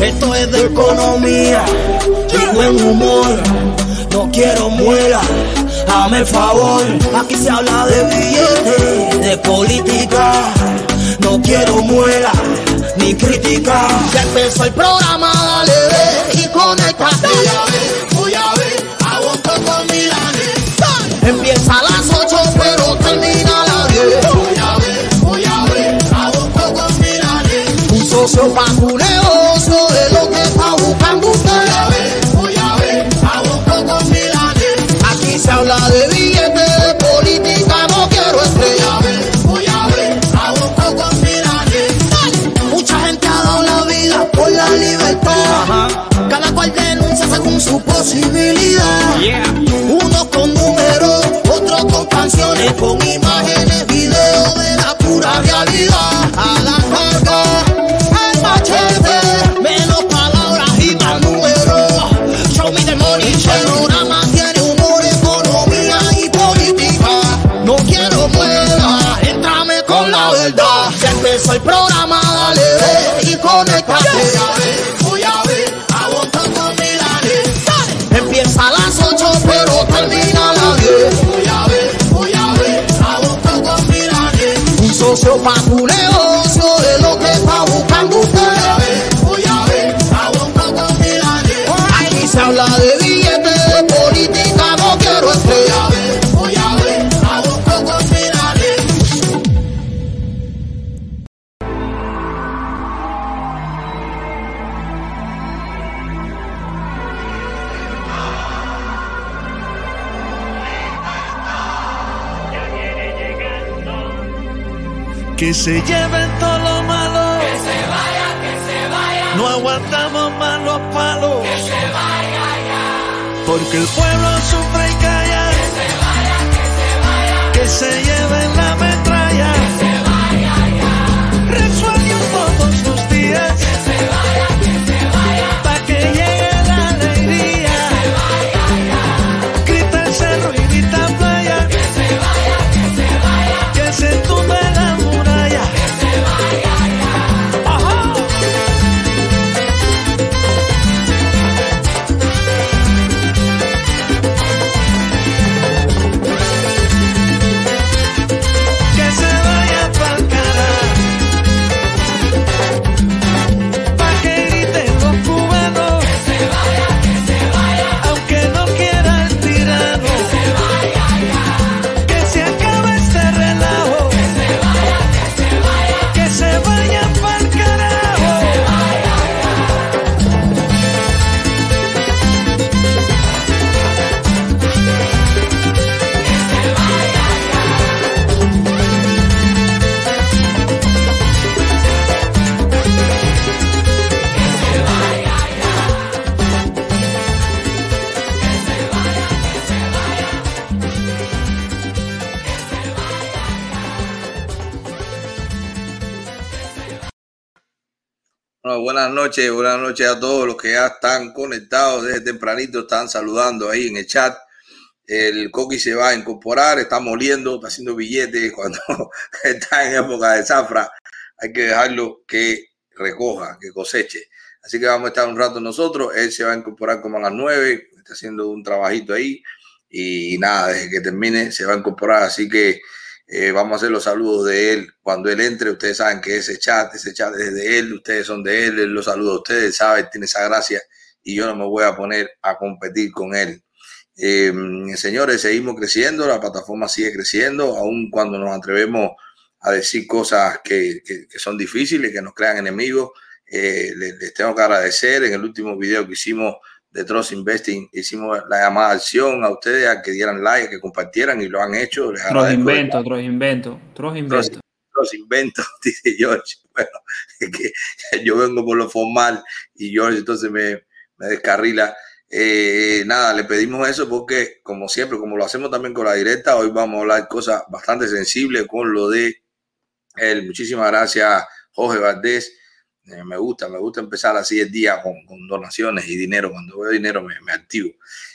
Esto es de economía y buen humor. No quiero muela, hazme el favor. Aquí se habla de billetes, de política. No quiero muela ni crítica. Ya empezó el programa, dale ve y conéctate. Voy a ver, voy a ver, aguanto con Milanes. Empieza a Socio pa' tu negocio es lo que está buscando usted. Voy a ver, voy a ver, aguanto con Milanes. Aquí se habla de billetes, de política, no quiero estrella. Voy a ver, aguanto con Milanes. Mucha gente ha dado la vida por la libertad. Cada cual denuncia según su posibilidad. Unos con números, otros con canciones, con imágenes, Un socio pa' tu se lleven todo lo malo. Que se vaya, que se vaya. No aguantamos más los palos. Que se vaya ya. Porque el pueblo sufre y calla. Que se vaya, que se vaya. Que se lleven buenas noches, buenas noches a todos los que ya están conectados desde tempranito, están saludando ahí en el chat. El Coqui se va a incorporar, está moliendo, está haciendo billetes cuando está en época de zafra. Hay que dejarlo que recoja, que coseche. Así que vamos a estar un rato nosotros. Él se va a incorporar como a las nueve, está haciendo un trabajito ahí. Y nada, desde que termine se va a incorporar. Así que eh, vamos a hacer los saludos de él cuando él entre. Ustedes saben que ese chat, ese chat es de él, ustedes son de él, los saluda a ustedes, sabe, tiene esa gracia y yo no me voy a poner a competir con él. Eh, señores, seguimos creciendo, la plataforma sigue creciendo, aun cuando nos atrevemos a decir cosas que, que- son difíciles, que nos crean enemigos. Eh, les tengo que agradecer. En el último video que hicimos de Trust Investing, hicimos la llamada a acción a ustedes a que dieran like, a que compartieran y lo han hecho. Les Otros agradezco. inventos, otros inventos, otros inventos. Los inventos, dice George. Bueno, es que yo vengo por lo formal y George entonces me, me descarrila. Eh, nada, le pedimos eso porque, como siempre, como lo hacemos también con la directa, hoy vamos a hablar cosas bastante sensibles con lo de él. Muchísimas gracias, Jorge Valdés. Eh, me gusta, me gusta empezar así el día con, con donaciones y dinero. Cuando veo dinero me, me activo.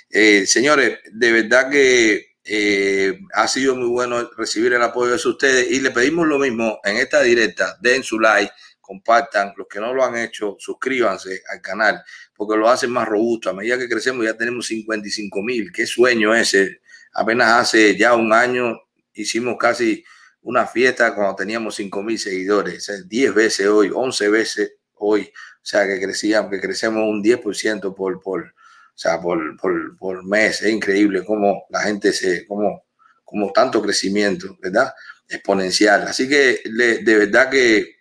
Eh, señores, de verdad que Eh, ha sido muy bueno recibir el apoyo de ustedes y le pedimos lo mismo en esta directa. Den su like, compartan. Los que no lo han hecho, suscríbanse al canal porque lo hacen más robusto. A medida que crecemos ya tenemos 55 mil. Qué sueño ese. Apenas hace ya un año hicimos casi una fiesta cuando teníamos 5 mil seguidores. 10 veces hoy, 11 veces hoy. O sea que crecíamos, que crecemos un 10% por, por, o sea, por, por, por, mes. Es increíble cómo la gente se, cómo, cómo tanto crecimiento, ¿verdad? Exponencial. Así que le, de verdad que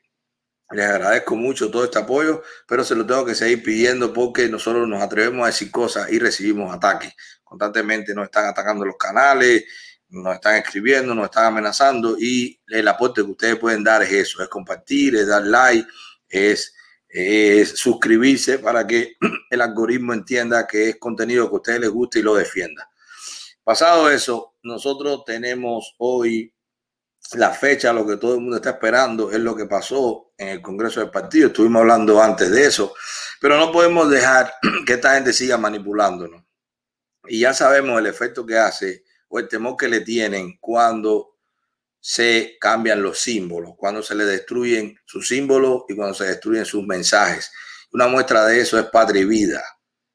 les agradezco mucho todo este apoyo, pero se lo tengo que seguir pidiendo porque nosotros nos atrevemos a decir cosas y recibimos ataques. Constantemente nos están atacando los canales, nos están escribiendo, nos están amenazando y el aporte que ustedes pueden dar es eso, es compartir, es dar like, es suscribirse para que el algoritmo entienda que es contenido que a ustedes les gusta y lo defienda. Pasado eso, nosotros tenemos hoy la fecha, lo que todo el mundo está esperando es lo que pasó en el Congreso del Partido. Estuvimos hablando antes de eso, pero no podemos dejar que esta gente siga manipulándonos. Y ya sabemos el efecto que hace o el temor que le tienen cuando se cambian los símbolos, cuando se le destruyen sus símbolos y cuando se destruyen sus mensajes. Una muestra de eso es Patria y Vida.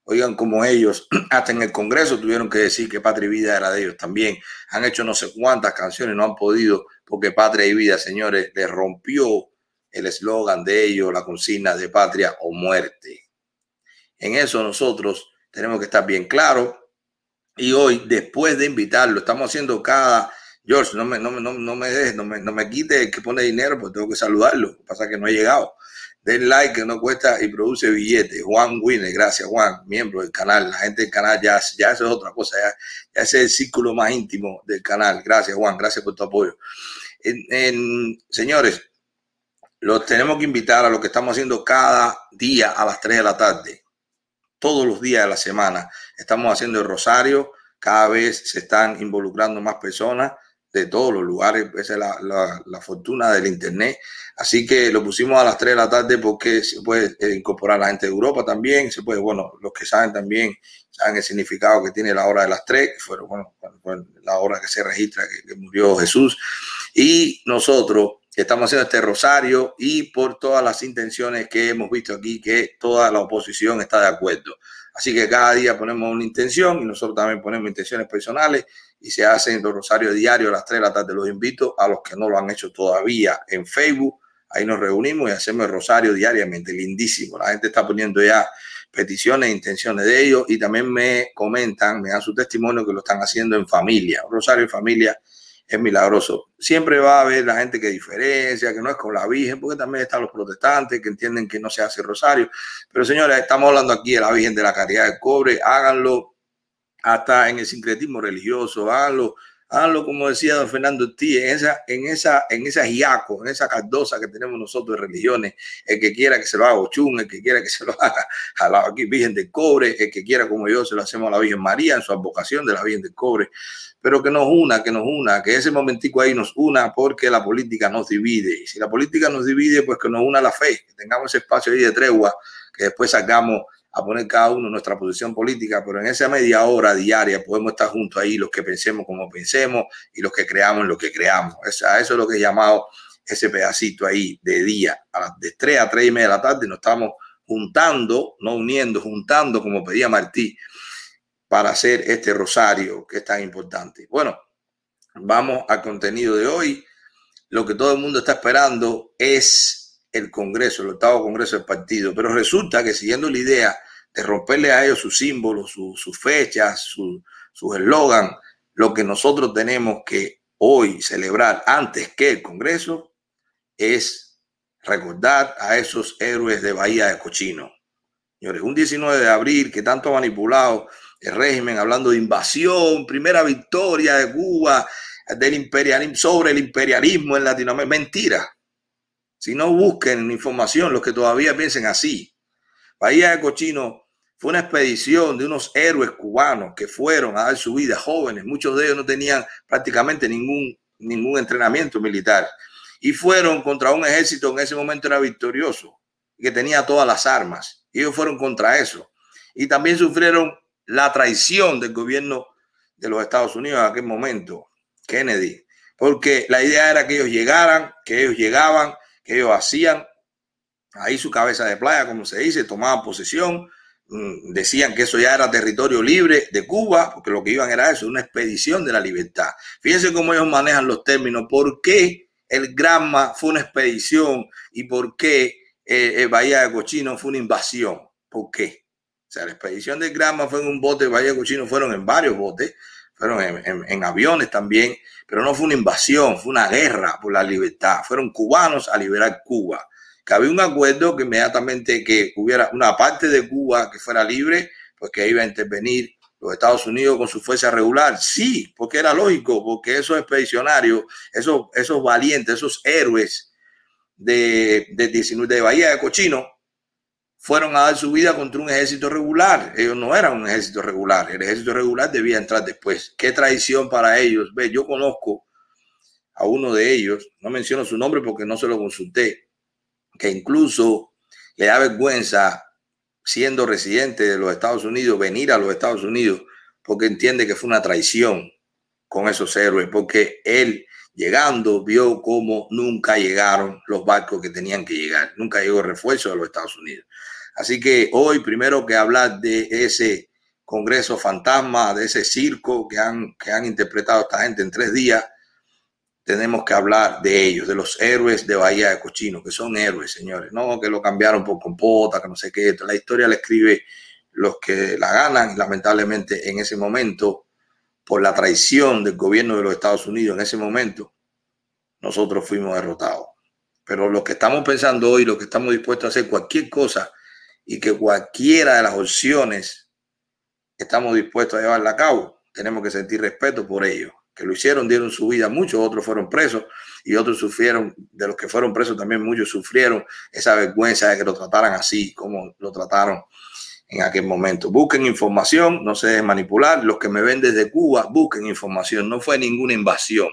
Oigan, como ellos, hasta en el Congreso tuvieron que decir que Patria y Vida era de ellos también. Han hecho no sé cuántas canciones, no han podido, porque Patria y Vida, señores, les rompió el eslogan de ellos, la consigna de patria o muerte. En eso nosotros tenemos que estar bien claros. Y hoy, después de invitarlo, estamos haciendo cada George, no me, no, no, no me dejes, no me, no me quite que pone dinero, pues tengo que saludarlo. Pasa que no ha llegado. Den like que no cuesta y produce billetes. Juan Winner, gracias Juan, miembro del canal. La gente del canal ya, ya eso es otra cosa, ya, ya es el círculo más íntimo del canal. Gracias Juan, gracias por tu apoyo. Señores, los tenemos que invitar a lo que estamos haciendo cada día a las 3 de la tarde. Todos los días de la semana estamos haciendo el rosario. Cada vez se están involucrando más personas de todos los lugares. Esa es la, fortuna del Internet. Así que lo pusimos a las 3 de la tarde porque se puede eh, incorporar la gente de Europa también. Se puede, bueno, los que saben también saben el significado que tiene la hora de las 3, que fue, bueno, la hora que se registra que, murió Jesús. Y nosotros estamos haciendo este rosario y por todas las intenciones que hemos visto aquí, que toda la oposición está de acuerdo. Así que cada día ponemos una intención y nosotros también ponemos intenciones personales y se hacen los rosarios diarios a las 3 de la tarde. Los invito a los que no lo han hecho todavía en Facebook. Ahí nos reunimos y hacemos el rosario diariamente. Lindísimo. La gente está poniendo ya peticiones e intenciones de ellos y también me comentan, me dan su testimonio que lo están haciendo en familia. rosario en familia es milagroso. Siempre va a haber la gente que diferencia, que no es con la Virgen, porque también están los protestantes que entienden que no se hace rosario. Pero señores, estamos hablando aquí de la Virgen de la Caridad del Cobre, háganlo hasta en el sincretismo religioso, háganlo, háganlo como decía don Fernando Ortiz, en esa, en esa, en esa en esa cardosa que tenemos nosotros de religiones, el que quiera que se lo haga Ochun, el que quiera que se lo haga a la Virgen del Cobre, el que quiera como yo se lo hacemos a la Virgen María en su advocación de la Virgen del Cobre pero que nos una, que nos una, que ese momentico ahí nos una porque la política nos divide. Y si la política nos divide, pues que nos una la fe, que tengamos ese espacio ahí de tregua, que después sacamos a poner cada uno nuestra posición política, pero en esa media hora diaria podemos estar juntos ahí los que pensemos como pensemos y los que creamos lo que creamos. eso es lo que he llamado ese pedacito ahí de día, a las de 3 a 3 y media de la tarde nos estamos juntando, no uniendo, juntando como pedía Martí, para hacer este rosario que es tan importante. Bueno, vamos al contenido de hoy. Lo que todo el mundo está esperando es el Congreso, el octavo Congreso del partido, pero resulta que siguiendo la idea de romperle a ellos sus símbolos, sus fechas, sus eslogan, lo que nosotros tenemos que hoy celebrar antes que el Congreso es recordar a esos héroes de Bahía de Cochino. Señores, un 19 de abril que tanto ha manipulado el régimen, hablando de invasión, primera victoria de Cuba del imperialismo, sobre el imperialismo en Latinoamérica. Mentira. Si no busquen información, los que todavía piensen así. Bahía de Cochino fue una expedición de unos héroes cubanos que fueron a dar su vida, jóvenes. Muchos de ellos no tenían prácticamente ningún, ningún entrenamiento militar. Y fueron contra un ejército en ese momento era victorioso, que tenía todas las armas. Ellos fueron contra eso. Y también sufrieron la traición del gobierno de los Estados Unidos en aquel momento, Kennedy, porque la idea era que ellos llegaran, que ellos llegaban, ellos hacían ahí su cabeza de playa, como se dice, tomaban posesión, mm, decían que eso ya era territorio libre de Cuba, porque lo que iban era eso, una expedición de la libertad. Fíjense cómo ellos manejan los términos, por qué el Granma fue una expedición y por qué eh, eh, Bahía de Cochino fue una invasión. ¿Por qué? O sea, la expedición del Granma fue en un bote, Bahía de Cochino fueron en varios botes, fueron en, aviones también, pero no fue una invasión, fue una guerra por la libertad. Fueron cubanos a liberar Cuba. Que había un acuerdo que inmediatamente que hubiera una parte de Cuba que fuera libre, pues que iba a intervenir los Estados Unidos con su fuerza regular. Sí, porque era lógico, porque esos expedicionarios, esos, esos valientes, esos héroes de, de, de Bahía de Cochino, fueron a dar su vida contra un ejército regular. Ellos no eran un ejército regular. El ejército regular debía entrar después. Qué traición para ellos. Ve, yo conozco a uno de ellos, no menciono su nombre porque no se lo consulté, que incluso le da vergüenza siendo residente de los Estados Unidos venir a los Estados Unidos porque entiende que fue una traición con esos héroes, porque él llegando vio cómo nunca llegaron los barcos que tenían que llegar, nunca llegó refuerzo a los Estados Unidos. Así que hoy, primero que hablar de ese Congreso fantasma, de ese circo que han, que han interpretado esta gente en tres días, tenemos que hablar de ellos, de los héroes de Bahía de Cochino, que son héroes, señores, no que lo cambiaron por compota, que no sé qué. La historia la escribe los que la ganan lamentablemente en ese momento, por la traición del gobierno de los Estados Unidos en ese momento, nosotros fuimos derrotados. Pero lo que estamos pensando hoy, lo que estamos dispuestos a hacer cualquier cosa y que cualquiera de las opciones estamos dispuestos a llevarla a cabo, tenemos que sentir respeto por ello. Que lo hicieron, dieron su vida, muchos otros fueron presos y otros sufrieron, de los que fueron presos también muchos sufrieron esa vergüenza de que lo trataran así, como lo trataron en aquel momento. Busquen información, no se dejen manipular. Los que me ven desde Cuba, busquen información. No fue ninguna invasión.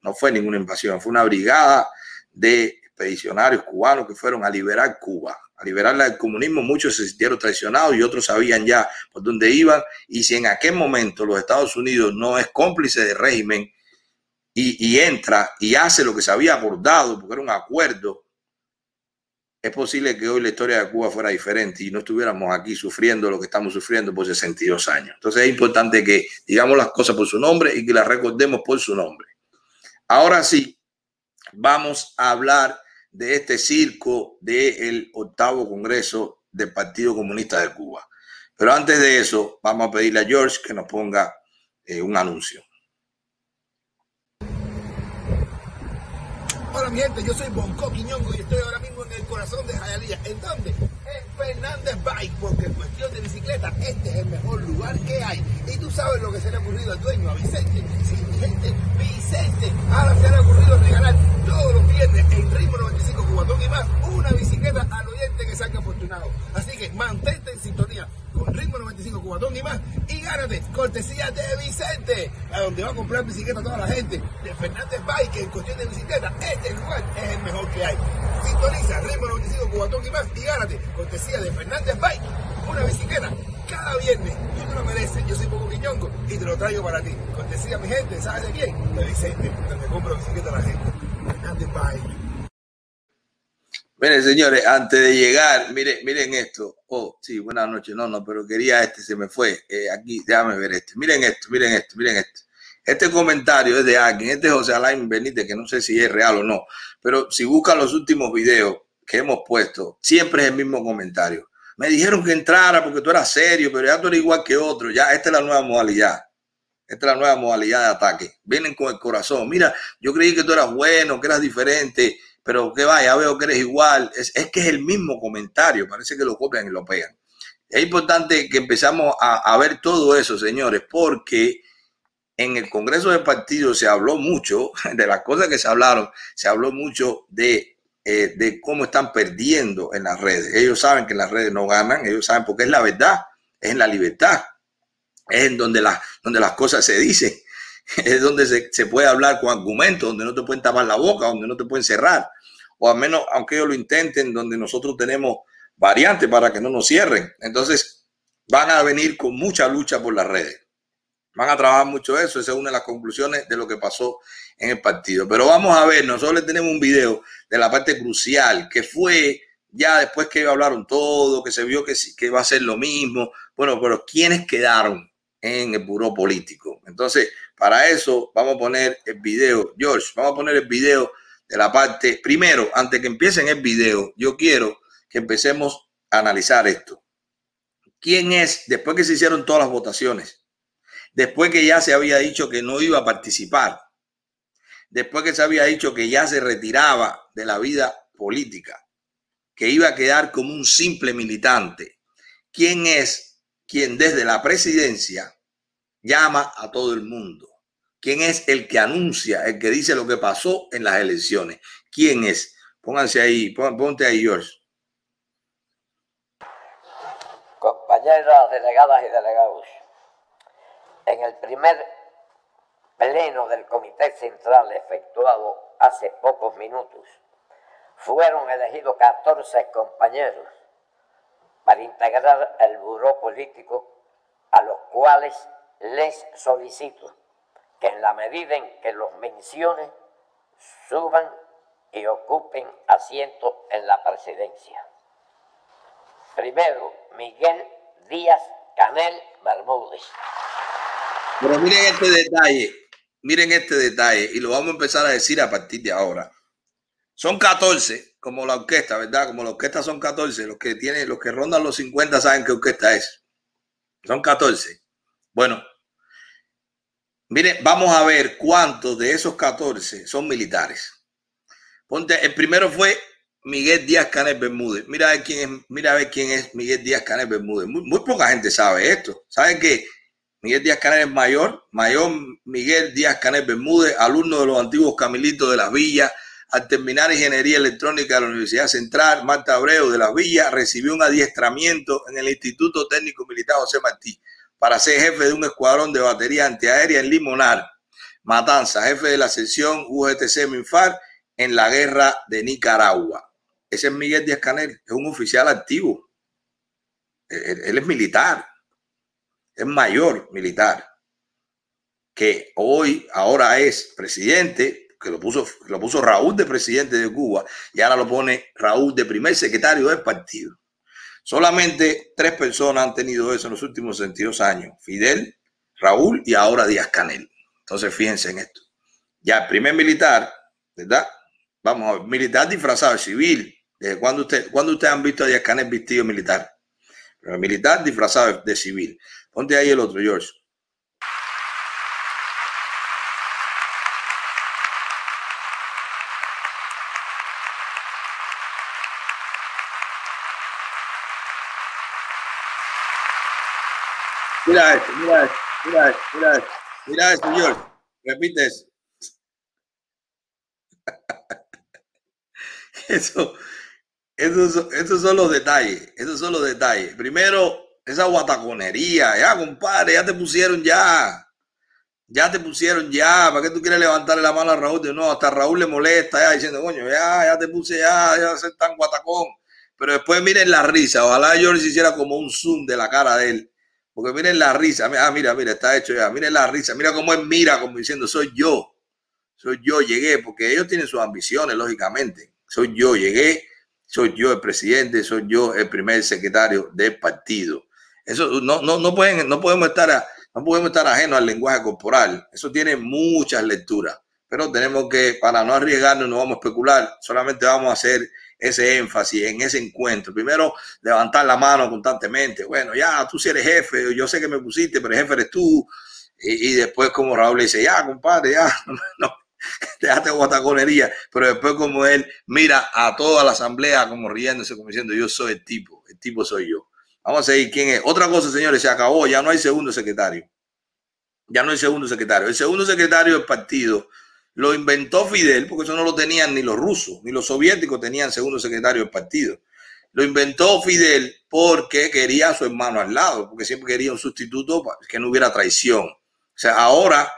No fue ninguna invasión. Fue una brigada de expedicionarios cubanos que fueron a liberar Cuba a liberarla del comunismo, muchos se sintieron traicionados y otros sabían ya por dónde iban. Y si en aquel momento los Estados Unidos no es cómplice del régimen y, entra y hace lo que se había acordado, porque era un acuerdo, es posible que hoy la historia de Cuba fuera diferente y no estuviéramos aquí sufriendo lo que estamos sufriendo por 62 años. Entonces es importante que digamos las cosas por su nombre y que las recordemos por su nombre. Ahora sí, vamos a hablar de este circo del octavo Congreso del Partido Comunista de Cuba. Pero antes de eso, vamos a pedirle a George que nos ponga eh, un anuncio. Hola mi gente, yo soy Bonco Quiñongo y estoy ahora mismo en el corazón de Jayalía. ¿En dónde? En Fernández Bike, porque en cuestión de bicicleta este es el mejor lugar que hay. Y tú sabes lo que se le ha ocurrido al dueño, a Vicente. Sí, gente, Vicente, ahora se le ha ocurrido regalar todos los viernes en Ritmo 95 Cubatón y más una bicicleta al oyente que salga afortunado. Así que mantente en sintonía con Ritmo 95 Cubatón y más y gánate cortesía de Vicente, a donde va a comprar bicicleta toda la gente de Fernández Bike en cuestión de bicicleta. Este lugar es el mejor que hay. Sintoniza Ritmo 95 Cubatón y más y gánate cortesía de Fernández Bike una bicicleta cada viernes. Tú te lo mereces. Yo soy Poco Quiñongo y te lo traigo para ti. Cortesía mi gente, ¿sabes de quién? De Vicente, donde compro bicicleta a la gente. Fernández Bike. Miren, señores, antes de llegar, miren, miren esto. Oh, sí, buenas noches. No, no, pero quería este, se me fue. Eh, aquí, déjame ver este. Miren esto, miren esto, miren esto. Este comentario es de alguien, este es José Alain Benítez, que no sé si es real o no, pero si buscan los últimos videos que hemos puesto, siempre es el mismo comentario. Me dijeron que entrara porque tú eras serio, pero ya tú eres igual que otro. Ya, esta es la nueva modalidad. Esta es la nueva modalidad de ataque. Vienen con el corazón. Mira, yo creí que tú eras bueno, que eras diferente pero que vaya, veo que eres igual. Es, que es el mismo comentario, parece que lo copian y lo pegan. Es importante que empezamos a, ver todo eso, señores, porque en el Congreso del Partido se habló mucho, de las cosas que se hablaron, se habló mucho de, eh, de cómo están perdiendo en las redes. Ellos saben que las redes no ganan, ellos saben porque es la verdad, es en la libertad, es en donde, la, donde las cosas se dicen es donde se, se, puede hablar con argumentos, donde no te pueden tapar la boca, donde no te pueden cerrar, o al menos, aunque ellos lo intenten, donde nosotros tenemos variantes para que no nos cierren. Entonces, van a venir con mucha lucha por las redes. Van a trabajar mucho eso. Esa es una de las conclusiones de lo que pasó en el partido. Pero vamos a ver, nosotros tenemos un video de la parte crucial que fue ya después que hablaron todo, que se vio que, que va a ser lo mismo. Bueno, pero ¿quiénes quedaron en el buró político? Entonces, para eso vamos a poner el video. George, vamos a poner el video de la parte. Primero, antes que empiecen el video, yo quiero que empecemos a analizar esto. ¿Quién es, después que se hicieron todas las votaciones, después que ya se había dicho que no iba a participar, después que se había dicho que ya se retiraba de la vida política, que iba a quedar como un simple militante, ¿quién es quien desde la presidencia llama a todo el mundo? ¿Quién es el que anuncia, el que dice lo que pasó en las elecciones? ¿Quién es? Pónganse ahí, ponte ahí, George. Compañeras delegadas y delegados, en el primer pleno del Comité Central efectuado hace pocos minutos, fueron elegidos 14 compañeros para integrar el buró político a los cuales les solicito que en la medida en que los mencione, suban y ocupen asiento en la presidencia. Primero, Miguel Díaz Canel Bermúdez. Pero miren este detalle, miren este detalle, y lo vamos a empezar a decir a partir de ahora. Son 14, como la orquesta, ¿verdad? Como la orquesta son 14, los que tienen, los que rondan los 50 saben qué orquesta es. Son 14. Bueno, Mire, vamos a ver cuántos de esos 14 son militares. Ponte, el primero fue Miguel Díaz Canel Bermúdez. Mira a ver quién es, mira a ver quién es Miguel Díaz Canel Bermúdez. Muy, poca gente sabe esto. ¿Saben que Miguel Díaz Canel es mayor? Mayor Miguel Díaz Canel Bermúdez, alumno de los antiguos Camilitos de las Villas. Al terminar Ingeniería Electrónica de la Universidad Central, Marta Abreu de las Villas recibió un adiestramiento en el Instituto Técnico Militar José Martí para ser jefe de un escuadrón de batería antiaérea en Limonar, Matanza, jefe de la sección UGTC Minfar en la guerra de Nicaragua. Ese es Miguel Díaz Canel, es un oficial activo. Él, él es militar, es mayor militar, que hoy, ahora es presidente, que lo puso, lo puso Raúl de presidente de Cuba y ahora lo pone Raúl de primer secretario del partido. Solamente tres personas han tenido eso en los últimos 22 años. Fidel, Raúl y ahora Díaz Canel. Entonces, fíjense en esto. Ya el primer militar, ¿verdad? Vamos a ver, militar disfrazado de civil. ¿Desde cuándo usted, cuando ustedes han visto a Díaz Canel vestido militar? Militar disfrazado de civil. Ponte ahí el otro, George. Mira esto, mira mira mira esto, mira esto, señor. Repite eso. Eso, esos, esos son los detalles, esos son los detalles. Primero, esa guataconería, ya compadre, ya te pusieron ya, ya te pusieron ya, ¿para qué tú quieres levantarle la mano a Raúl? No, hasta Raúl le molesta ya diciendo, coño, ya, ya te puse ya, ya ser tan guatacón. Pero después miren la risa, ojalá yo les hiciera como un zoom de la cara de él porque miren la risa. Ah, mira, mira, está hecho ya. Miren la risa. Mira cómo él mira, como diciendo, soy yo. Soy yo, llegué. Porque ellos tienen sus ambiciones, lógicamente. Soy yo, llegué. Soy yo el presidente, soy yo el primer secretario del partido. Eso no, no, no, pueden, no podemos estar no podemos estar ajenos al lenguaje corporal. Eso tiene muchas lecturas. Pero tenemos que, para no arriesgarnos, no vamos a especular. Solamente vamos a hacer ese énfasis en ese encuentro. Primero, levantar la mano constantemente. Bueno, ya tú si eres jefe, yo sé que me pusiste, pero jefe eres tú. Y, después, como Raúl le dice, ya, compadre, ya, no, déjate guataconería. Pero después, como él mira a toda la asamblea como riéndose, como diciendo, yo soy el tipo, el tipo soy yo. Vamos a seguir quién es. Otra cosa, señores, se acabó, ya no hay segundo secretario. Ya no hay segundo secretario. El segundo secretario del partido lo inventó Fidel, porque eso no lo tenían ni los rusos, ni los soviéticos tenían segundo secretario del partido. Lo inventó Fidel porque quería a su hermano al lado, porque siempre quería un sustituto para que no hubiera traición. O sea, ahora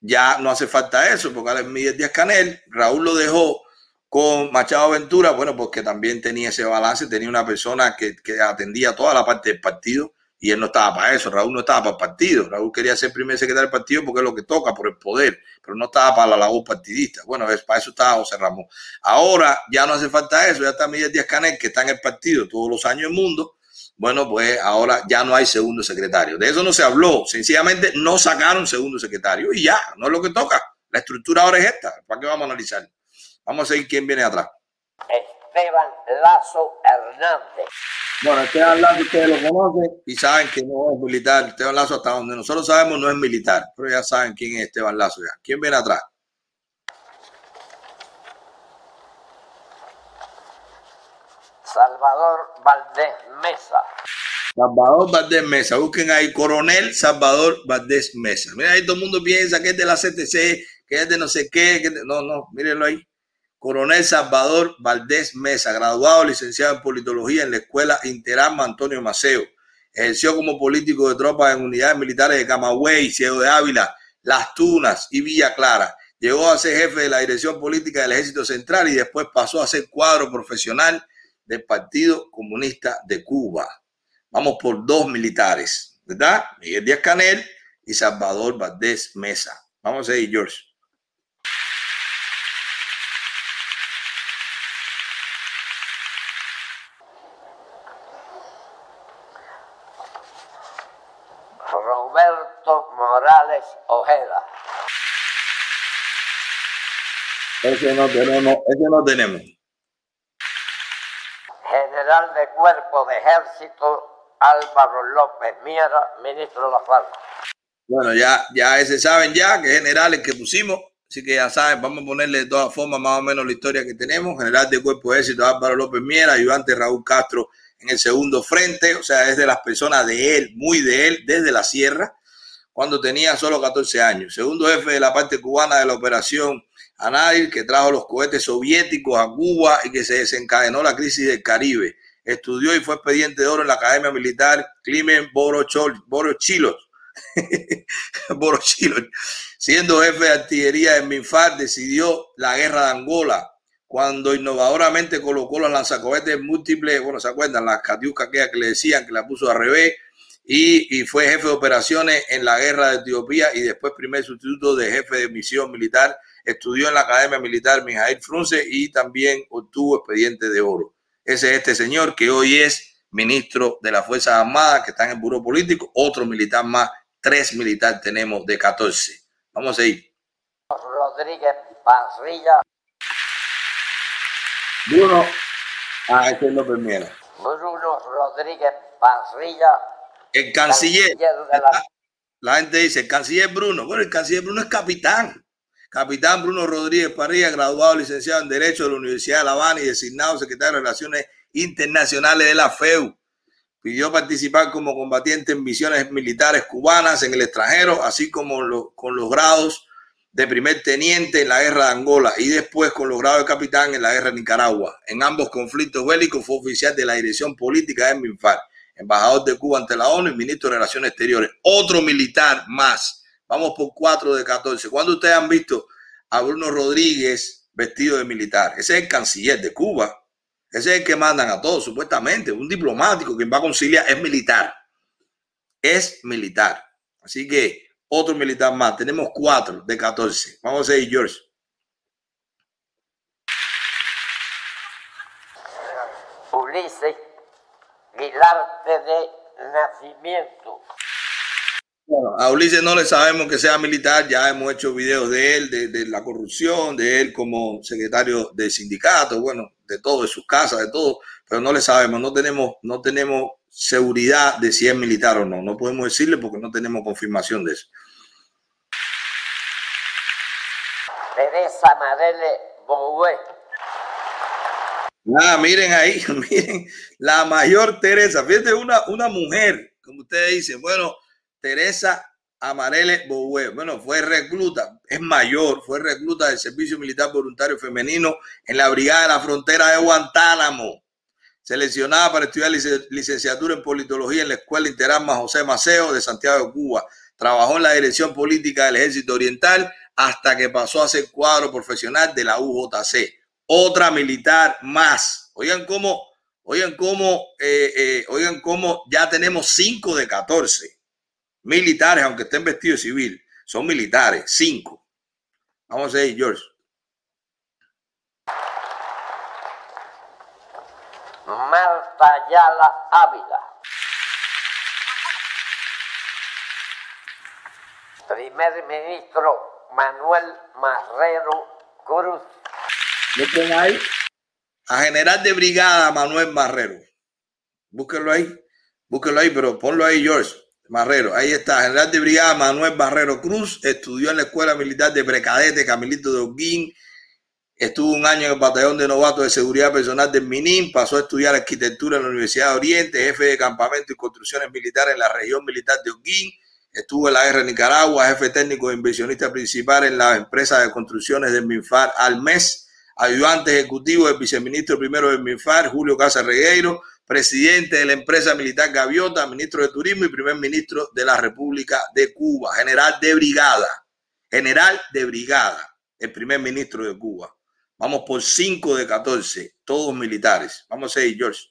ya no hace falta eso, porque es Miguel Díaz Canel, Raúl lo dejó con Machado Aventura, bueno, porque también tenía ese balance, tenía una persona que, que atendía toda la parte del partido y él no estaba para eso. Raúl no estaba para el partido. Raúl quería ser primer secretario del partido porque es lo que toca por el poder, pero no estaba para la labor partidista. Bueno, es, para eso estaba José Ramón. Ahora ya no hace falta eso, ya está Miguel Díaz Canel, que está en el partido todos los años del mundo. Bueno, pues ahora ya no hay segundo secretario. De eso no se habló. Sencillamente no sacaron segundo secretario y ya, no es lo que toca. La estructura ahora es esta. ¿Para qué vamos a analizar? Vamos a ver quién viene atrás. Esteban Lazo Hernández. Bueno, Esteban Lazo ustedes lo conocen y saben que no es militar. Esteban Lazo, hasta donde nosotros sabemos, no es militar, pero ya saben quién es Esteban Lazo ya. ¿Quién viene atrás? Salvador Valdés Mesa. Salvador Valdés Mesa. Busquen ahí, Coronel Salvador Valdés Mesa. Mira, ahí todo el mundo piensa que es de la CTC, que es de no sé qué. Que No, no, mírenlo ahí. Coronel Salvador Valdés Mesa, graduado, licenciado en politología en la Escuela Interarma Antonio Maceo. Ejerció como político de tropas en unidades militares de Camagüey, Ciego de Ávila, Las Tunas y Villa Clara. Llegó a ser jefe de la dirección política del Ejército Central y después pasó a ser cuadro profesional del Partido Comunista de Cuba. Vamos por dos militares, ¿verdad? Miguel Díaz Canel y Salvador Valdés Mesa. Vamos a ir, George. Roberto Morales Ojeda. Ese no tenemos, ese no tenemos. General de Cuerpo de Ejército Álvaro López Miera, ministro de la FARC. Bueno, ya, ya ese saben ya que generales que pusimos, así que ya saben, vamos a ponerle de todas formas más o menos la historia que tenemos. General de Cuerpo de Ejército Álvaro López Miera, ayudante Raúl Castro en el segundo frente, o sea, es de las personas de él, muy de él, desde la sierra, cuando tenía solo 14 años. Segundo jefe de la parte cubana de la operación Anadir, que trajo los cohetes soviéticos a Cuba y que se desencadenó la crisis del Caribe. Estudió y fue expediente de oro en la Academia Militar Climen Borochilos. Borochilos. Siendo jefe de artillería en Minfar, decidió la guerra de Angola, cuando innovadoramente colocó los lanzacohetes múltiples, bueno, ¿se acuerdan? Las catiuscas que le decían que la puso al revés, y, fue jefe de operaciones en la guerra de Etiopía y después primer sustituto de jefe de misión militar. Estudió en la Academia Militar Mijail Frunze y también obtuvo expediente de oro. Ese es este señor que hoy es ministro de las Fuerzas Armadas, que está en el Buró Político. Otro militar más, tres militares tenemos de 14. Vamos a ir. Rodríguez Parrilla. Bruno, es López Miera. Bruno Rodríguez Parrilla. El canciller. de la- La gente dice, el canciller Bruno. Bueno, el canciller Bruno es capitán. Capitán Bruno Rodríguez Parrilla, graduado licenciado en Derecho de la Universidad de La Habana y designado secretario de Relaciones Internacionales de la FEU. Pidió participar como combatiente en misiones militares cubanas en el extranjero, así como con los grados de primer teniente en la guerra de Angola y después con los grados de capitán en la guerra de Nicaragua. En ambos conflictos bélicos fue oficial de la dirección política de MINFAR, embajador de Cuba ante la ONU y ministro de Relaciones Exteriores. Otro militar más. Vamos por 4 de 14. ¿Cuándo ustedes han visto a Bruno Rodríguez vestido de militar? Ese es el canciller de Cuba. Ese es el que mandan a todos, supuestamente. Un diplomático que va a conciliar es militar. Es militar. Así que otro militar más. Tenemos 4 de 14. Vamos a ir, George. Ulises Guilarte de Nacimiento. Bueno, a Ulises no le sabemos que sea militar, ya hemos hecho videos de él, de, de la corrupción, de él como secretario del sindicato, bueno, de todo, de sus casas, de todo, pero no le sabemos, no tenemos, no tenemos seguridad de si es militar o no, no podemos decirle porque no tenemos confirmación de eso. Teresa Marele Boué. Ah, miren ahí, miren, la mayor Teresa, fíjate, una, una mujer, como ustedes dicen, bueno, Teresa Amarele Boué, bueno, fue recluta, es mayor, fue recluta del Servicio Militar Voluntario Femenino en la Brigada de la Frontera de Guantánamo. Seleccionada para estudiar lic- licenciatura en politología en la Escuela Interarma José Maceo de Santiago de Cuba. Trabajó en la dirección política del Ejército Oriental hasta que pasó a ser cuadro profesional de la UJC otra militar más. Oigan cómo Oigan cómo, eh, eh, oigan cómo ya tenemos 5 de 14 militares, aunque estén vestidos de civil, son militares, 5. Vamos a ir, George. Marta Ávila. Primer ministro Manuel Marrero Cruz. Busquen ahí a general de brigada Manuel Marrero. Búsquenlo ahí, búsquenlo ahí, pero ponlo ahí, George Marrero. Ahí está, general de brigada Manuel Barrero Cruz. Estudió en la Escuela Militar de Precadete Camilito de Oguín. Estuvo un año en el Batallón de Novatos de Seguridad Personal del Minin. Pasó a estudiar arquitectura en la Universidad de Oriente, jefe de campamento y construcciones militares en la región militar de Oguín. Estuvo en la guerra de Nicaragua, jefe técnico e inversionista principal en la empresa de construcciones del MINFAR al mes, ayudante ejecutivo del viceministro primero del MINFAR, Julio Casa Regueiro, presidente de la empresa militar Gaviota, ministro de Turismo y primer ministro de la República de Cuba, general de brigada, general de brigada, el primer ministro de Cuba. Vamos por 5 de 14, todos militares. Vamos a ir, George.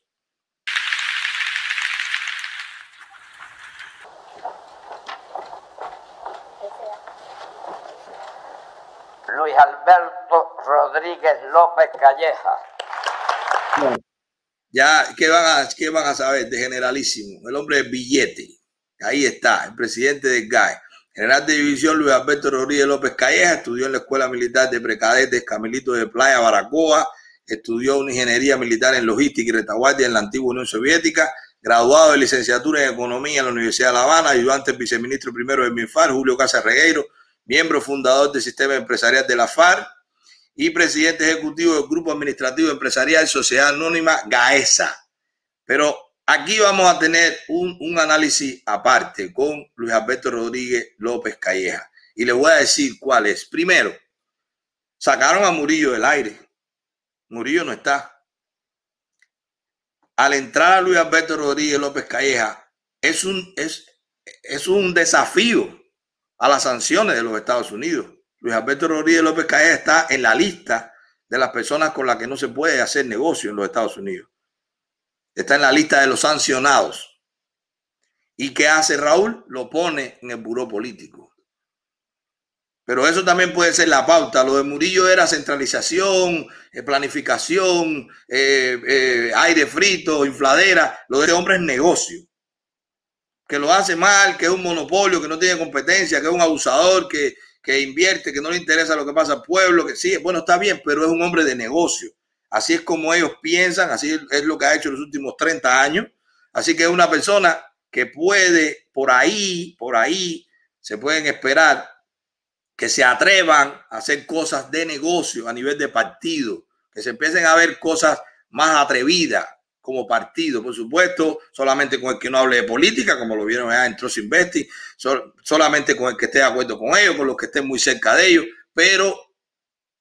Luis Alberto Rodríguez López Calleja. Ya, ¿qué van, a, ¿qué van a saber de generalísimo? El hombre del billete. Ahí está, el presidente del GAE. General de División Luis Alberto Rodríguez López Calleja estudió en la Escuela Militar de Precadetes Camilito de Playa, Baracoa. Estudió una ingeniería militar en logística y retaguardia en la antigua Unión Soviética. Graduado de licenciatura en Economía en la Universidad de La Habana. Ayudante del viceministro primero del MINFAR, Julio Casa Regueiro. Miembro fundador del Sistema Empresarial de la FARC y presidente ejecutivo del Grupo Administrativo Empresarial Sociedad Anónima GAESA. Pero aquí vamos a tener un, un, análisis aparte con Luis Alberto Rodríguez López Calleja. Y le voy a decir cuál es. Primero, sacaron a Murillo del aire. Murillo no está. Al entrar a Luis Alberto Rodríguez López Calleja, es un, es, es un desafío a las sanciones de los Estados Unidos. Luis Alberto Rodríguez López Calleja está en la lista de las personas con las que no se puede hacer negocio en los Estados Unidos. Está en la lista de los sancionados. ¿Y qué hace Raúl? Lo pone en el buró político. Pero eso también puede ser la pauta. Lo de Murillo era centralización, eh, planificación, eh, eh, aire frito, infladera. Lo de este hombre es negocio. Que lo hace mal, que es un monopolio, que no tiene competencia, que es un abusador, que, que invierte, que no le interesa lo que pasa al pueblo, que sí, bueno, está bien, pero es un hombre de negocio. Así es como ellos piensan, así es lo que ha hecho en los últimos 30 años. Así que es una persona que puede, por ahí, por ahí, se pueden esperar que se atrevan a hacer cosas de negocio a nivel de partido, que se empiecen a ver cosas más atrevidas como partido, por supuesto, solamente con el que no hable de política, como lo vieron allá en Trust Investi, solamente con el que esté de acuerdo con ellos, con los que estén muy cerca de ellos, pero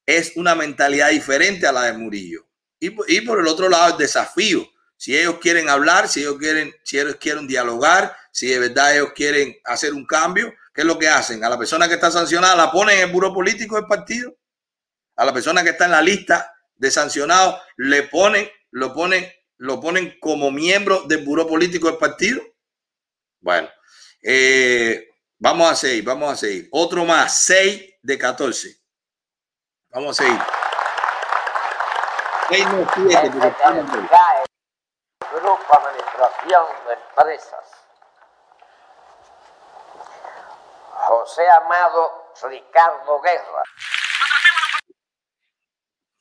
es una mentalidad diferente a la de Murillo. Y, y por el otro lado, el desafío. Si ellos quieren hablar, si ellos quieren, si ellos quieren dialogar, si de verdad ellos quieren hacer un cambio, ¿qué es lo que hacen? A la persona que está sancionada la ponen en el buro político del partido. A la persona que está en la lista de sancionados le ponen, lo ponen lo ponen como miembro del buró político del partido. Bueno, eh, vamos a seguir, vamos a seguir. Otro más, 6 de 14. Vamos a seguir. 6 no, 7, Grupo Administración de Empresas. José Amado Ricardo Guerra.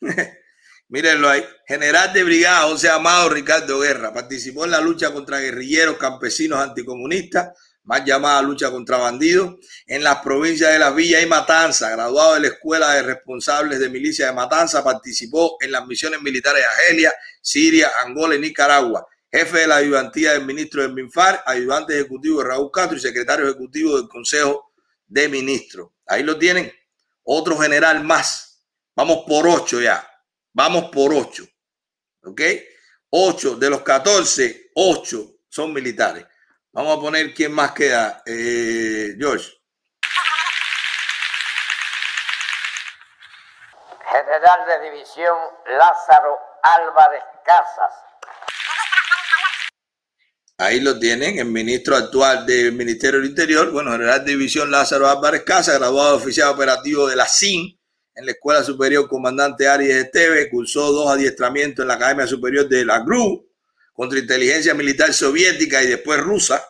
Mírenlo ahí. General de brigada José Amado Ricardo Guerra. Participó en la lucha contra guerrilleros campesinos anticomunistas, más llamada lucha contra bandidos, en las provincias de Las Villas y Matanza. Graduado de la Escuela de Responsables de Milicia de Matanza, participó en las misiones militares de Argelia, Siria, Angola y Nicaragua. Jefe de la ayudantía del ministro del MINFAR, ayudante ejecutivo de Raúl Castro y secretario ejecutivo del Consejo de Ministros. Ahí lo tienen. Otro general más. Vamos por ocho ya. Vamos por 8. ¿Ok? 8 de los 14, 8 son militares. Vamos a poner quién más queda, eh, George. General de División Lázaro Álvarez Casas. Ahí lo tienen, el ministro actual del Ministerio del Interior, bueno, general de división Lázaro Álvarez Casa, graduado de oficial operativo de la SIN en la Escuela Superior Comandante Arias Esteve, cursó dos adiestramientos en la Academia Superior de la GRU, contra inteligencia militar soviética y después rusa.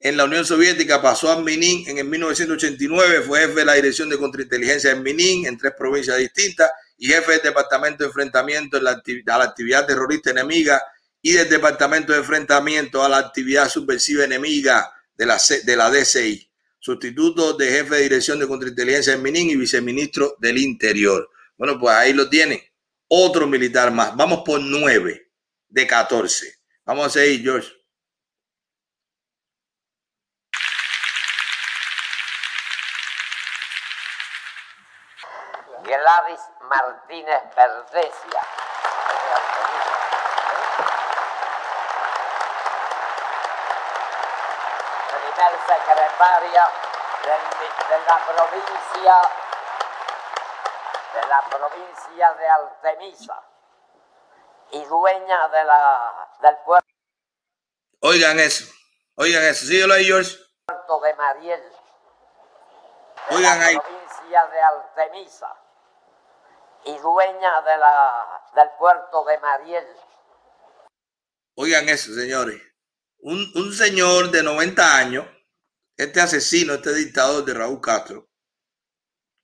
En la Unión Soviética pasó a Minin en el 1989, fue jefe de la Dirección de Contrainteligencia en Minin, en tres provincias distintas, y jefe del Departamento de Enfrentamiento a la actividad terrorista enemiga y del Departamento de Enfrentamiento a la actividad subversiva enemiga de la, de la DCI. Sustituto de jefe de Dirección de Contrainteligencia en Minin y viceministro del Interior. Bueno, pues ahí lo tienen. Otro militar más. Vamos por nueve de 14. Vamos a seguir, George. Gladys Martínez Verdesia. Primer secretaria de, la provincia de la provincia de Artemisa y dueña de la del puerto Oigan eso, oigan eso, síguelo ahí, George. de Mariel. De Oigan la ahí. provincia de Artemisa y dueña de la del puerto de Mariel. Oigan eso, señores. Un, un señor de 90 años, este asesino, este dictador de Raúl Castro,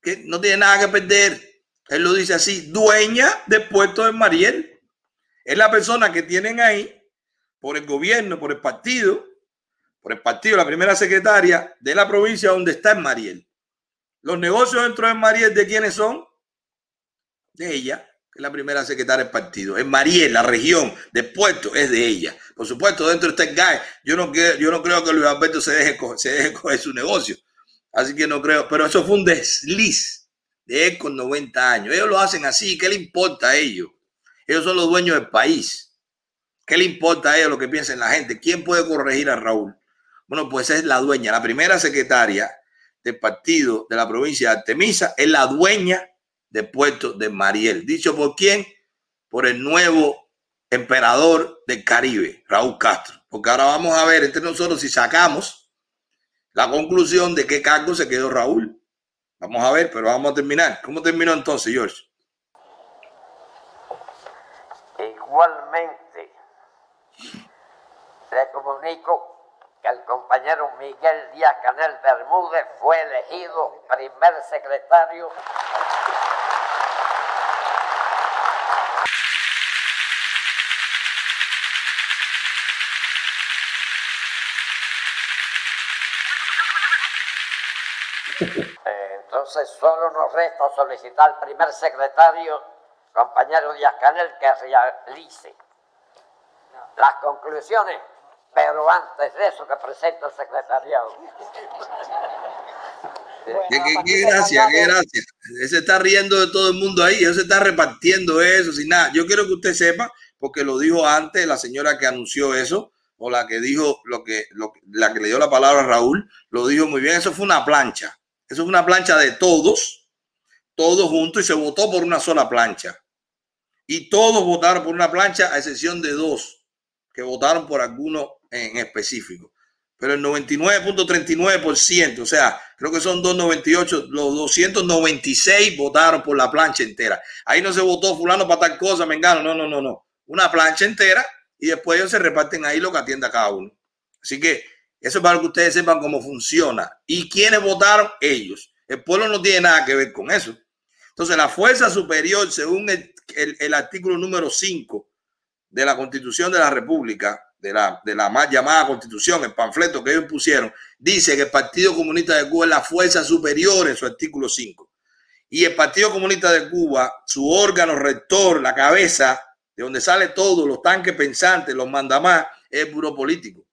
que no tiene nada que perder. Él lo dice así, dueña del puerto de Mariel. Es la persona que tienen ahí por el gobierno, por el partido, por el partido, la primera secretaria de la provincia donde está en Mariel. Los negocios dentro de Mariel, ¿de quiénes son? De ella, es la primera secretaria del partido. En Mariel, la región de Puerto, es de ella. Por supuesto, dentro está el GAE. Yo no, yo no creo que Luis Alberto se deje, co- se deje coger su negocio. Así que no creo. Pero eso fue un desliz de él con 90 años. Ellos lo hacen así. ¿Qué le importa a ellos? Ellos son los dueños del país. ¿Qué le importa a ellos lo que piensa la gente? ¿Quién puede corregir a Raúl? Bueno, pues es la dueña, la primera secretaria del partido de la provincia de Artemisa, es la dueña del puerto de Mariel. ¿Dicho por quién? Por el nuevo emperador del Caribe, Raúl Castro. Porque ahora vamos a ver entre nosotros si sacamos la conclusión de qué cargo se quedó Raúl. Vamos a ver, pero vamos a terminar. ¿Cómo terminó entonces, George? Igualmente, le comunico que el compañero Miguel Díaz Canel Bermúdez fue elegido primer secretario Entonces solo nos resta solicitar al primer secretario, compañero Díaz Canel, que realice las conclusiones, pero antes de eso que presente el secretariado. Qué, qué- qué gracia, qué gracia. Él se está riendo de todo el mundo ahí, él se está repartiendo eso sin nada. Yo quiero que usted sepa, porque lo dijo antes la señora que anunció eso, o la que dijo lo que, lo, que- la que le dio la palabra a Raúl, lo dijo muy bien. Eso fue una plancha. Eso fue una plancha de todos, todos juntos, y se votó por una sola plancha. Y todos votaron por una plancha, a excepción de dos, que votaron por alguno en específico pero el 99.39%, o sea, creo que son 298, los 296 votaron por la plancha entera. Ahí no se votó fulano para tal cosa, me engano, no, no, no, no. Una plancha entera y después ellos se reparten ahí lo que atienda cada uno. Así que eso es para que ustedes sepan cómo funciona. ¿Y quiénes votaron? Ellos. El pueblo no tiene nada que ver con eso. Entonces, la fuerza superior, según el, artículo número 5 de la Constitución de la República, de la, de la más llamada Constitución, el panfleto que ellos pusieron, dice que el Partido Comunista de Cuba es la fuerza superior en su artículo 5. Y el Partido Comunista de Cuba, su órgano rector, la cabeza, de donde sale todo, los tanques pensantes, los mandamás, es el buró político.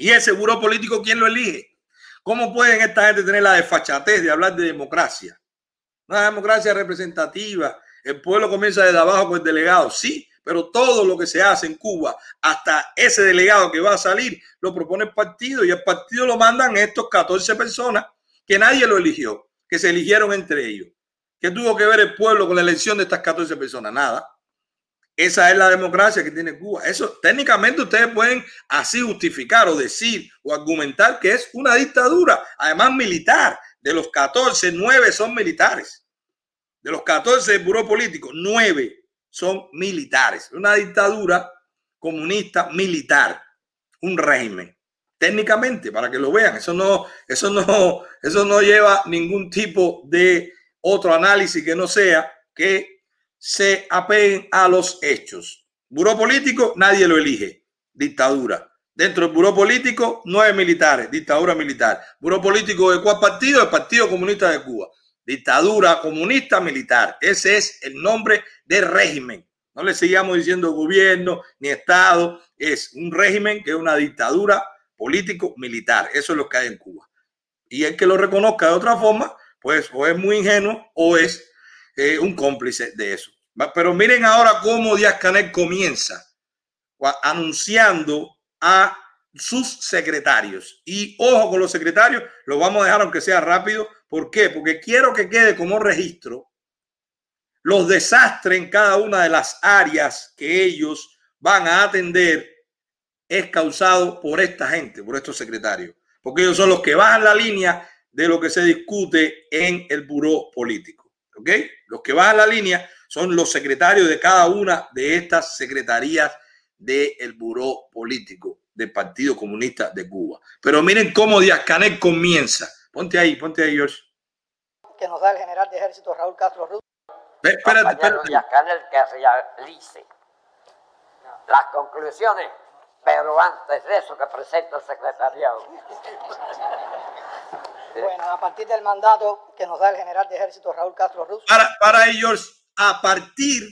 ¿Y ese buró político quién lo elige? ¿Cómo pueden esta gente tener la desfachatez de hablar de democracia? Una democracia representativa. El pueblo comienza desde abajo con el delegado, sí, pero todo lo que se hace en Cuba, hasta ese delegado que va a salir, lo propone el partido y el partido lo mandan estos 14 personas que nadie lo eligió, que se eligieron entre ellos. ¿Qué tuvo que ver el pueblo con la elección de estas 14 personas? Nada. Esa es la democracia que tiene Cuba. Eso técnicamente ustedes pueden así justificar o decir o argumentar que es una dictadura, además militar. De los 14, 9 son militares. De los 14 del buró político, 9 son militares. Una dictadura comunista militar, un régimen. Técnicamente, para que lo vean, eso no, eso no, eso no lleva ningún tipo de otro análisis que no sea que se apeguen a los hechos. Buró político, nadie lo elige. Dictadura. Dentro del buró político, nueve militares, dictadura militar. Buró político de cuál partido? El Partido Comunista de Cuba. Dictadura comunista militar. Ese es el nombre del régimen. No le sigamos diciendo gobierno ni Estado. Es un régimen que es una dictadura político-militar. Eso es lo que hay en Cuba. Y el que lo reconozca de otra forma, pues o es muy ingenuo o es eh, un cómplice de eso. Pero miren ahora cómo Díaz Canel comienza anunciando a sus secretarios. Y ojo con los secretarios, lo vamos a dejar aunque sea rápido. ¿Por? Porque quiero que quede como registro los desastres en cada una de las áreas que ellos van a atender es causado por esta gente, por estos secretarios, porque ellos son los que bajan la línea de lo que se discute en el buró político. ¿Ok? Los que bajan la línea son los secretarios de cada una de estas secretarías del buró político del Partido Comunista de Cuba. Pero miren cómo Díaz Canel comienza. Ponte ahí, ponte ahí, George. Que nos da el general de ejército Raúl Castro Ruz. Espérate, espérate. Díaz Canel que realice las conclusiones, pero antes de eso que presenta el secretariado. Bueno, a partir del mandato que nos da el general de ejército Raúl Castro Ruz. Para, ellos, a partir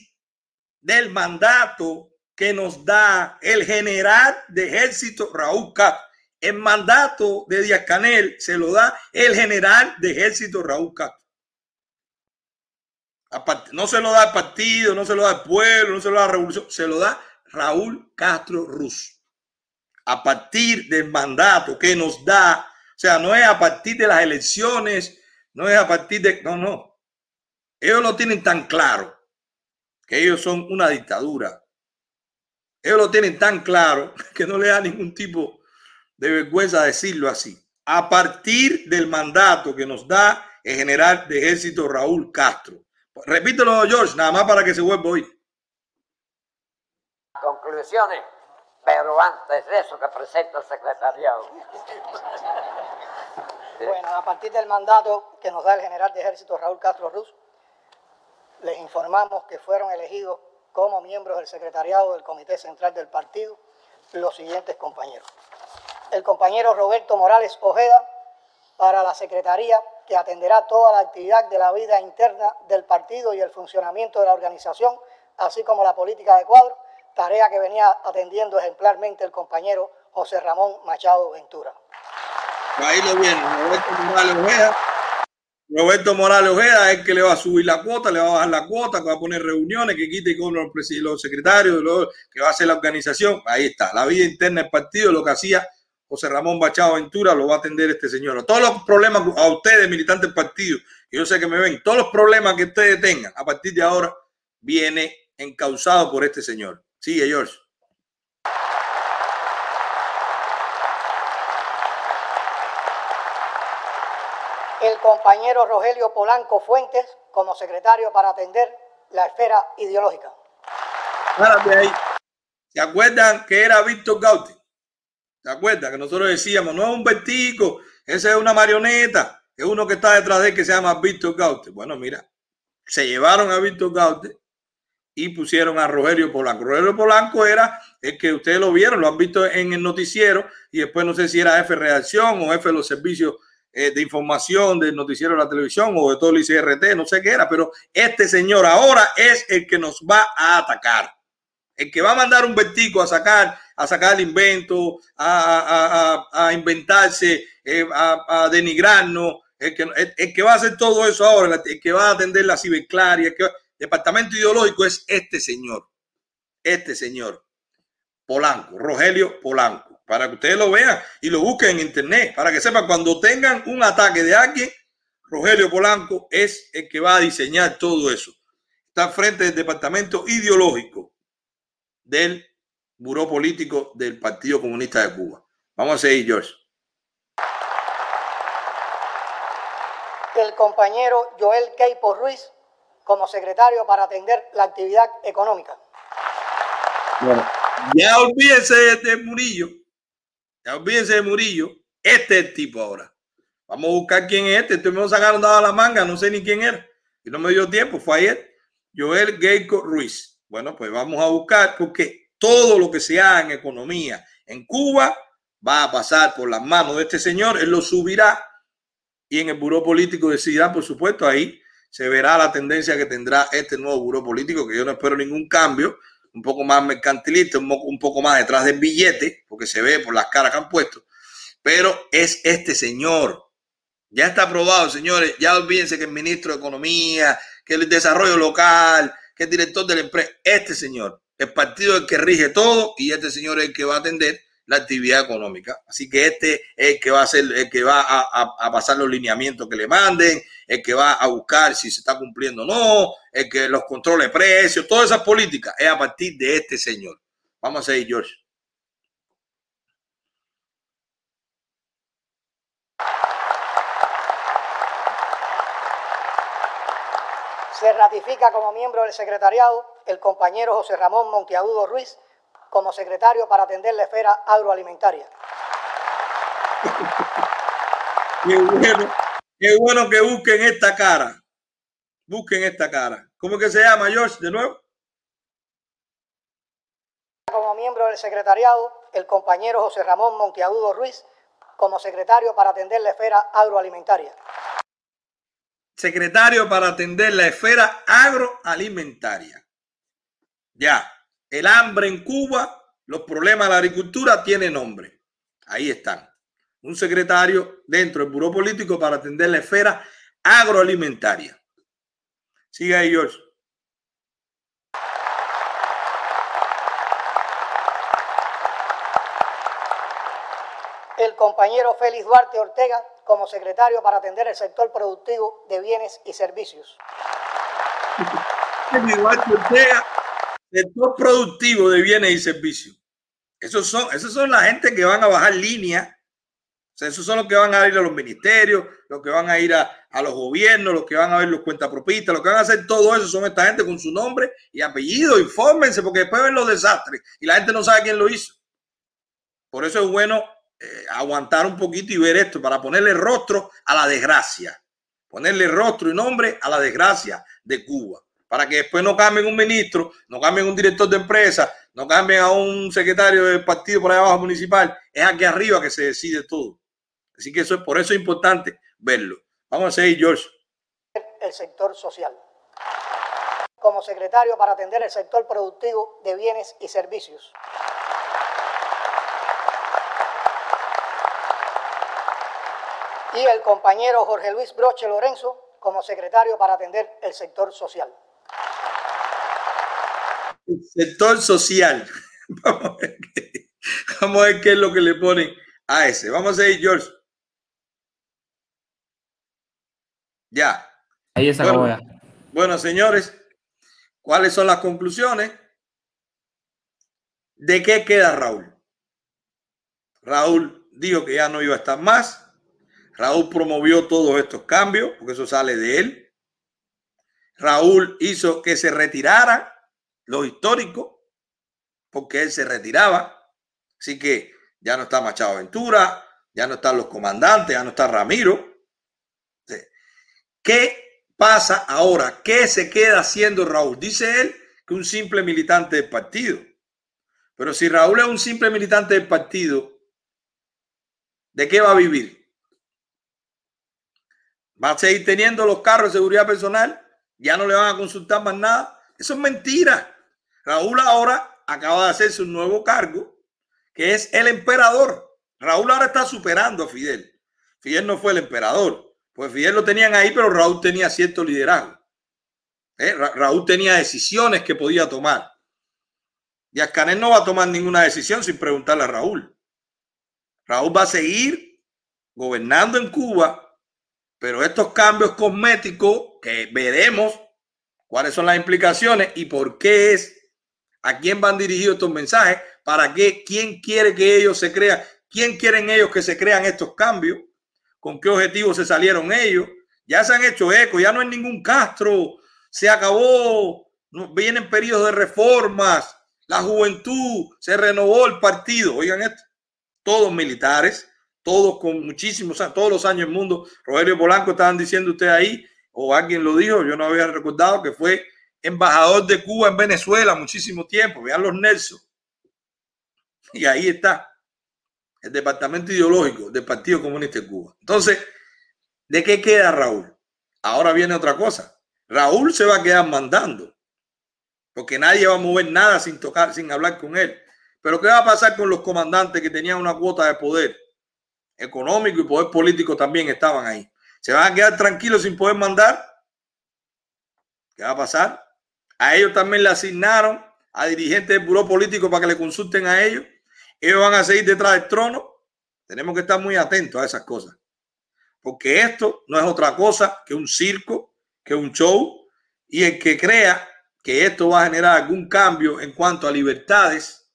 del mandato que nos da el general de ejército Raúl Castro. El mandato de Díaz Canel se lo da el general de ejército Raúl Castro. No se lo da el partido, no se lo da el pueblo, no se lo da la revolución, se lo da Raúl Castro Ruz. A partir del mandato que nos da sea, no es a partir de las elecciones, no es a partir de... No, no. Ellos lo tienen tan claro que ellos son una dictadura. Ellos lo tienen tan claro que no le da ningún tipo de vergüenza decirlo así. A partir del mandato que nos da el general de ejército Raúl Castro. Repítelo, George, nada más para que se vuelva hoy. Conclusiones, pero antes de eso que presenta el secretariado. Bueno, a partir del mandato que nos da el general de ejército Raúl Castro Ruz, les informamos que fueron elegidos como miembros del secretariado del Comité Central del Partido los siguientes compañeros. El compañero Roberto Morales Ojeda para la Secretaría que atenderá toda la actividad de la vida interna del partido y el funcionamiento de la organización, así como la política de cuadro, tarea que venía atendiendo ejemplarmente el compañero José Ramón Machado Ventura. Ahí lo viene, Roberto Morales Ojeda. Roberto Morales Ojeda es el que le va a subir la cuota, le va a bajar la cuota, que va a poner reuniones, que quite con los, secretarios, que va a hacer la organización. Ahí está, la vida interna del partido, lo que hacía José Ramón Bachado Ventura, lo va a atender este señor. Todos los problemas a ustedes, militantes del partido, yo sé que me ven, todos los problemas que ustedes tengan, a partir de ahora, viene encausado por este señor. Sigue, George. el compañero Rogelio Polanco Fuentes como secretario para atender la esfera ideológica. ahí. ¿Se acuerdan que era Víctor Gauti? ¿Se acuerdan que nosotros decíamos, no es un vertico, esa es una marioneta, es uno que está detrás de él que se llama Víctor Gaute? Bueno, mira, se llevaron a Víctor Gaute y pusieron a Rogelio Polanco. Rogelio Polanco era el que ustedes lo vieron, lo han visto en el noticiero y después no sé si era F Reacción o F los servicios eh, de información del noticiero de la televisión o de todo el ICRT, no sé qué era, pero este señor ahora es el que nos va a atacar. El que va a mandar un vertico a sacar, a sacar el invento, a, inventarse, eh, a, denigrarnos, el que, el, que va a hacer todo eso ahora, el que va a atender la ciberclaria, el que departamento ideológico es este señor, este señor, Polanco, Rogelio Polanco para que ustedes lo vean y lo busquen en internet, para que sepan cuando tengan un ataque de alguien, Rogelio Polanco es el que va a diseñar todo eso. Está frente del departamento ideológico del buró político del Partido Comunista de Cuba. Vamos a seguir, George. El compañero Joel Keipo Ruiz como secretario para atender la actividad económica. Bueno, ya olvídense de Murillo. Ya olvídense de Murillo. Este es el tipo ahora. Vamos a buscar quién es este. Este me sacaron dado la manga, no sé ni quién era. Y no me dio tiempo, fue ayer. Joel Geico Ruiz. Bueno, pues vamos a buscar porque todo lo que se haga en economía en Cuba va a pasar por las manos de este señor. Él lo subirá y en el buró político decidirá, por supuesto, ahí se verá la tendencia que tendrá este nuevo buró político, que yo no espero ningún cambio, un poco más mercantilista, un poco más detrás del billete, porque se ve por las caras que han puesto, pero es este señor. Ya está aprobado, señores. Ya olvídense que el ministro de Economía, que el desarrollo local, que el director de la empresa, este señor, el partido el que rige todo y este señor es el que va a atender la actividad económica. Así que este es el que va a ser, el que va a, pasar los lineamientos que le manden, el que va a buscar si se está cumpliendo o no, el que los controle precios, todas esas políticas es a partir de este señor. Vamos a ir, George. Se ratifica como miembro del secretariado el compañero José Ramón Monteagudo Ruiz, como secretario para atender la esfera agroalimentaria. Qué bueno, qué bueno que busquen esta cara. Busquen esta cara. ¿Cómo que se llama, George, de nuevo? Como miembro del secretariado, el compañero José Ramón Monteagudo Ruiz, como secretario para atender la esfera agroalimentaria. Secretario para atender la esfera agroalimentaria. Ya, el hambre en Cuba, los problemas de la agricultura tienen nombre. Ahí están. Un secretario dentro del Buró Político para atender la esfera agroalimentaria. Sigue ahí, George. El compañero Félix Duarte Ortega como secretario para atender el sector productivo de bienes y servicios. Félix Duarte Ortega sector productivo de bienes y servicios. Esos son, esos son la gente que van a bajar línea. O esos son los que van a ir a los ministerios, los que van a ir a, los gobiernos, los que van a ver los cuentapropistas, los que van a hacer todo eso son esta gente con su nombre y apellido. Infórmense porque después ven los desastres y la gente no sabe quién lo hizo. Por eso es bueno eh, aguantar un poquito y ver esto para ponerle rostro a la desgracia. Ponerle rostro y nombre a la desgracia de Cuba para que después no cambien un ministro, no cambien un director de empresa, no cambien a un secretario del partido por ahí abajo municipal. Es aquí arriba que se decide todo. Así que eso es por eso es importante verlo. Vamos a seguir, George. El sector social. Como secretario para atender el sector productivo de bienes y servicios. Y el compañero Jorge Luis Broche Lorenzo como secretario para atender el sector social sector social. Vamos a, ver qué, es lo que le ponen a ese. Vamos a ir, George. Ya. Ahí está bueno, bueno, señores, ¿cuáles son las conclusiones? ¿De qué queda Raúl? Raúl dijo que ya no iba a estar más. Raúl promovió todos estos cambios, porque eso sale de él. Raúl hizo que se retirara lo histórico, porque él se retiraba. Así que ya no está Machado Ventura, ya no están los comandantes, ya no está Ramiro. ¿Qué pasa ahora? ¿Qué se queda haciendo Raúl? Dice él que un simple militante del partido. Pero si Raúl es un simple militante del partido, ¿de qué va a vivir? ¿Va a seguir teniendo los carros de seguridad personal? ¿Ya no le van a consultar más nada? Eso es mentira. Raúl ahora acaba de hacerse un nuevo cargo, que es el emperador. Raúl ahora está superando a Fidel. Fidel no fue el emperador, pues Fidel lo tenían ahí, pero Raúl tenía cierto liderazgo. ¿Eh? Raúl tenía decisiones que podía tomar. Díaz Canel no va a tomar ninguna decisión sin preguntarle a Raúl. Raúl va a seguir gobernando en Cuba, pero estos cambios cosméticos que veremos cuáles son las implicaciones y por qué es ¿A quién van dirigidos estos mensajes? ¿Para qué? ¿Quién quiere que ellos se crean? ¿Quién quieren ellos que se crean estos cambios? ¿Con qué objetivo se salieron ellos? Ya se han hecho eco, ya no hay ningún Castro, se acabó, vienen periodos de reformas, la juventud, se renovó el partido. Oigan esto, todos militares, todos con muchísimos, todos los años del mundo. Rogelio Polanco estaban diciendo usted ahí, o alguien lo dijo, yo no había recordado que fue embajador de Cuba en Venezuela muchísimo tiempo. Vean los Nelson. Y ahí está el departamento ideológico del Partido Comunista de Cuba. Entonces, ¿de qué queda Raúl? Ahora viene otra cosa. Raúl se va a quedar mandando, porque nadie va a mover nada sin tocar, sin hablar con él. Pero ¿qué va a pasar con los comandantes que tenían una cuota de poder económico y poder político también estaban ahí? ¿Se van a quedar tranquilos sin poder mandar? ¿Qué va a pasar? A ellos también le asignaron a dirigentes del buró político para que le consulten a ellos. Ellos van a seguir detrás del trono. Tenemos que estar muy atentos a esas cosas. Porque esto no es otra cosa que un circo, que un show. Y el que crea que esto va a generar algún cambio en cuanto a libertades,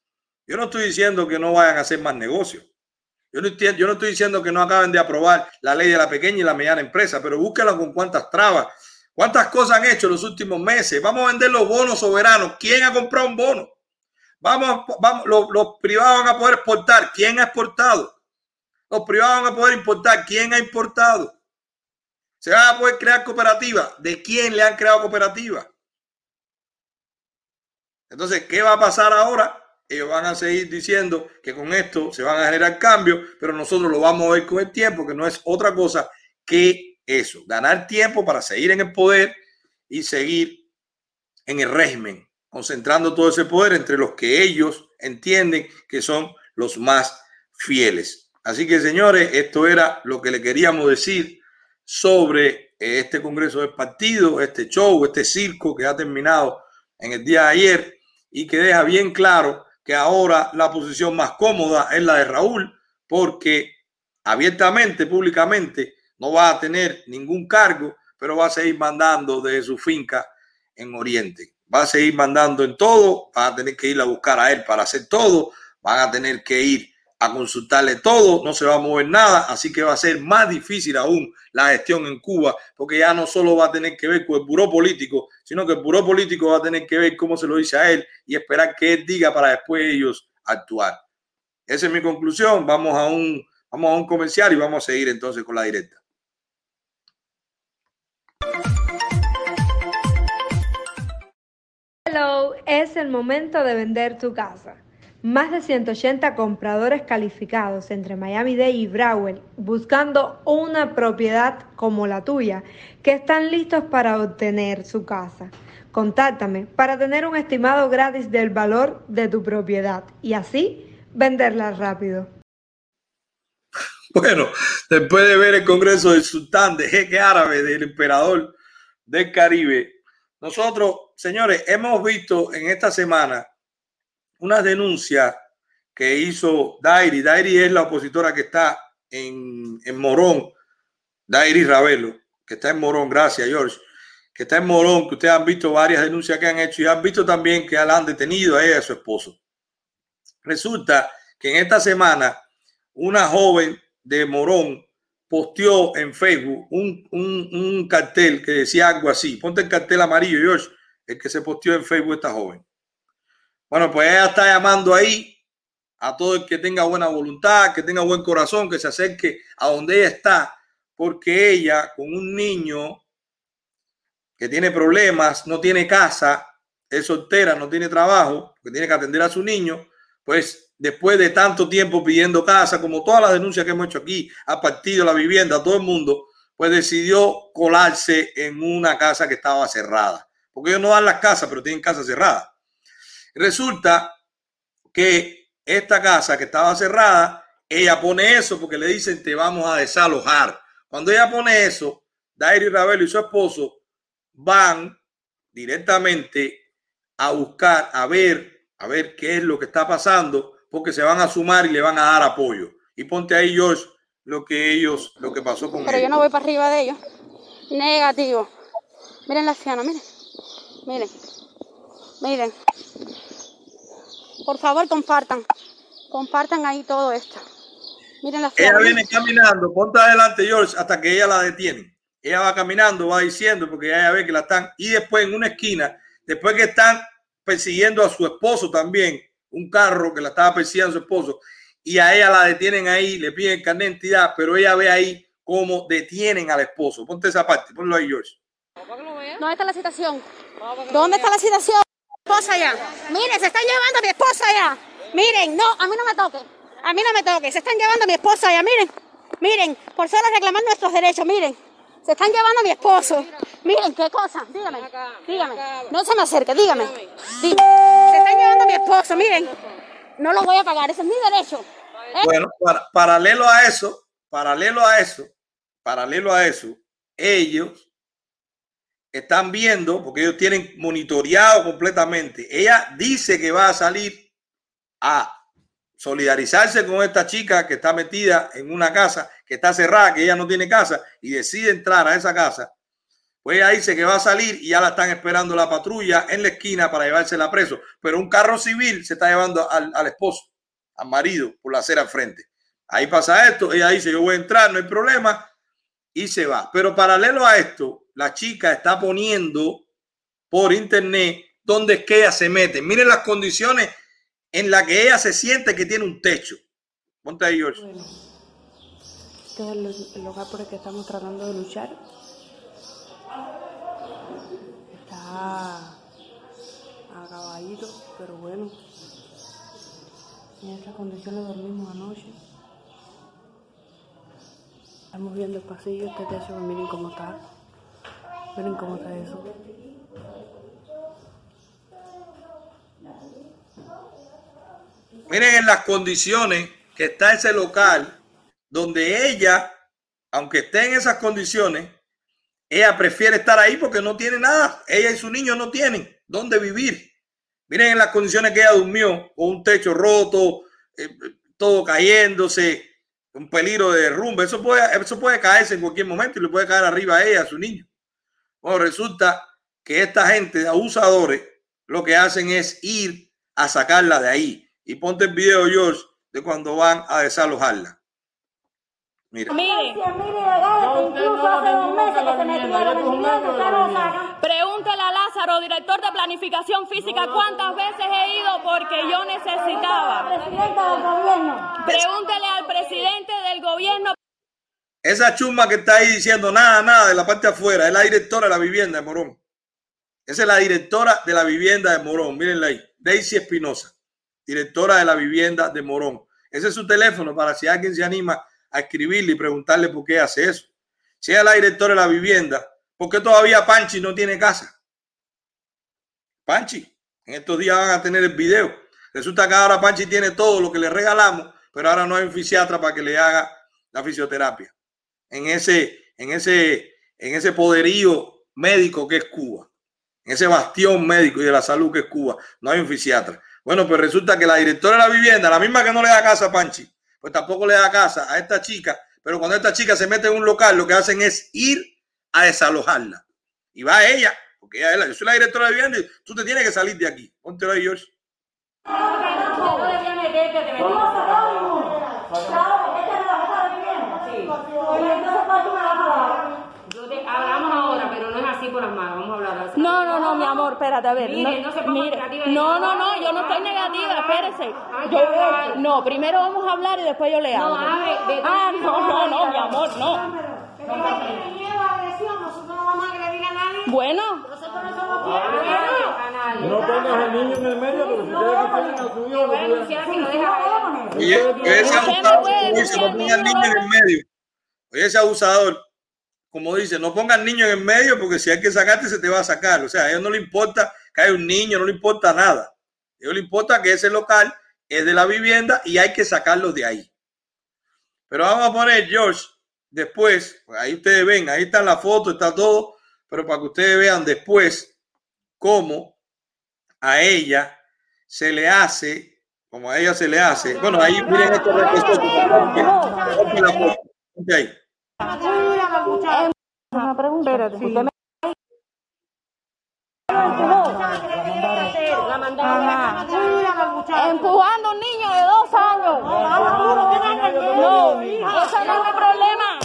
yo no estoy diciendo que no vayan a hacer más negocios. Yo no, estoy, yo no diciendo que no acaben de aprobar la ley de la pequeña y la mediana empresa, pero búsquela con cuántas trabas ¿Cuántas cosas han hecho en los últimos meses? Vamos a vender los bonos soberanos. ¿Quién ha comprado un bono? Vamos, vamos los, los, privados van a poder exportar. ¿Quién ha exportado? Los privados van a poder importar. ¿Quién ha importado? Se van a poder crear cooperativas. ¿De quién le han creado cooperativas? Entonces, ¿qué va a pasar ahora? Ellos van a seguir diciendo que con esto se van a generar cambios, pero nosotros lo vamos a ver con el tiempo, que no es otra cosa que eso, ganar tiempo para seguir en el poder y seguir en el régimen, concentrando todo ese poder entre los que ellos entienden que son los más fieles. Así que, señores, esto era lo que le queríamos decir sobre este Congreso del Partido, este show, este circo que ha terminado en el día de ayer y que deja bien claro que ahora la posición más cómoda es la de Raúl, porque abiertamente, públicamente, no va a tener ningún cargo, pero va a seguir mandando desde su finca en Oriente. Va a seguir mandando en todo, van a tener que ir a buscar a él para hacer todo, van a tener que ir a consultarle todo, no se va a mover nada, así que va a ser más difícil aún la gestión en Cuba, porque ya no solo va a tener que ver con el buró político, sino que el buró político va a tener que ver cómo se lo dice a él y esperar que él diga para después ellos actuar. Esa es mi conclusión. Vamos a un, vamos a un comercial y vamos a seguir entonces con la directa. Es el momento de vender tu casa. Más de 180 compradores calificados entre Miami-Dade y Broward buscando una propiedad como la tuya que están listos para obtener su casa. Contáctame para tener un estimado gratis del valor de tu propiedad y así venderla rápido. Bueno, después de ver el Congreso del Sultán de Jeque Árabe, del Emperador del Caribe, nosotros, señores, hemos visto en esta semana una denuncia que hizo Dairi. Dairi es la opositora que está en, en Morón, Dairi Ravelo, que está en Morón, gracias George, que está en Morón, que ustedes han visto varias denuncias que han hecho y han visto también que la han detenido a ella y a su esposo. Resulta que en esta semana una joven de Morón posteó en Facebook un, un, cartel que decía algo así. Ponte el cartel amarillo, George, el que se posteó en Facebook esta joven. Bueno, pues ella está llamando ahí a todo el que tenga buena voluntad, que tenga buen corazón, que se acerque a donde ella está, porque ella con un niño que tiene problemas, no tiene casa, es soltera, no tiene trabajo, que tiene que atender a su niño, pues después de tanto tiempo pidiendo casa, como todas las denuncias que hemos hecho aquí, a partido, la vivienda, todo el mundo, pues decidió colarse en una casa que estaba cerrada. Porque ellos no dan las casas, pero tienen casa cerrada. Resulta que esta casa que estaba cerrada, ella pone eso porque le dicen te vamos a desalojar. Cuando ella pone eso, Dairi Ravelo y su esposo van directamente a buscar, a ver, a ver qué es lo que está pasando porque se van a sumar y le van a dar apoyo. Y ponte ahí, George, lo que ellos, lo que pasó con Pero yo no voy para arriba de ellos. Negativo. Miren la anciana, miren. Miren. Miren. Por favor, compartan. Compartan ahí todo esto. Miren la Ella viene caminando, ponte adelante, George, hasta que ella la detiene. Ella va caminando, va diciendo, porque ella ve que la están. Y después en una esquina, después que están persiguiendo a su esposo también, un carro que la estaba persiguiendo a su esposo, y a ella la detienen ahí, le piden carnet de identidad, pero ella ve ahí cómo detienen al esposo. Ponte esa parte, ponlo ahí, George. ¿Dónde está la citación? ¿Dónde está la citación? Esposa ya. Miren, se están llevando a mi esposa ya. Miren, no, a mí no me toque. A mí no me toque. Se están llevando a mi esposa ya. Miren, miren, por solo reclamar nuestros derechos. Miren, se están llevando a mi esposo. Miren, qué cosa. Dígame, dígame. No se me acerque, dígame. Dí- Se están llevando a mi esposo. Miren, no lo voy a pagar. Ese es mi derecho. ¿Eh? Bueno, para- paralelo a eso, paralelo a eso, paralelo a eso, ellos están viendo, porque ellos tienen monitoreado completamente. Ella dice que va a salir a solidarizarse con esta chica que está metida en una casa que está cerrada, que ella no tiene casa y decide entrar a esa casa. Pues ella dice que va a salir y ya la están esperando la patrulla en la esquina para llevársela preso. Pero un carro civil se está llevando al, al esposo, al marido, por la acera al frente. Ahí pasa esto, ella dice, yo voy a entrar, no hay problema, y se va. Pero paralelo a esto, la chica está poniendo por internet dónde es que ella se mete. Miren las condiciones en las que ella se siente que tiene un techo. Ponte ahí, George. Este es el, lugar por el que estamos tratando de luchar. Está acabadito, pero bueno. En estas condiciones dormimos anoche. Estamos viendo el pasillo, este techo, miren cómo está. Miren cómo está eso. Miren en las condiciones que está ese local, donde ella, aunque esté en esas condiciones, ella prefiere estar ahí porque no tiene nada. Ella y su niño no tienen dónde vivir. Miren en las condiciones que ella durmió, con un techo roto, eh, todo cayéndose, un peligro de derrumbe. Eso puede, eso puede caerse en cualquier momento y le puede caer arriba a ella, a su niño. Bueno, resulta que esta gente de abusadores lo que hacen es ir a sacarla de ahí. Y ponte el video, George, de cuando van a desalojarla. Mira. Pregúntele a Lázaro, director de planificación física, cuántas veces he ido porque yo necesitaba. Presidente del gobierno. Pregúntele al presidente del gobierno. Esa chumba que está ahí diciendo nada, nada de la parte afuera, es la directora de la vivienda de Morón. Esa es la directora de la vivienda de Morón. Mírenla ahí. Daisy Espinosa, directora de la vivienda de Morón. Ese es su teléfono para si alguien se anima a escribirle y preguntarle por qué hace eso. Si es la directora de la vivienda, ¿por qué todavía Panchi no tiene casa? Panchi, en estos días van a tener el video. Resulta que ahora Panchi tiene todo lo que le regalamos, pero ahora no hay un fisiatra para que le haga la fisioterapia. En ese, en ese, en ese poderío médico que es Cuba, en ese bastión médico y de la salud que es Cuba, no hay un fisiatra. Bueno, pues resulta que la directora de la vivienda, la misma que no le da casa a Panchi, pues tampoco le da casa a esta chica, pero cuando esta chica se mete en un local, lo que hacen es ir a desalojarla. Y va ella, porque ella es la, yo soy la directora de vivienda y tú te tienes que salir de aquí. Póntelo ahí. Hablamos ahora, pero no es así por las manos, vamos a hablar así. No, no, no, mi amor, espérate, a ver. Mire, no, no se ponga mire. negativa. no, no, no, yo no estoy negativa, espérese. Yo- no, primero vamos a hablar y después yo le No, hablo. de- ah, no, no, no, mi amor, no. Bueno, No pongas al niño en el medio porque si ustedes quieren a su hijo, no ese abusador, no pongan niño en el medio. Oye, ese abusador, como dice, no pongan niño en el medio porque si hay que sacarte, se te va a sacar. O sea, a ellos no le importa que haya un niño, no le importa nada. A ellos le importa que ese local es de la vivienda y hay que sacarlos de ahí. Pero vamos a poner, George, después, pues ahí ustedes ven, ahí está la foto, está todo, pero para que ustedes vean después cómo a ella se le hace, como a ella se le hace. Bueno, ahí miren. Ponte la foto, ponte ahí. una pregunta. Espérate, usted me La mandaron. Empujando a un niño de dos años. No, ese no es mi problema.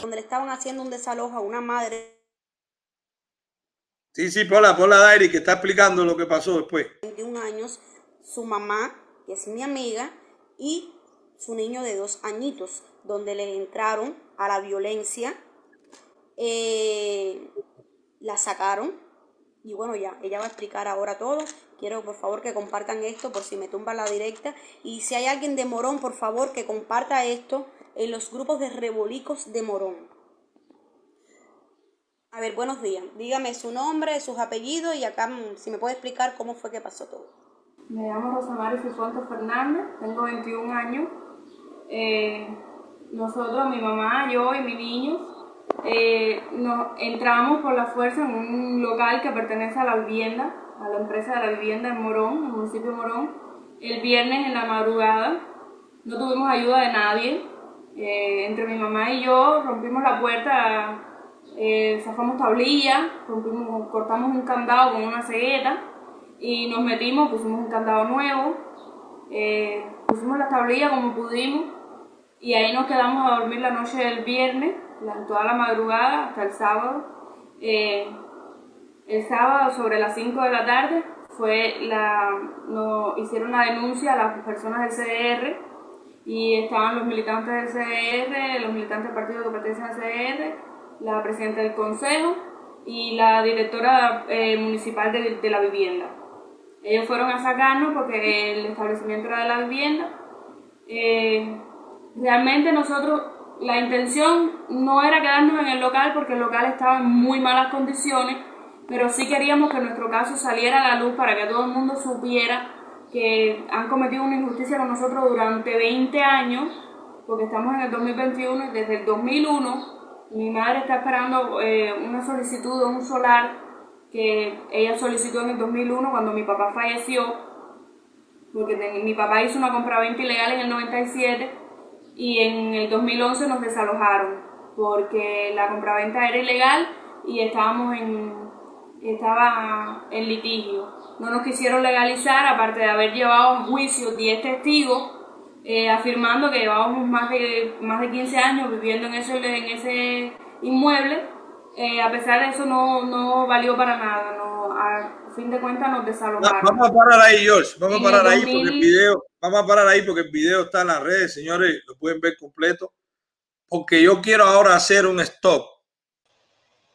Donde le estaban haciendo un desalojo a una madre Sí, sí, ponla, ponla Dairi que está explicando lo que pasó después. de 21 años, su mamá, que es mi amiga, y su niño de dos añitos, donde le entraron a la violencia, eh, la sacaron. Y bueno, ya, ella va a explicar ahora todo. Quiero por favor que compartan esto por si me tumba la directa. Y si hay alguien de Morón, por favor que comparta esto en los grupos de revolicos de Morón. A ver, buenos días. Dígame su nombre, sus apellidos y acá mm, si me puede explicar cómo fue que pasó todo. Me llamo Rosamari Cifuentes Fernández, tengo 21 años. Eh, nosotros, mi mamá, yo y mi niño, eh, nos entramos por la fuerza en un local que pertenece a la vivienda, a la empresa de la vivienda en Morón, en el municipio de Morón, el viernes en la madrugada. No tuvimos ayuda de nadie. Eh, entre mi mamá y yo rompimos la puerta eh, zafamos tablillas, cortamos un candado con una cegueta y nos metimos, pusimos un candado nuevo, eh, pusimos las tablillas como pudimos y ahí nos quedamos a dormir la noche del viernes, la- toda la madrugada hasta el sábado. Eh, el sábado sobre las 5 de la tarde fue la, nos hicieron una denuncia a las personas del CDR y estaban los militantes del CDR, los militantes del partido que pertenecen al CDR, la presidenta del consejo y la directora eh, municipal de la vivienda. Ellos fueron a sacarnos porque el establecimiento era de la vivienda. Eh, realmente nosotros, la intención no era quedarnos en el local porque el local estaba en muy malas condiciones, pero sí queríamos que nuestro caso saliera a la luz para que todo el mundo supiera que han cometido una injusticia con nosotros durante 20 años, porque estamos en el 2021 y desde el 2001 mi madre está esperando eh, una solicitud de un solar que ella solicitó en el 2001 cuando mi papá falleció, porque mi papá hizo una compraventa ilegal en el 97 y en el 2011 nos desalojaron porque la compraventa era ilegal y estábamos en, estaba en litigio. No nos quisieron legalizar, aparte de haber llevado a juicio 10 testigos, eh, afirmando que llevábamos más de, más de 15 años viviendo en ese, en ese inmueble. Eh, a pesar de eso no, no valió para nada, no, a fin de cuentas nos desalojaron. Vamos a parar ahí, George. Vamos a parar ahí porque el 2000 video, vamos a parar ahí porque el video está en las redes, señores, lo pueden ver completo. Porque yo quiero ahora hacer un stop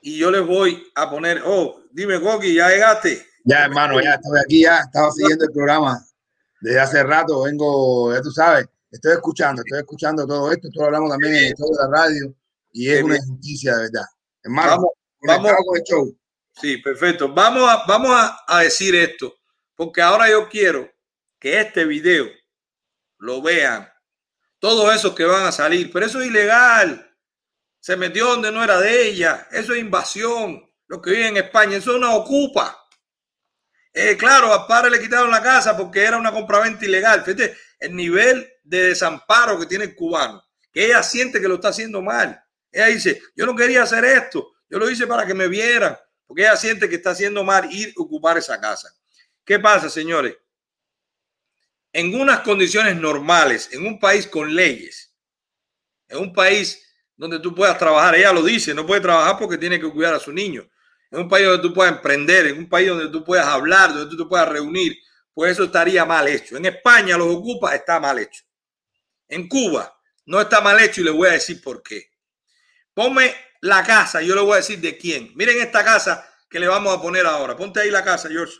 y yo les voy a poner, oh, dime, Coqui, ya llegaste. Ya, hermano, ya estoy aquí, ya estaba siguiendo el programa desde hace rato. Vengo, ya tú sabes, estoy escuchando, estoy escuchando todo esto. Esto lo hablamos también en toda la radio y es una injusticia, de verdad. Hermano, Vamos, vamos. el show. Sí, perfecto. Vamos a, vamos a, a decir esto, porque ahora yo quiero que este video lo vean todos esos que van a salir, pero eso es ilegal. Se metió donde no era de ella. Eso es invasión. Lo que vive en España, eso no ocupa. Eh, claro, a padre le quitaron la casa porque era una compraventa ilegal. Fíjate el nivel de desamparo que tiene el cubano, que ella siente que lo está haciendo mal. Ella dice, yo no quería hacer esto, yo lo hice para que me vieran, porque ella siente que está haciendo mal ir a ocupar esa casa. ¿Qué pasa, señores? En unas condiciones normales, en un país con leyes, en un país donde tú puedas trabajar, ella lo dice, no puede trabajar porque tiene que cuidar a su niño. En un país donde tú puedas emprender, en un país donde tú puedas hablar, donde tú te puedas reunir, pues eso estaría mal hecho. En España los ocupa, está mal hecho. En Cuba no está mal hecho y le voy a decir por qué. Ponme la casa, yo le voy a decir de quién. Miren esta casa que le vamos a poner ahora. Ponte ahí la casa, George.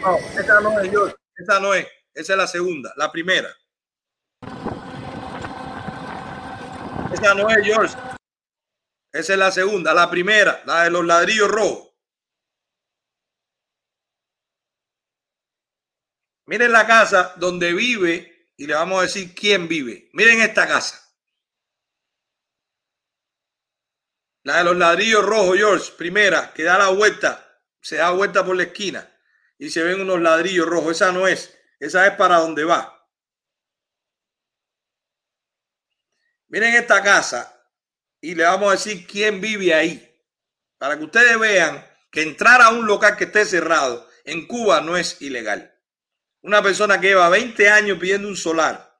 No, esa no es, George. Esa no es. Esa es la segunda, la primera. Esa no es, George. Esa es la segunda, la primera, la de los ladrillos rojos. Miren la casa donde vive y le vamos a decir quién vive. Miren esta casa. La de los ladrillos rojos, George, primera, que da la vuelta, se da vuelta por la esquina y se ven unos ladrillos rojos. Esa no es, esa es para donde va. Miren esta casa y le vamos a decir quién vive ahí. para que ustedes vean que entrar a un local que esté cerrado en Cuba no es ilegal. Una persona que lleva 20 años pidiendo un solar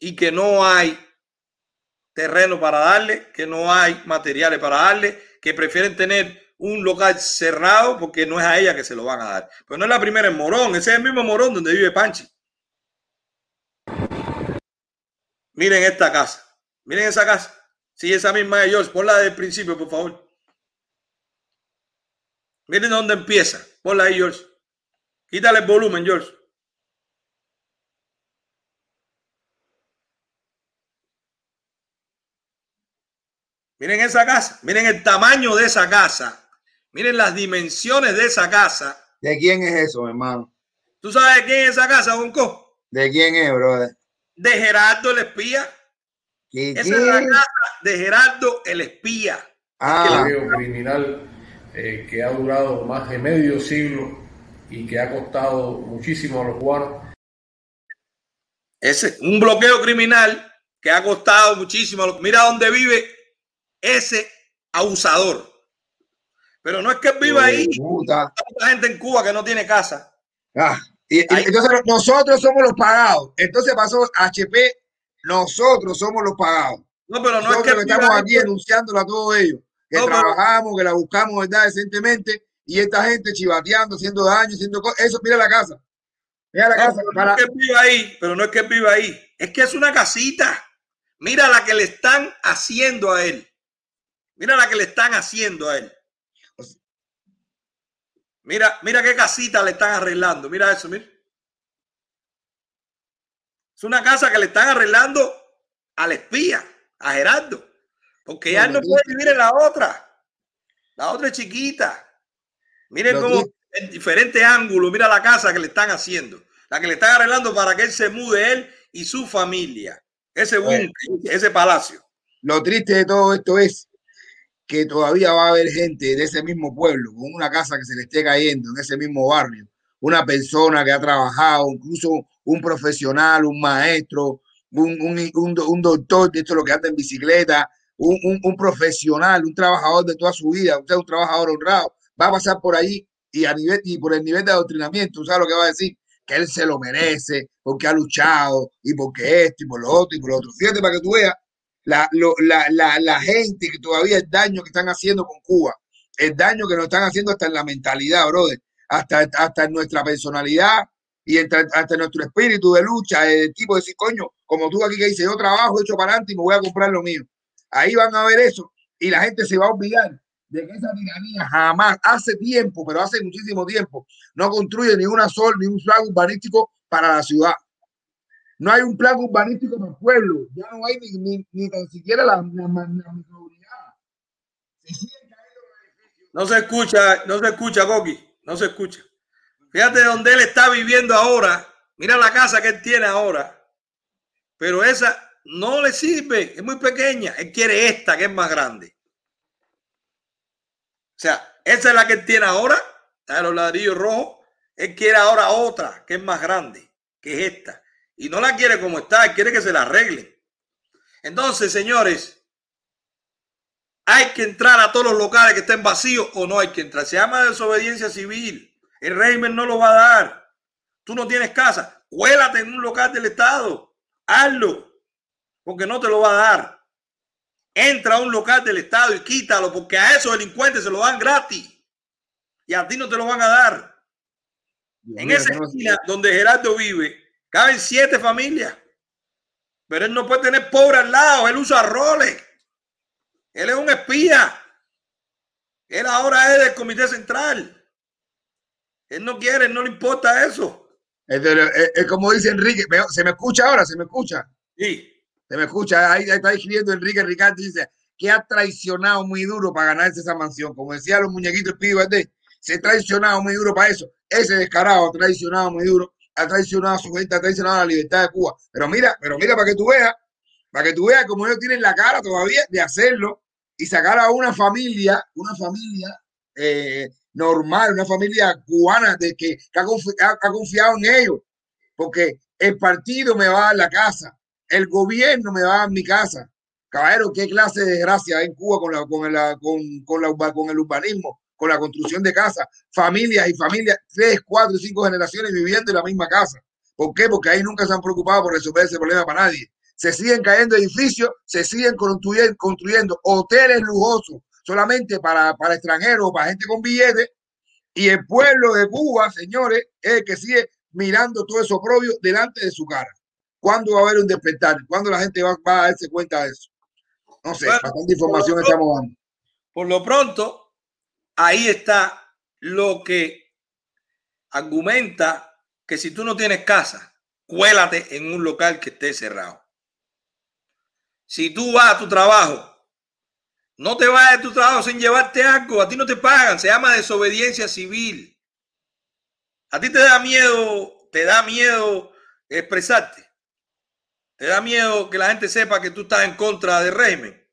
y que no hay terreno para darle, que no hay materiales para darle, que prefieren tener un local cerrado porque no es a ella que se lo van a dar. Pero no es la primera en Morón, ese es el mismo Morón donde vive Panchi. Miren esta casa, miren esa casa. Sí, esa misma de George, ponla desde el principio, por favor. Miren dónde empieza, ponla ahí, George. Quítale el volumen, George. Miren esa casa, miren el tamaño de esa casa, miren las dimensiones de esa casa. ¿De quién es eso, hermano? ¿Tú sabes de quién es esa casa, Bonco? ¿De quién es, brother? De Gerardo el Espía. ¿Qué, Esa qué? es la casa de Gerardo el Espía. Ah, Bloqueo criminal eh, que ha durado más de medio siglo y que ha costado muchísimo a los cubanos. Ese, un bloqueo criminal que ha costado muchísimo. Mira dónde vive ese abusador. Pero no es que viva ahí. puta. Hay mucha gente en Cuba que no tiene casa. Ah, y, y entonces nosotros somos los pagados. Entonces pasó HP, nosotros somos los pagados. No, pero no nosotros es que estamos viva aquí ahí. denunciándolo a todos ellos. Que No, pero- trabajamos, que la buscamos, ¿verdad? Decentemente. Y esta gente chivateando, haciendo daño, haciendo cosas. Eso, mira la casa. Mira la No, casa. pero no es que viva ahí, pero no es que viva ahí. Es que es una casita. Mira la que le están haciendo a él. Mira la que le están haciendo a él. Mira, mira qué casita le están arreglando. Mira eso, mira. Es una casa que le están arreglando al espía, a Gerardo. Porque ya No, puede vivir en la otra. La otra es chiquita. Miren cómo en diferentes ángulos, mira la casa que le están haciendo. La que le están arreglando para que él se mude él y su familia. Ese búnker, ese palacio. Lo triste de todo esto es que todavía va a haber gente de ese mismo pueblo, con una casa que se le esté cayendo en ese mismo barrio, una persona que ha trabajado, incluso un profesional, un maestro, un, un, un, un doctor, de esto es lo que anda en bicicleta, un, profesional, un trabajador de toda su vida, usted es un trabajador honrado, va a pasar por ahí y a nivel y por el nivel de adoctrinamiento, ¿sabes lo que va a decir? Que él se lo merece, porque ha luchado y porque esto y por lo otro y por lo otro. Fíjate para que tú veas la, lo- la, la, la gente que todavía el daño que están haciendo con Cuba, el daño que nos están haciendo hasta en la mentalidad, brother, hasta, hasta en nuestra personalidad y hasta nuestro espíritu de lucha, el tipo de decir, coño, como tú aquí que dices, yo trabajo, hecho para adelante y me voy a comprar lo mío. Ahí van a ver eso y la gente se va a olvidar de que esa tiranía jamás, hace tiempo, pero hace muchísimo tiempo, no construye ni una sol, ni un plan urbanístico para la ciudad. No hay un plan urbanístico para el pueblo. Ya no hay ni, ni, ni tan siquiera la, la, la. No se escucha, no se escucha, Coqui. No se escucha. Fíjate donde él está viviendo ahora. Mira la casa que él tiene ahora. Pero esa no le sirve. Es muy pequeña. Él quiere esta que es más grande. O sea, esa es la que él tiene ahora. La de los ladrillos rojos. Él quiere ahora otra que es más grande. Que es esta. Y no la quiere como está. Quiere que se la arreglen. Entonces, señores, hay que entrar a todos los locales que estén vacíos o no hay que entrar. Se llama desobediencia civil. El régimen no lo va a dar. Tú no tienes casa. Cuélate en un local del Estado. Hazlo. Porque no te lo va a dar. Entra a un local del Estado y quítalo porque a esos delincuentes se lo dan gratis. Y a ti no te lo van a dar. En esa esquina donde Gerardo vive, caben siete familias. Pero él no puede tener pobre al lado. Él usa roles. Él es un espía. Él ahora es del comité central. Él no quiere, no le importa eso. Es, de- es- es como dice Enrique, se me escucha ahora, se me escucha. Sí. Se me escucha, ahí, ahí está escribiendo Enrique Ricardo, dice que ha traicionado muy duro para ganarse esa mansión. Como decía los muñequitos Speedy Valdés, se ha traicionado muy duro para eso. Ese descarado ha traicionado muy duro, ha traicionado a su gente, ha traicionado la libertad de Cuba. Pero mira, pero mira para que tú veas, para que tú veas cómo ellos tienen la cara todavía de hacerlo y sacar a una familia, una familia eh, normal, una familia cubana de que, ha, confi- ha- ha confiado en ellos, porque el partido me va a dar la casa, el gobierno me va a dar mi casa, Caballero, ¿qué clase de desgracia en Cuba con, la, con, la, con, con, la, con el urbanismo, con la construcción de casas? Familias y familias, tres, cuatro, cinco generaciones viviendo en la misma casa. ¿Por qué? Porque ahí nunca se han preocupado por resolver ese problema para nadie. Se siguen cayendo edificios, se siguen construyendo, construyendo hoteles lujosos solamente para, para extranjeros o para gente con billetes. Y el pueblo de Cuba, señores, es el que sigue mirando todo eso propio delante de su cara. ¿Cuándo va a haber un despertar? ¿Cuándo la gente va, va a darse cuenta de eso? No sé, bastante información estamos dando. Por lo pronto, ahí está lo que argumenta que si tú no tienes casa, cuélate en un local que esté cerrado. Si tú vas a tu trabajo, no te vayas de tu trabajo sin llevarte algo, a ti no te pagan, se llama desobediencia civil. A ti te da miedo, te da miedo expresarte. Te da miedo que la gente sepa que tú estás en contra del régimen.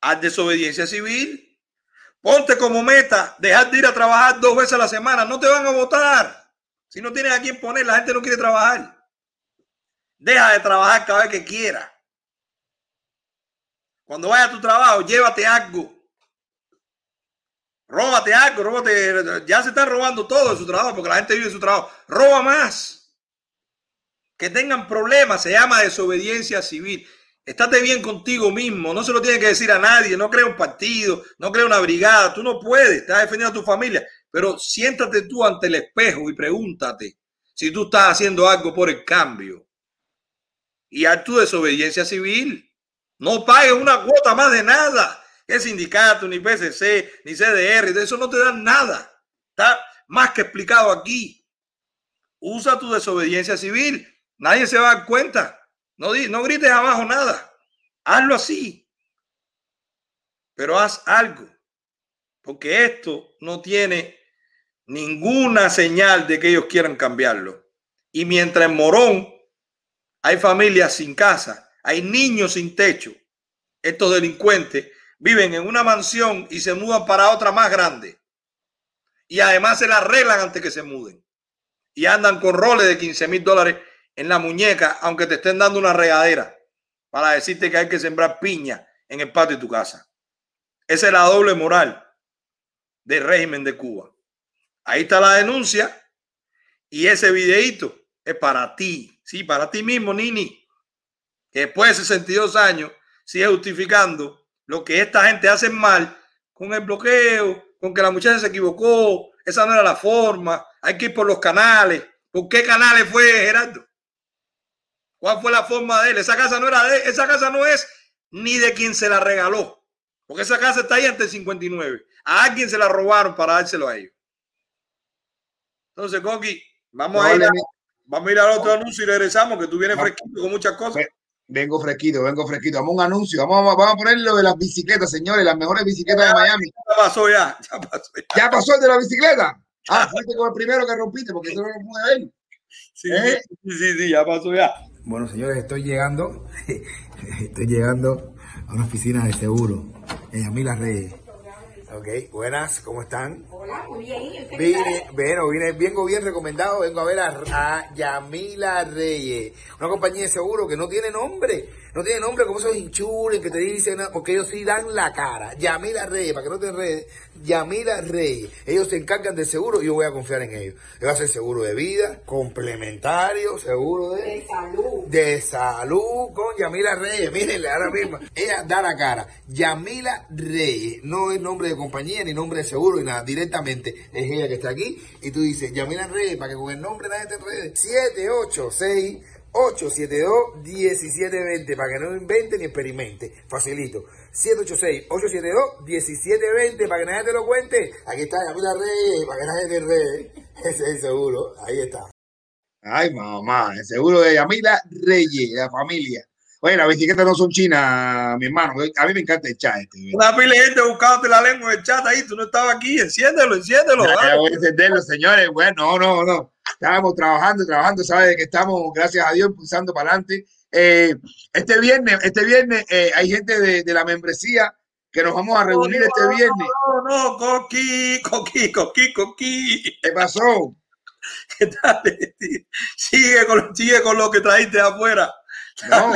Haz desobediencia civil. Ponte como meta dejar de ir a trabajar dos veces a la semana. No te van a votar. Si no tienes a quién poner, la gente no quiere trabajar. Deja de trabajar cada vez que quiera. Cuando vayas a tu trabajo, llévate algo. Róbate algo, róbate. Ya se está robando todo de su trabajo porque la gente vive su trabajo. Roba más. Que tengan problemas se llama desobediencia civil. Estate bien contigo mismo. No se lo tiene que decir a nadie. No crea un partido, no crea una brigada. Tú no puedes. Estás defendiendo a tu familia. Pero siéntate tú ante el espejo y pregúntate si tú estás haciendo algo por el cambio. Y haz tu desobediencia civil. No pagues una cuota más de nada. Que sindicato, ni PCC, ni CDR, de eso no te dan nada. Está más que explicado aquí. Usa tu desobediencia civil. Nadie se va a dar cuenta. No, no grites abajo nada. Hazlo así. Pero haz algo. Porque esto no tiene ninguna señal de que ellos quieran cambiarlo. Y mientras en Morón hay familias sin casa, hay niños sin techo, estos delincuentes viven en una mansión y se mudan para otra más grande. Y además se la arreglan antes que se muden. Y andan con roles de 15 mil dólares en la muñeca, aunque te estén dando una regadera para decirte que hay que sembrar piña en el patio de tu casa. Esa es la doble moral del régimen de Cuba. Ahí está la denuncia y ese videíto es para ti, sí, para ti mismo, Nini, que después de 62 años sigue justificando lo que esta gente hace mal con el bloqueo, con que la muchacha se equivocó, esa no era la forma, hay que ir por los canales. ¿Por qué canales fue Gerardo? ¿Cuál fue la forma de él? Esa casa no era de él, esa casa no es ni de quien se la regaló, porque esa casa está ahí ante el 59. A alguien se la robaron para dárselo a ellos. Entonces, Coqui, vamos a ir a, vamos a ir al otro anuncio y regresamos, que tú vienes fresquito con muchas cosas. Vengo fresquito, vengo fresquito. Vamos a un anuncio. Vamos, vamos a poner lo de las bicicletas, señores, las mejores bicicletas de Miami. Ya pasó ya, ya pasó ya. ¿Ya pasó el de la bicicleta? Ah, fuiste con el primero que rompiste, porque eso no lo pude ver. Sí, ¿Eh? sí, sí, sí, ya pasó ya. Bueno, señores, estoy llegando, estoy llegando a una oficina de seguro en Yamila Reyes. Ok, buenas, ¿cómo están? Hola, muy bien. Vine, bueno, vine, vengo bien recomendado, vengo a ver a, a, Yamila Reyes, una compañía de seguro que no tiene nombre, no tiene nombre como esos hinchules que te dicen, porque ellos sí dan la cara. Yamila Reyes, para que no te enredes, Yamila Reyes, ellos se encargan del seguro y yo voy a confiar en ellos. Yo voy a hacer seguro de vida, complementario, seguro de, De salud. de salud con Yamila Reyes. Mírenle ahora mismo. Ella da la cara. Yamila Reyes. No es nombre de compañía ni nombre de seguro ni nada. Directamente es ella que está aquí. Y tú dices, Yamila Reyes, para que con el nombre nadie te enrede. 786 872-1720 para que no invente ni experimente. Facilito. 786-872-1720 para que nadie te lo cuente. Aquí está Yamila Reyes para que nadie te enrede. Ese es el seguro. Ahí está. Ay, mamá, el seguro de Yamila Reyes, la familia. Oye, las bicicletas no son chinas, mi hermano. A mí me encanta el chat. Este, Una pila de gente buscándote la lengua en el chat ahí. Tú no estabas aquí. Enciéndelo, enciéndelo. Ya, voy a encenderlo, señores. Bueno, no, no, no. Estábamos trabajando, trabajando. Sabes que estamos, gracias a Dios, impulsando para adelante. Eh, este viernes, este viernes eh, hay gente de, de la membresía que nos vamos a reunir este viernes. No, no, Coqui, Coqui, Coqui, Coqui. ¿Qué pasó? ¿Qué tal? Sigue con, sigue con lo que trajiste afuera. No,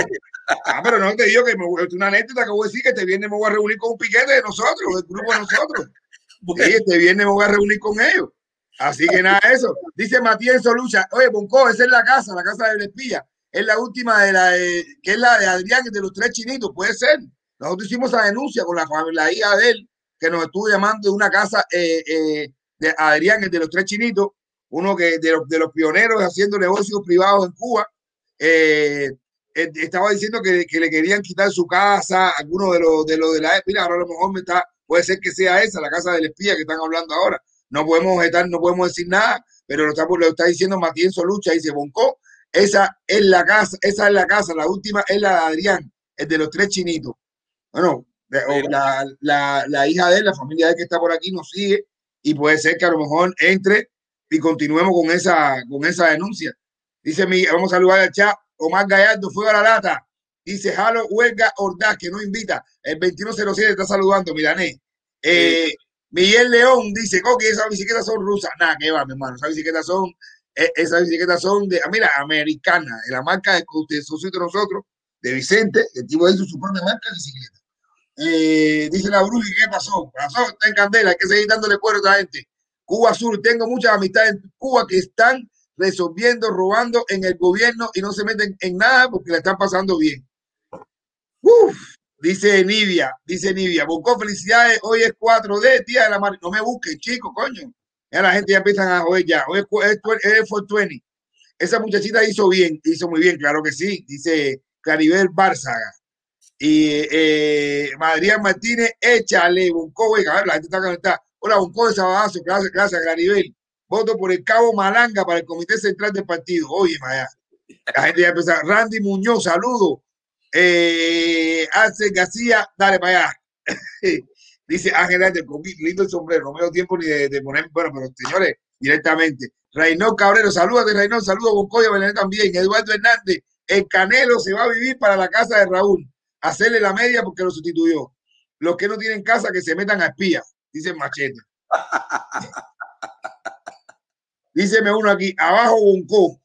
Ah, pero no te digo que me una anécdota que voy a decir que este viernes me voy a reunir con un piquete de nosotros, del grupo de nosotros. Sí, este viernes me voy a reunir con ellos. Así que nada, eso. Dice Matías Solucha, oye, Bonco, esa es la casa, la casa del espía. Es la última de la de, que es la de Adrián, de los tres chinitos, puede ser. Nosotros hicimos esa denuncia con la, la hija de él, que nos estuvo llamando de una casa eh, eh, de Adrián, el de los tres chinitos, uno que de los, de los pioneros haciendo negocios privados en Cuba. Eh, eh, estaba diciendo que, que, le querían quitar su casa, alguno de los de los de la mira, ahora a lo mejor me está, puede ser que sea esa, la casa del espía que están hablando ahora. No podemos estar, no podemos decir nada, pero lo está, lo está diciendo Matías Solucha, dice Bonco, esa es la casa, esa es la casa, la última es la de Adrián, el de los tres chinitos. Bueno, la, la, la hija de él, la familia de él que está por aquí nos sigue y puede ser que a lo mejor entre y continuemos con esa, con esa denuncia. Dice mi, vamos a saludar al chat, Omar Gallardo, fue a la lata. Dice Jalo Huelga Ordaz, que no invita. El 2107 está saludando, Milané. Eh, Miguel León dice, Coqui, esas bicicletas son rusas. Nada, que va, mi hermano. Esas bicicletas son, eh, esas bicicletas son de, ah, mira, americana. La marca de usted socio de nosotros, de Vicente, el tipo hizo su propia marca de bicicleta. Eh, dice la bruja, ¿qué pasó? Pasó, está en candela, hay que seguir dándole cuero a esta gente. Cuba Sur, tengo muchas amistades en Cuba que están resolviendo, robando en el gobierno y no se meten en nada porque la están pasando bien. Uf, dice Nivia, dice Nivia, buscó felicidades, hoy es 4D, tía de la mar. No me busques, chico, coño. Ya la gente ya empiezan a joder ya. Hoy es, es, 420. Esa muchachita hizo bien, hizo muy bien, claro que sí, dice Claribel Bárzaga. Y eh, Martínez, échale, Bunco, a ver, la gente está conectada. Hola, Bunco de Sabazo, gracias, gracias, Claribel. Voto por el cabo Malanga para el Comité Central del Partido. Oye, Maya. La gente ya empieza. Randy Muñoz, saludo. Eh, Arce García, dale para allá. Dice Ángel Ángel, lindo el sombrero. No me doy tiempo ni de, poner. Bueno, pero señores, directamente. Reinaldo Cabrero, de Reinaldo, saludos con Coya Belén también. Eduardo Hernández, el Canelo se va a vivir para la casa de Raúl. Hacerle la media porque lo sustituyó. Los que no tienen casa, que se metan a espía, dice Machete. Díceme uno aquí, abajo Bonco,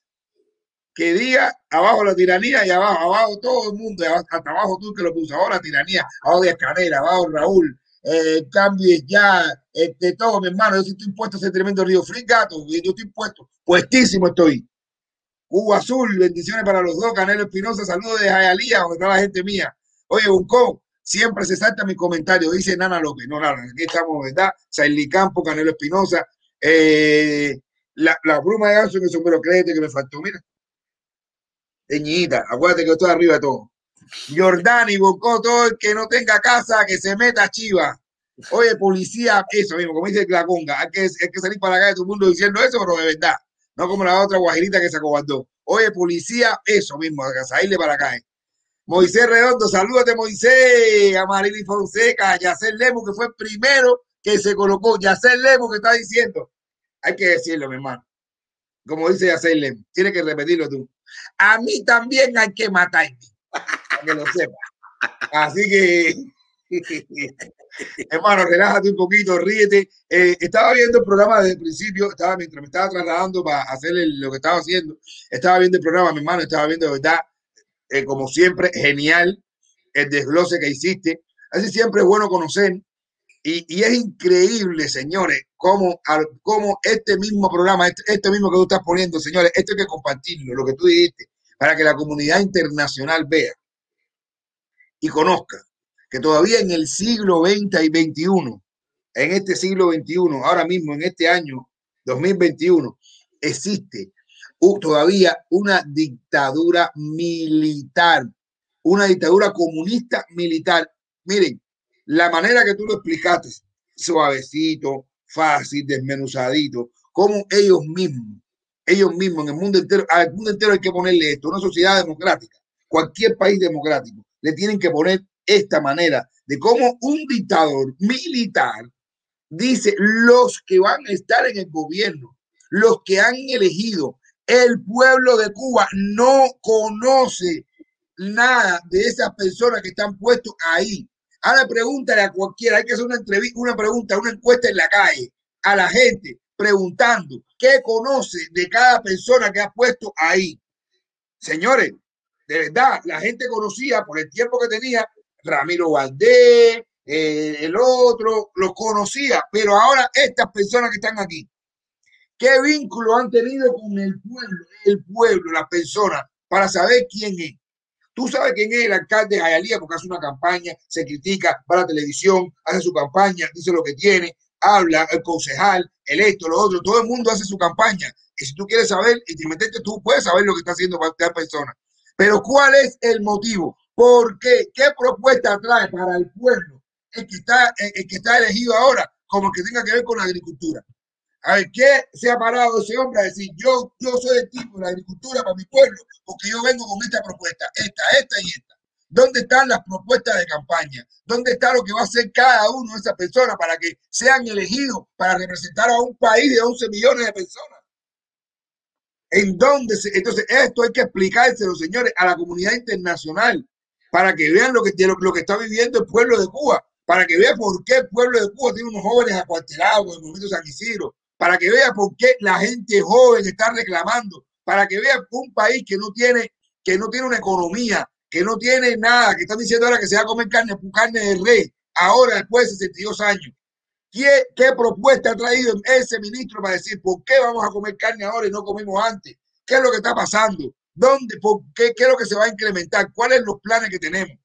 que diga abajo la tiranía y abajo, abajo todo el mundo, hasta abajo tú que lo puso, ahora tiranía, abajo de Escanera, abajo Raúl, eh, ya, este, todo, mi hermano, yo estoy impuesto a ese tremendo río Free Gato, yo estoy puesto, puestísimo estoy. Cuba Azul, bendiciones para los dos, Canelo Espinosa, saludos de Jayalía, donde está la gente mía. Oye, Bonco, siempre se salta mi comentario, dice Nana López, no, nada, aquí estamos, ¿verdad? Sailí Campo, Canelo Espinosa, eh, la, la bruma de ganso en el sombrero, créete que me faltó, mira. Teñita, acuérdate que estoy arriba de todo. Jordani, Bocó, todo el que no tenga casa, que se meta chiva. Oye, policía, eso mismo, como dice la conga, hay que, hay que salir para acá de todo el mundo diciendo eso, pero de verdad, no como la otra guajirita que se acobardó. Oye, policía, eso mismo, a salirle para acá. Eh. Moisés Redondo, salúdate Moisés, a Marily Fonseca, Yacer Lemo, que fue el primero que se colocó, Yacer Lemo que está diciendo, hay que decirlo, mi hermano. Como dice Yacelem, tiene que repetirlo tú. A mí también hay que matarme, para que lo sepa. Así que, hermano, relájate un poquito, ríete. Eh, estaba viendo el programa desde el principio, estaba, mientras me estaba trasladando para hacer lo que estaba haciendo, estaba viendo el programa, mi hermano, estaba viendo de verdad, eh, como siempre, genial el desglose que hiciste. Así siempre es bueno conocer y, es increíble, señores, cómo, cómo este mismo programa, este, este, mismo que tú estás poniendo, señores, esto hay que compartirlo, lo que tú dijiste, para que la comunidad internacional vea y conozca que todavía en el siglo XX y XXI, en este siglo XXI, ahora mismo, en este año 2021, existe todavía una dictadura militar, una dictadura comunista militar. Miren, la manera que tú lo explicaste, suavecito, fácil, desmenuzadito, como ellos mismos, ellos mismos en el mundo entero, al mundo entero hay que ponerle esto, una sociedad democrática, cualquier país democrático, le tienen que poner esta manera de cómo un dictador militar dice los que van a estar en el gobierno, los que han elegido, el pueblo de Cuba no conoce nada de esas personas que están puestos ahí. Ahora pregúntale a cualquiera, hay que hacer una entrevista, una pregunta, una encuesta en la calle, a la gente, preguntando qué conoce de cada persona que ha puesto ahí. Señores, de verdad, la gente conocía por el tiempo que tenía Ramiro Valdés, eh, el otro, lo conocía, pero ahora estas personas que están aquí, ¿qué vínculo han tenido con el pueblo, el pueblo, las personas, para saber quién es? Tú sabes quién es el alcalde de Jayalía porque hace una campaña, se critica, va a la televisión, hace su campaña, dice lo que tiene, habla, el concejal, el esto, lo otro, todo el mundo hace su campaña. Y si tú quieres saber y te metiste, tú puedes saber lo que está haciendo cada persona. Pero ¿cuál es el motivo? ¿Por qué? ¿Qué propuesta trae para el pueblo el que está, el que está elegido ahora como que tenga que ver con la agricultura? A ver, ¿qué se ha parado ese hombre a decir, yo, yo soy el tipo de la agricultura para mi pueblo, porque yo vengo con esta propuesta, esta, esta y esta? ¿Dónde están las propuestas de campaña? ¿Dónde está lo que va a hacer cada uno de esas personas para que sean elegidos para representar a un país de 11 millones de personas? ¿En dónde se, entonces esto hay que explicárselo, señores, a la comunidad internacional para que vean lo que, lo, que está viviendo el pueblo de Cuba, para que vean por qué el pueblo de Cuba tiene unos jóvenes acuartelados con el movimiento San Isidro, para que vea por qué la gente joven está reclamando, para que vea un país que no tiene, que no tiene una economía, que no tiene nada, que están diciendo ahora que se va a comer carne, carne de rey, ahora después de 62 años. ¿Qué, ¿Qué propuesta ha traído ese ministro para decir por qué vamos a comer carne ahora y no comimos antes? ¿Qué es lo que está pasando? ¿Dónde, por qué, qué es lo que se va a incrementar? ¿Cuáles son los planes que tenemos?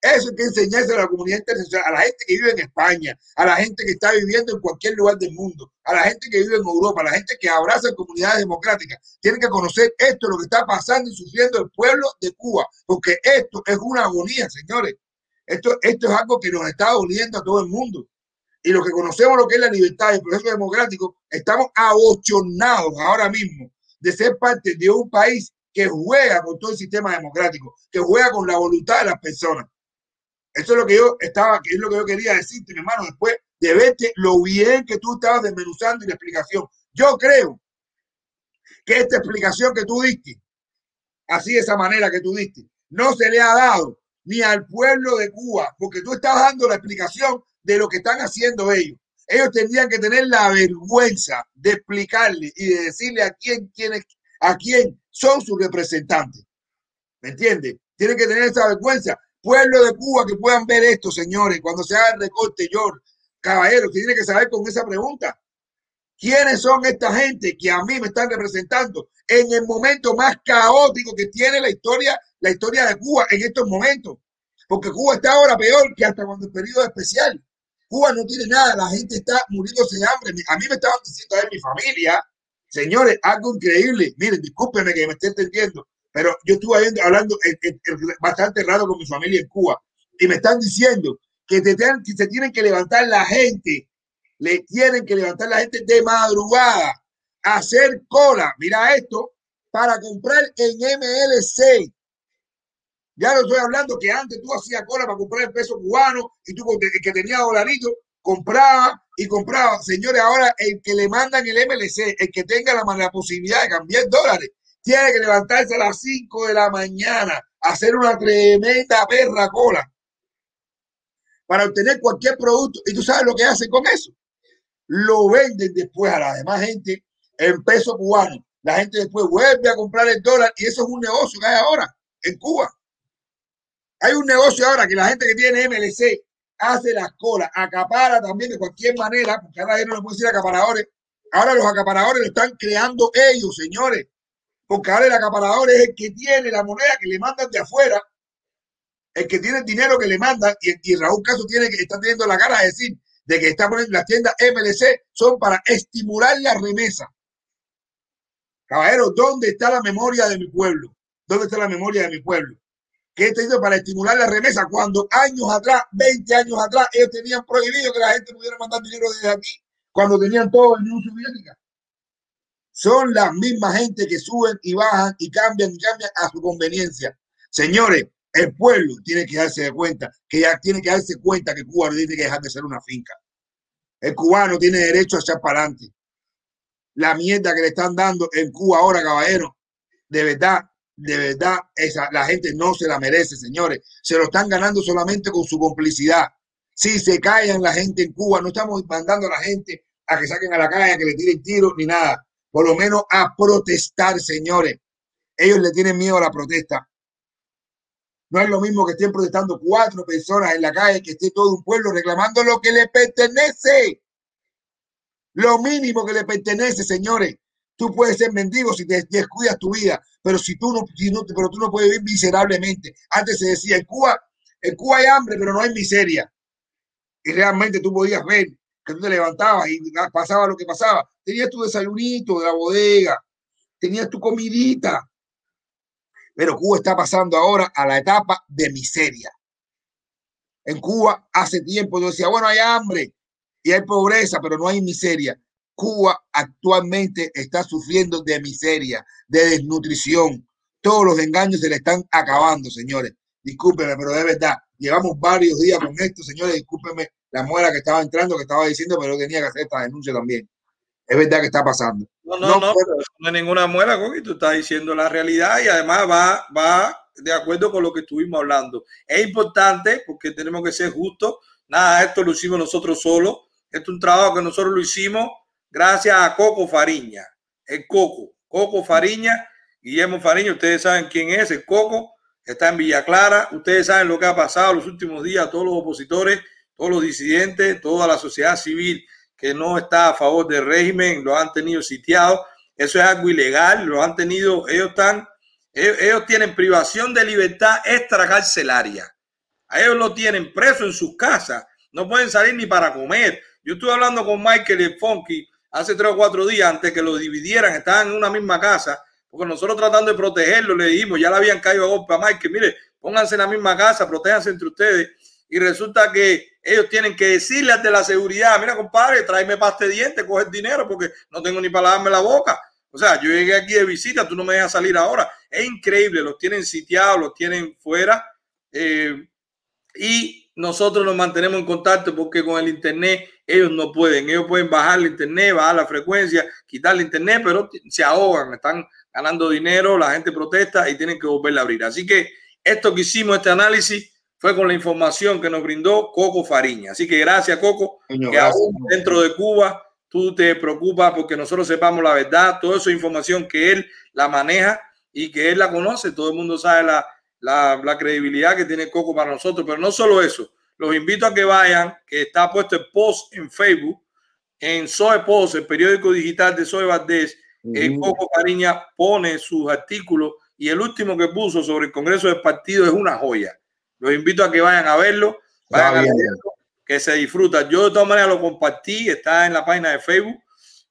Eso hay que enseñarse a la comunidad internacional, a la gente que vive en España, a la gente que está viviendo en cualquier lugar del mundo, a la gente que vive en Europa, a la gente que abraza comunidades democráticas. Tienen que conocer esto, lo que está pasando y sufriendo el pueblo de Cuba, porque esto es una agonía, señores. Esto, esto es algo que nos está doliendo a todo el mundo. Y los que conocemos lo que es la libertad y el proceso democrático, estamos abochornados ahora mismo de ser parte de un país que juega con todo el sistema democrático, que juega con la voluntad de las personas. Eso es lo que yo estaba, que es lo que yo quería decirte, mi hermano, después de verte lo bien que tú estabas desmenuzando y la explicación. Yo creo que esta explicación que tú diste, así de esa manera que tú diste, no se le ha dado ni al pueblo de Cuba, porque tú estás dando la explicación de lo que están haciendo ellos. Ellos tendrían que tener la vergüenza de explicarle y de decirle a quién, quién a quién son sus representantes. ¿Me entiendes? Tienen que tener esa vergüenza pueblo de Cuba que puedan ver esto, señores, cuando se haga el recorte, George, caballeros, tiene que saber con esa pregunta. ¿Quiénes son esta gente que a mí me están representando en el momento más caótico que tiene la historia, la historia de Cuba en estos momentos? Porque Cuba está ahora peor que hasta cuando el periodo especial. Cuba no tiene nada, la gente está muriéndose de hambre. A mí me estaban diciendo a mi familia, señores, algo increíble. Miren, discúlpenme que me esté entendiendo. Pero yo estuve hablando bastante raro con mi familia en Cuba y me están diciendo que, se tienen que levantar la gente, le tienen que levantar la gente de madrugada, hacer cola, mira esto, para comprar en MLC. Ya lo estoy hablando que antes tú hacías cola para comprar el peso cubano y tú que tenía dolarito compraba y compraba. Señores, ahora el que le mandan el MLC, el que tenga la posibilidad de cambiar dólares, tiene que levantarse a las 5 de la mañana, hacer una tremenda perra cola para obtener cualquier producto. Y tú sabes lo que hacen con eso. Lo venden después a la demás gente en peso cubano. La gente después vuelve a comprar el dólar y eso es un negocio que hay ahora en Cuba. Hay un negocio ahora que la gente que tiene MLC hace las colas, acapara también de cualquier manera, porque ahora no le puede decir acaparadores. Ahora los acaparadores lo están creando ellos, señores porque ahora el acaparador es el que tiene la moneda que le mandan de afuera, el que tiene el dinero que le mandan, y, Raúl Caso tiene que está teniendo la cara de decir de que está poniendo las tiendas MLC son para estimular la remesa. Caballero, ¿dónde está la memoria de mi pueblo? ¿Dónde está la memoria de mi pueblo? ¿Qué está diciendo para estimular la remesa? Cuando años atrás, 20 años atrás, ellos tenían prohibido que la gente pudiera mandar dinero desde aquí, cuando tenían todo en Unión Soviética. Son las mismas gente que suben y bajan y cambian y cambian a su conveniencia. Señores, el pueblo tiene que darse cuenta, que ya tiene que darse cuenta que Cuba tiene que dejar de ser una finca. El cubano tiene derecho a echar para adelante. La mierda que le están dando en Cuba ahora, caballero, de verdad, de verdad, esa, la gente no se la merece, señores. Se lo están ganando solamente con su complicidad. Si se callan la gente en Cuba, no estamos mandando a la gente a que saquen a la calle, a que le tiren tiros ni nada por lo menos a protestar, señores. Ellos le tienen miedo a la protesta. No es lo mismo que estén protestando cuatro personas en la calle, que esté todo un pueblo reclamando lo que le pertenece. Lo mínimo que le pertenece, señores. Tú puedes ser mendigo si te descuidas tu vida, pero si tú no, si no, pero tú no puedes vivir miserablemente. Antes se decía en Cuba, en Cuba hay hambre, pero no hay miseria. Y realmente tú podías ver que tú te levantabas y pasaba lo que pasaba. Tenías tu desayunito de la bodega, tenías tu comidita. Pero Cuba está pasando ahora a la etapa de miseria. En Cuba hace tiempo yo decía, bueno, hay hambre y hay pobreza, pero no hay miseria. Cuba actualmente está sufriendo de miseria, de desnutrición. Todos los engaños se le están acabando, señores. Discúlpeme, pero de verdad, llevamos varios días con esto, señores. Discúlpeme la muela que estaba entrando, que estaba diciendo, pero tenía que hacer esta denuncia también. Es verdad que está pasando. No, no, no, no, hay ninguna muela, Coqui. Tú estás diciendo la realidad y además va, va de acuerdo con lo que estuvimos hablando. Es importante porque tenemos que ser justos. Nada, esto lo hicimos nosotros solos. Esto es un trabajo que nosotros lo hicimos gracias a Coco Fariña, el Coco, Coco Fariña, Guillermo Fariña, ustedes saben quién es, el Coco, está en Villa Clara, ustedes saben lo que ha pasado los últimos días, todos los opositores, todos los disidentes, toda la sociedad civil que no está a favor del régimen, lo han tenido sitiado, eso es algo ilegal, lo han tenido, ellos están, ellos, tienen privación de libertad extracarcelaria, a ellos lo tienen preso en sus casas, no pueden salir ni para comer. Yo estuve hablando con Michael y Funky hace tres o cuatro días antes que lo dividieran, estaban en una misma casa, porque nosotros tratando de protegerlo le dijimos, ya le habían caído a golpe a Mike, mire, pónganse en la misma casa, protéjanse entre ustedes. Y resulta que ellos tienen que decirle de la seguridad, mira compadre, tráeme pasta de dientes, coge el dinero porque no tengo ni para lavarme la boca. O sea, yo llegué aquí de visita, tú no me dejas salir ahora. Es increíble, los tienen sitiados, los tienen fuera. Eh, y nosotros nos mantenemos en contacto porque con el internet ellos no pueden. Ellos pueden bajar el internet, bajar la frecuencia, quitar el internet, pero se ahogan, están ganando dinero, la gente protesta y tienen que volverla a abrir. Así que esto que hicimos, este análisis, fue con la información que nos brindó Coco Fariña. Así que gracias, Coco, que aún dentro de Cuba tú te preocupas porque nosotros sepamos la verdad, toda esa información que él la maneja y que él la conoce. Todo el mundo sabe la, la, la credibilidad que tiene Coco para nosotros, pero no solo eso los invito a que vayan, que está puesto el post en Facebook, en Zoe Post, el periódico digital de Zoe Valdés. El Coco Cariña pone sus artículos y el último que puso sobre el Congreso del Partido es una joya. Los invito a que vayan a verlo, vayan a verlo, que se disfruta. Yo de todas maneras lo compartí, está en la página de Facebook,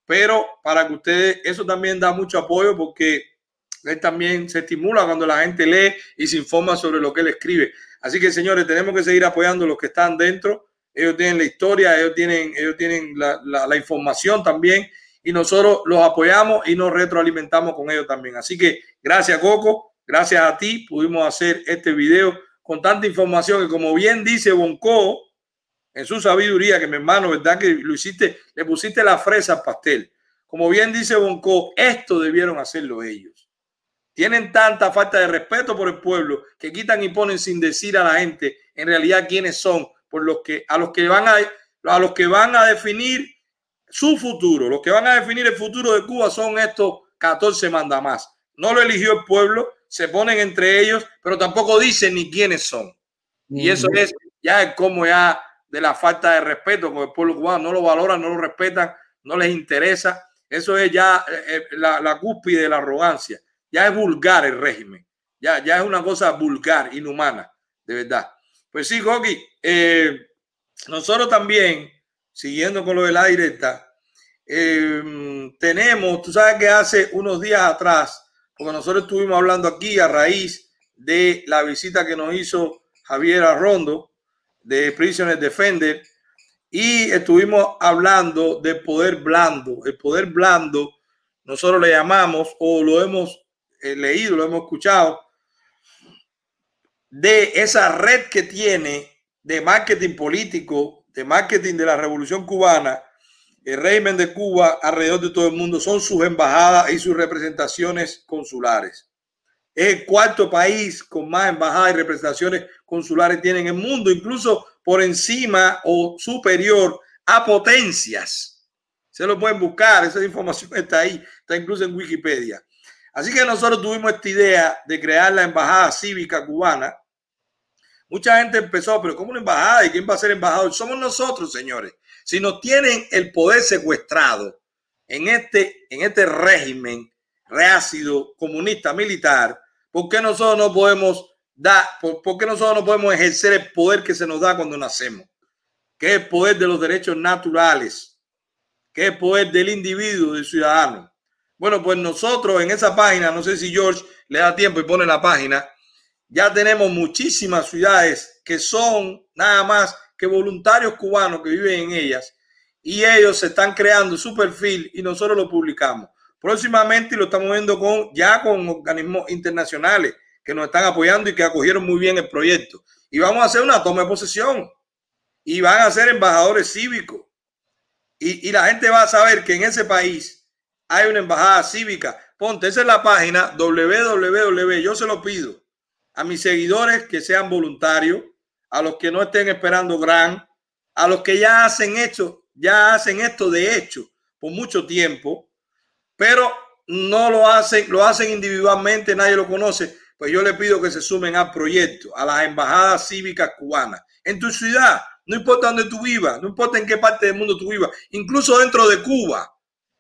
pero para que ustedes, eso también da mucho apoyo porque él también se estimula cuando la gente lee y se informa sobre lo que él escribe. Así que, señores, tenemos que seguir apoyando a los que están dentro. Ellos tienen la historia, ellos tienen, ellos tienen la, la, información también y nosotros los apoyamos y nos retroalimentamos con ellos también. Así que gracias, Coco. Gracias a ti pudimos hacer este video con tanta información que como bien dice Bonco en su sabiduría, que mi hermano, ¿verdad? Que lo hiciste, le pusiste la fresa al pastel. Como bien dice Bonco, esto debieron hacerlo ellos. Tienen tanta falta de respeto por el pueblo que quitan y ponen sin decir a la gente en realidad quiénes son, por los que a los que van a, a los que van a definir su futuro, los que van a definir el futuro de Cuba son estos 14 mandamás. No lo eligió el pueblo, se ponen entre ellos, pero tampoco dicen ni quiénes son. Y eso es ya como ya de la falta de respeto con el pueblo cubano, no lo valoran, no lo respetan, no les interesa. Eso es ya eh, eh, la, la cúspide de la arrogancia ya es vulgar el régimen, ya, ya es una cosa vulgar, inhumana, de verdad. Pues sí, Goki, eh, nosotros también, siguiendo con lo de la directa, eh, tenemos, tú sabes que hace unos días atrás, porque nosotros estuvimos hablando aquí a raíz de la visita que nos hizo Javier Arrondo de Prisoner Defender, y estuvimos hablando del poder blando. El poder blando, nosotros le llamamos o lo hemos leído, lo hemos escuchado, de esa red que tiene de marketing político, de marketing de la revolución cubana, el régimen de Cuba alrededor de todo el mundo, son sus embajadas y sus representaciones consulares. Es el cuarto país con más embajadas y representaciones consulares tiene en el mundo, incluso por encima o superior a potencias. Se lo pueden buscar, esa información está ahí, está incluso en Wikipedia. Así que nosotros tuvimos esta idea de crear la Embajada Cívica Cubana Mucha gente empezó, pero ¿cómo una embajada? ¿Y quién va a ser embajador? Somos nosotros, señores. Si nos tienen el poder secuestrado en este, en este régimen reácido, comunista, militar, ¿por qué nosotros no podemos dar, por qué nosotros no podemos ejercer el poder que se nos da cuando nacemos? Que es el poder de los derechos naturales, que es el poder del individuo, del ciudadano. Bueno, pues nosotros en esa página, no sé si George le da tiempo y pone la página, ya tenemos muchísimas ciudades que son nada más que voluntarios cubanos que viven en ellas y ellos se están creando su perfil y nosotros lo publicamos. Próximamente lo estamos viendo con ya con organismos internacionales que nos están apoyando y que acogieron muy bien el proyecto. Y vamos a hacer una toma de posesión y van a ser embajadores cívicos. Y, y la gente va a saber que en ese país hay una embajada cívica. Ponte, esa es la página www. Yo se lo pido a mis seguidores que sean voluntarios, a los que no estén esperando gran, a los que ya hacen esto, ya hacen esto de hecho por mucho tiempo pero no lo hacen, lo hacen individualmente, nadie lo conoce, pues yo le pido que se sumen al proyecto, a las embajadas cívicas cubanas, en tu ciudad, no importa dónde tú vivas, no importa en qué parte del mundo tú vivas, incluso dentro de Cuba,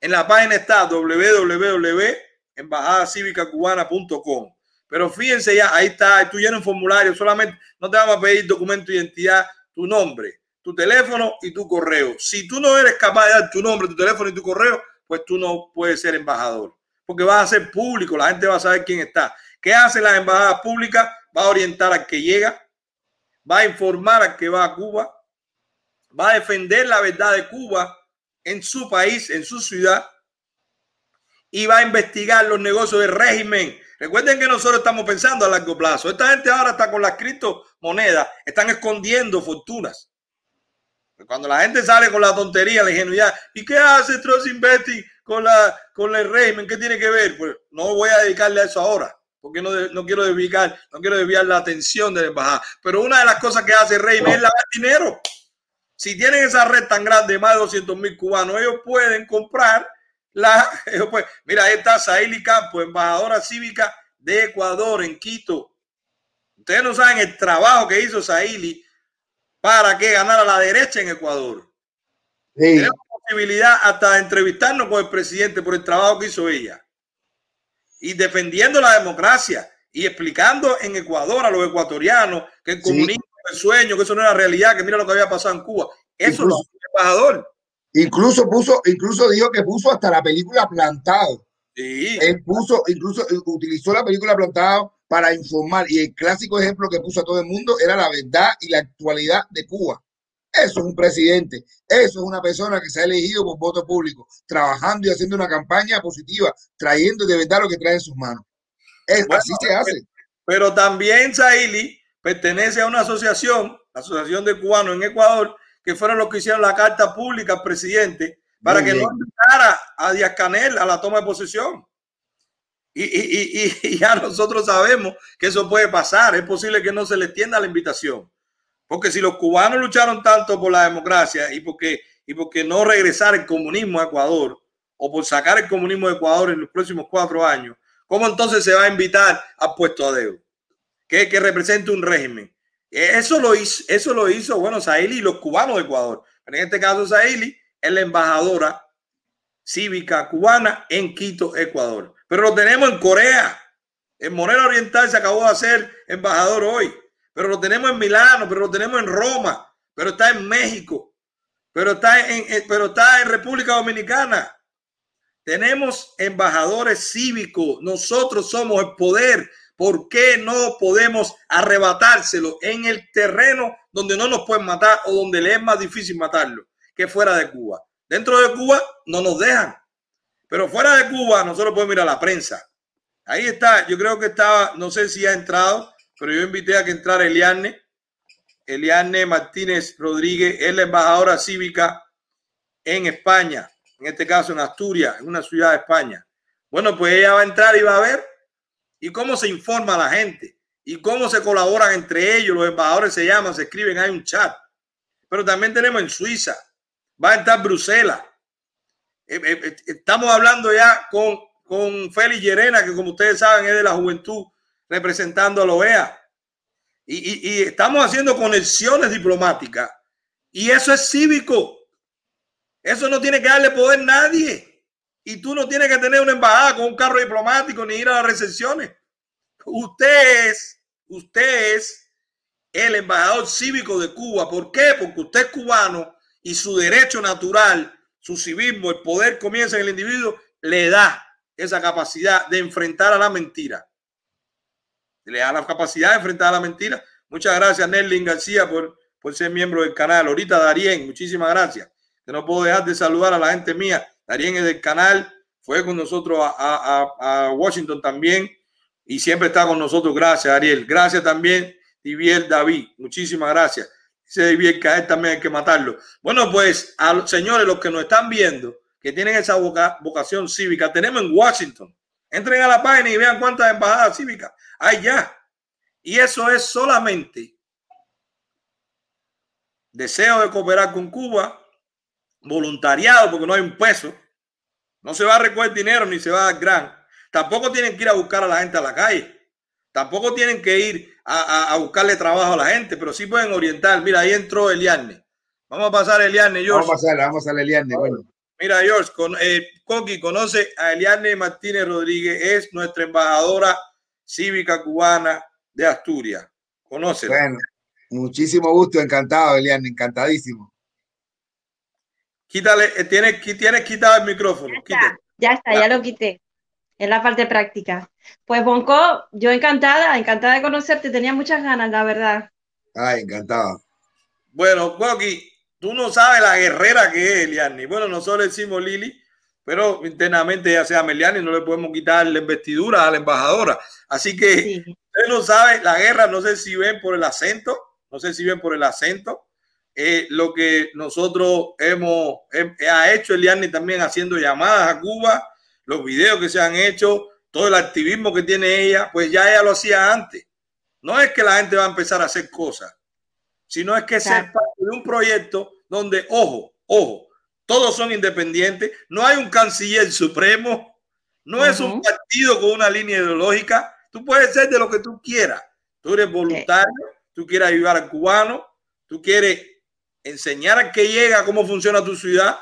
en la página está www.embajadacivicacubana.com. Pero fíjense ya, ahí está, tú llenas un formulario, solamente no te vamos a pedir documento de identidad, tu nombre, tu teléfono y tu correo. Si tú no eres capaz de dar tu nombre, tu teléfono y tu correo, pues tú no puedes ser embajador, porque va a ser público, la gente va a saber quién está. ¿Qué hace la embajada pública? Va a orientar al que llega, va a informar al que va a Cuba, va a defender la verdad de Cuba en su país, en su ciudad, y va a investigar los negocios del régimen. Recuerden que nosotros estamos pensando a largo plazo. Esta gente ahora está con las criptomonedas, están escondiendo fortunas. Cuando la gente sale con la tontería, la ingenuidad, ¿y qué hace Trust Investing con, la, con el régimen? ¿Qué tiene que ver? Pues no voy a dedicarle a eso ahora, porque no, no quiero desviar, no quiero desviar la atención de la embajada. Pero una de las cosas que hace el régimen es lavar dinero. Si tienen esa red tan grande, más de 200 mil cubanos, ellos pueden comprar la. mira, ahí está Saili Campo, embajadora cívica de Ecuador en Quito. Ustedes no saben el trabajo que hizo Saili para que ganara la derecha en Ecuador. Sí. Tenemos posibilidad hasta de entrevistarnos con el presidente por el trabajo que hizo ella. Y defendiendo la democracia y explicando en Ecuador a los ecuatorianos que el comunismo es el sueño, que eso no era realidad, que mira lo que había pasado en Cuba. Eso incluso, lo el embajador. Incluso puso, incluso dijo que puso hasta la película Plantado. Sí. Él puso, incluso utilizó la película Plantado para informar. Y el clásico ejemplo que puso a todo el mundo era la verdad y la actualidad de Cuba. Eso es un presidente, eso es una persona que se ha elegido por voto público, trabajando y haciendo una campaña positiva, trayendo de verdad lo que trae en sus manos. Es, así se hace. Pero también Zahili pertenece a una asociación, la Asociación de Cubanos en Ecuador, que fueron los que hicieron la carta pública al presidente para Muy que bien. no invitara a Díaz Canel a la toma de posesión. Y, y, y, y, ya nosotros sabemos que eso puede pasar. Es posible que no se le extienda la invitación. Porque si los cubanos lucharon tanto por la democracia y porque, y porque no regresar el comunismo a Ecuador o por sacar el comunismo de Ecuador en los próximos cuatro años, ¿cómo entonces se va a invitar a puesto a? Que, que represente un régimen. Eso lo hizo, eso lo hizo, bueno, Sahili y los cubanos de Ecuador. Pero en este caso, Sahili es la embajadora cívica cubana en Quito, Ecuador pero lo tenemos en Corea. En Moreno Oriental se acabó de hacer embajador hoy, pero lo tenemos en Milano, pero lo tenemos en Roma, pero está en México, pero está pero está en República Dominicana. Tenemos embajadores cívicos, nosotros somos el poder. ¿Por qué no podemos arrebatárselo en el terreno donde no nos pueden matar o donde le es más difícil matarlo que fuera de Cuba? Dentro de Cuba no nos dejan. Pero fuera de Cuba, nosotros podemos ir a la prensa. Ahí está, yo creo que estaba, no sé si ha entrado, pero yo invité a que entrara Eliane, Eliane Martínez Rodríguez, es la embajadora cívica en España, en este caso en Asturias, en una ciudad de España. Bueno, pues ella va a entrar y va a ver y cómo se informa a la gente y cómo se colaboran entre ellos. Los embajadores se llaman, se escriben, hay un chat. Pero también tenemos en Suiza, va a estar Bruselas, eh, eh, eh, estamos hablando ya con, con Félix Llerena, que como ustedes saben es de la juventud representando a la OEA. y, y estamos haciendo conexiones diplomáticas. Y eso es cívico. Eso no tiene que darle poder a nadie. Y tú no tienes que tener una embajada con un carro diplomático ni ir a las recepciones. Usted es, usted es el embajador cívico de Cuba. ¿Por qué? Porque usted es cubano y su derecho natural, su civismo, el poder comienza en el individuo, le da esa capacidad de enfrentar a la mentira. Le da la capacidad de enfrentar a la mentira. Muchas gracias, Nerlin García, por, por ser miembro del canal. Ahorita, Darien, muchísimas gracias. Que no puedo dejar de saludar a la gente mía. Darien es del canal, fue con nosotros a, Washington también y siempre está con nosotros. Gracias, Ariel. Gracias también, Divier David. Muchísimas gracias. Dice Divier que a él también hay que matarlo. Bueno, pues, señores, los que nos están viendo, que tienen esa vocación cívica, tenemos en Washington. Entren a la página y vean cuántas embajadas cívicas hay ya. Y eso es solamente deseo de cooperar con Cuba, voluntariado, porque no hay un peso. No se va a recoger dinero ni se va a dar gran Tampoco tienen que ir a buscar a la gente a la calle. Tampoco tienen que ir a, buscarle trabajo a la gente, pero sí pueden orientar. Mira, ahí entró Eliane. Vamos a pasar a Eliane, George. Vamos a pasar, vamos a Eliane. Bueno. Mira, George, con, eh, Coqui conoce a Eliane Martínez Rodríguez, es nuestra embajadora cívica cubana de Asturias. Conoce. Bueno, muchísimo gusto, encantado, Eliane, encantadísimo. Quítale, eh, tienes, tienes quitado el micrófono. Ya está, ya, está, ya lo quité en la parte práctica. Pues Bonco, yo encantada, encantada de conocerte, tenía muchas ganas, la verdad. Ay, encantado. Bueno, Coqui, tú no sabes la guerrera que es Eliani. Bueno, nosotros decimos Lili, pero internamente ya sea Meliani, no le podemos quitar la investidura a la embajadora. Así que usted no sabe la guerra, no sé si ven por el acento, no sé si ven por el acento. Eh, lo que nosotros hemos ha hecho Eliani también haciendo llamadas a Cuba los videos que se han hecho, todo el activismo que tiene ella, pues ya ella lo hacía antes. No es que la gente va a empezar a hacer cosas, sino es que ser parte de un proyecto donde, ojo, ojo, todos son independientes, no hay un canciller supremo, no es un partido con una línea ideológica, tú puedes ser de lo que tú quieras, tú eres voluntario, tú quieres ayudar al cubano, tú quieres enseñar a que llega cómo funciona tu ciudad,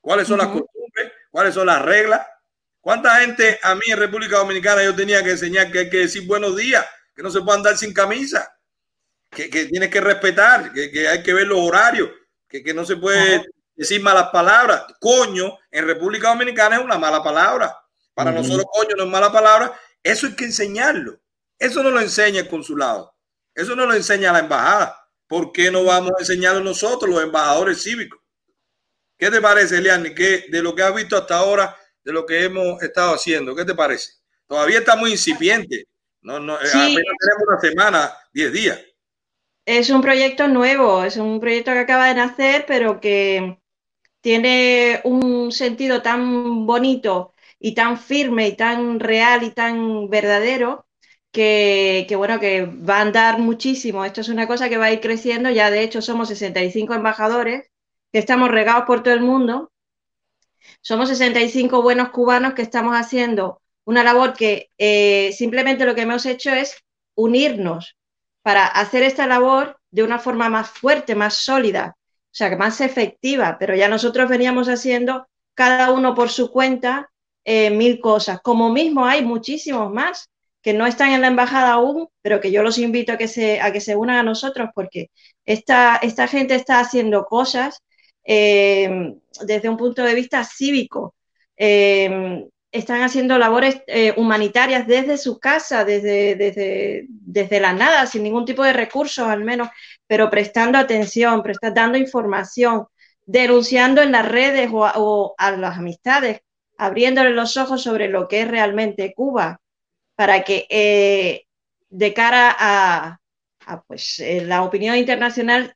cuáles son las costumbres, cuáles son las reglas, ¿Cuánta gente a mí en República Dominicana yo tenía que enseñar que hay que decir buenos días, que no se puede andar sin camisa, que, que tienes que respetar, que, hay que ver los horarios, que, no se puede decir malas palabras? Coño, en República Dominicana es una mala palabra. Para nosotros, coño no es mala palabra. Eso hay que enseñarlo. Eso no lo enseña el consulado. Eso no lo enseña la embajada. ¿Por qué no vamos a enseñarlo nosotros, los embajadores cívicos? ¿Qué te parece, Eliani? Que de lo que has visto hasta ahora, de lo que hemos estado haciendo. ¿Qué te parece? Todavía está muy incipiente. No, no, eh, apenas tenemos una semana, diez días. Es un proyecto nuevo, es un proyecto que acaba de nacer, pero que tiene un sentido tan bonito y tan firme y tan real y tan verdadero que, bueno, que va a andar muchísimo. Esto es una cosa que va a ir creciendo. Ya de hecho somos 65 embajadores que estamos regados por todo el mundo somos 65 buenos cubanos que estamos haciendo una labor que eh, simplemente lo que hemos hecho es unirnos para hacer esta labor de una forma más fuerte, más sólida, o sea, más efectiva, pero ya nosotros veníamos haciendo cada uno por su cuenta eh, mil cosas. Como mismo hay muchísimos más que no están en la embajada aún, pero que yo los invito a que se, a que se unan a nosotros porque esta, esta gente está haciendo cosas eh, desde un punto de vista cívico. Eh, están haciendo labores eh, humanitarias desde su casa, desde, desde, desde, la nada, sin ningún tipo de recursos al menos, pero prestando atención, prestando, dando información, denunciando en las redes o a, las amistades, abriéndole los ojos sobre lo que es realmente Cuba, para que de cara a, pues, la opinión internacional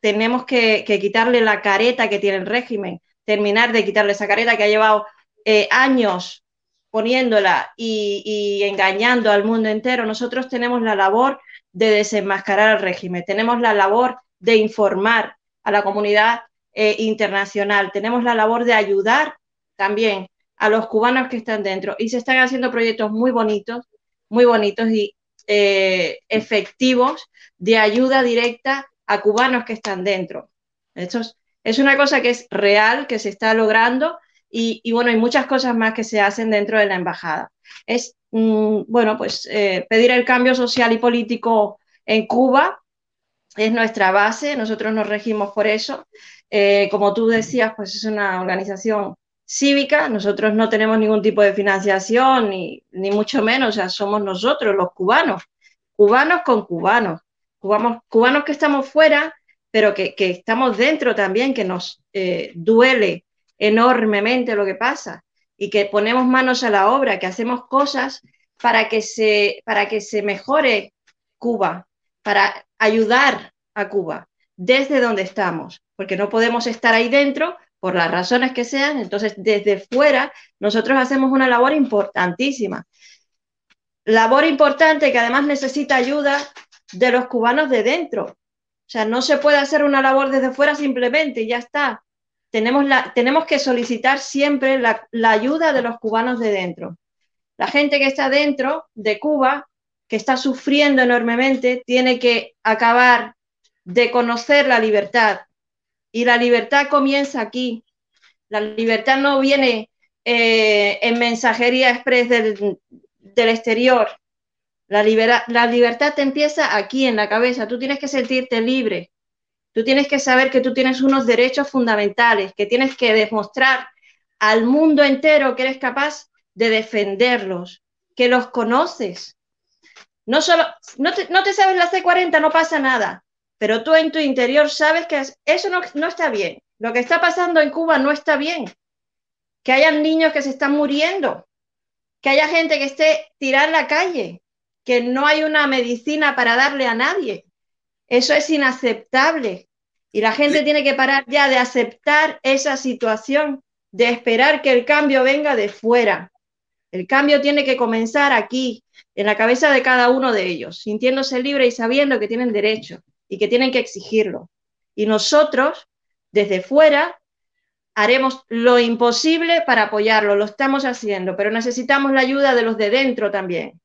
tenemos que, quitarle la careta que tiene el régimen, terminar de quitarle esa careta que ha llevado eh, años poniéndola y, engañando al mundo entero. Nosotros tenemos la labor de desenmascarar al régimen, tenemos la labor de informar a la comunidad eh, internacional, tenemos la labor de ayudar también a los cubanos que están dentro y se están haciendo proyectos muy bonitos, muy bonitos y eh, efectivos de ayuda directa a cubanos que están dentro. Esto es, una cosa que es real, que se está logrando y, bueno, hay muchas cosas más que se hacen dentro de la embajada. Es, mm, bueno, pues eh, pedir el cambio social y político en Cuba es nuestra base, nosotros nos regimos por eso. Eh, como tú decías, pues es una organización cívica, nosotros no tenemos ningún tipo de financiación, ni, ni mucho menos, o sea, somos nosotros los cubanos, cubanos con cubanos, cubanos, cubanos que estamos fuera, pero que, que estamos dentro también, que nos eh, duele enormemente lo que pasa y que ponemos manos a la obra, que hacemos cosas para que se, para que se mejore Cuba, para ayudar a Cuba desde donde estamos, porque no podemos estar ahí dentro por las razones que sean, entonces desde fuera nosotros hacemos una labor importantísima. Labor importante que además necesita ayuda de los cubanos de dentro. O sea, no se puede hacer una labor desde fuera simplemente y ya está. Tenemos, la, tenemos que solicitar siempre la, la ayuda de los cubanos de dentro. La gente que está dentro de Cuba, que está sufriendo enormemente, tiene que acabar de conocer la libertad, y la libertad comienza aquí. La libertad no viene eh, en mensajería express del, exterior. La, la libertad te empieza aquí en la cabeza. Tú tienes que sentirte libre. Tú tienes que saber que tú tienes unos derechos fundamentales, que tienes que demostrar al mundo entero que eres capaz de defenderlos, que los conoces. No solo, no te, no te sabes la C40, no pasa nada pero tú en tu interior sabes que eso no, está bien. Lo que está pasando en Cuba no está bien. Que hayan niños que se están muriendo, que haya gente que esté tirada en la calle, que no hay una medicina para darle a nadie. Eso es inaceptable. Y la gente tiene que parar ya de aceptar esa situación, de esperar que el cambio venga de fuera. El cambio tiene que comenzar aquí, en la cabeza de cada uno de ellos, sintiéndose libre y sabiendo que tienen derecho y que tienen que exigirlo. Y nosotros, desde fuera, haremos lo imposible para apoyarlo, lo estamos haciendo, pero necesitamos la ayuda de los de dentro también.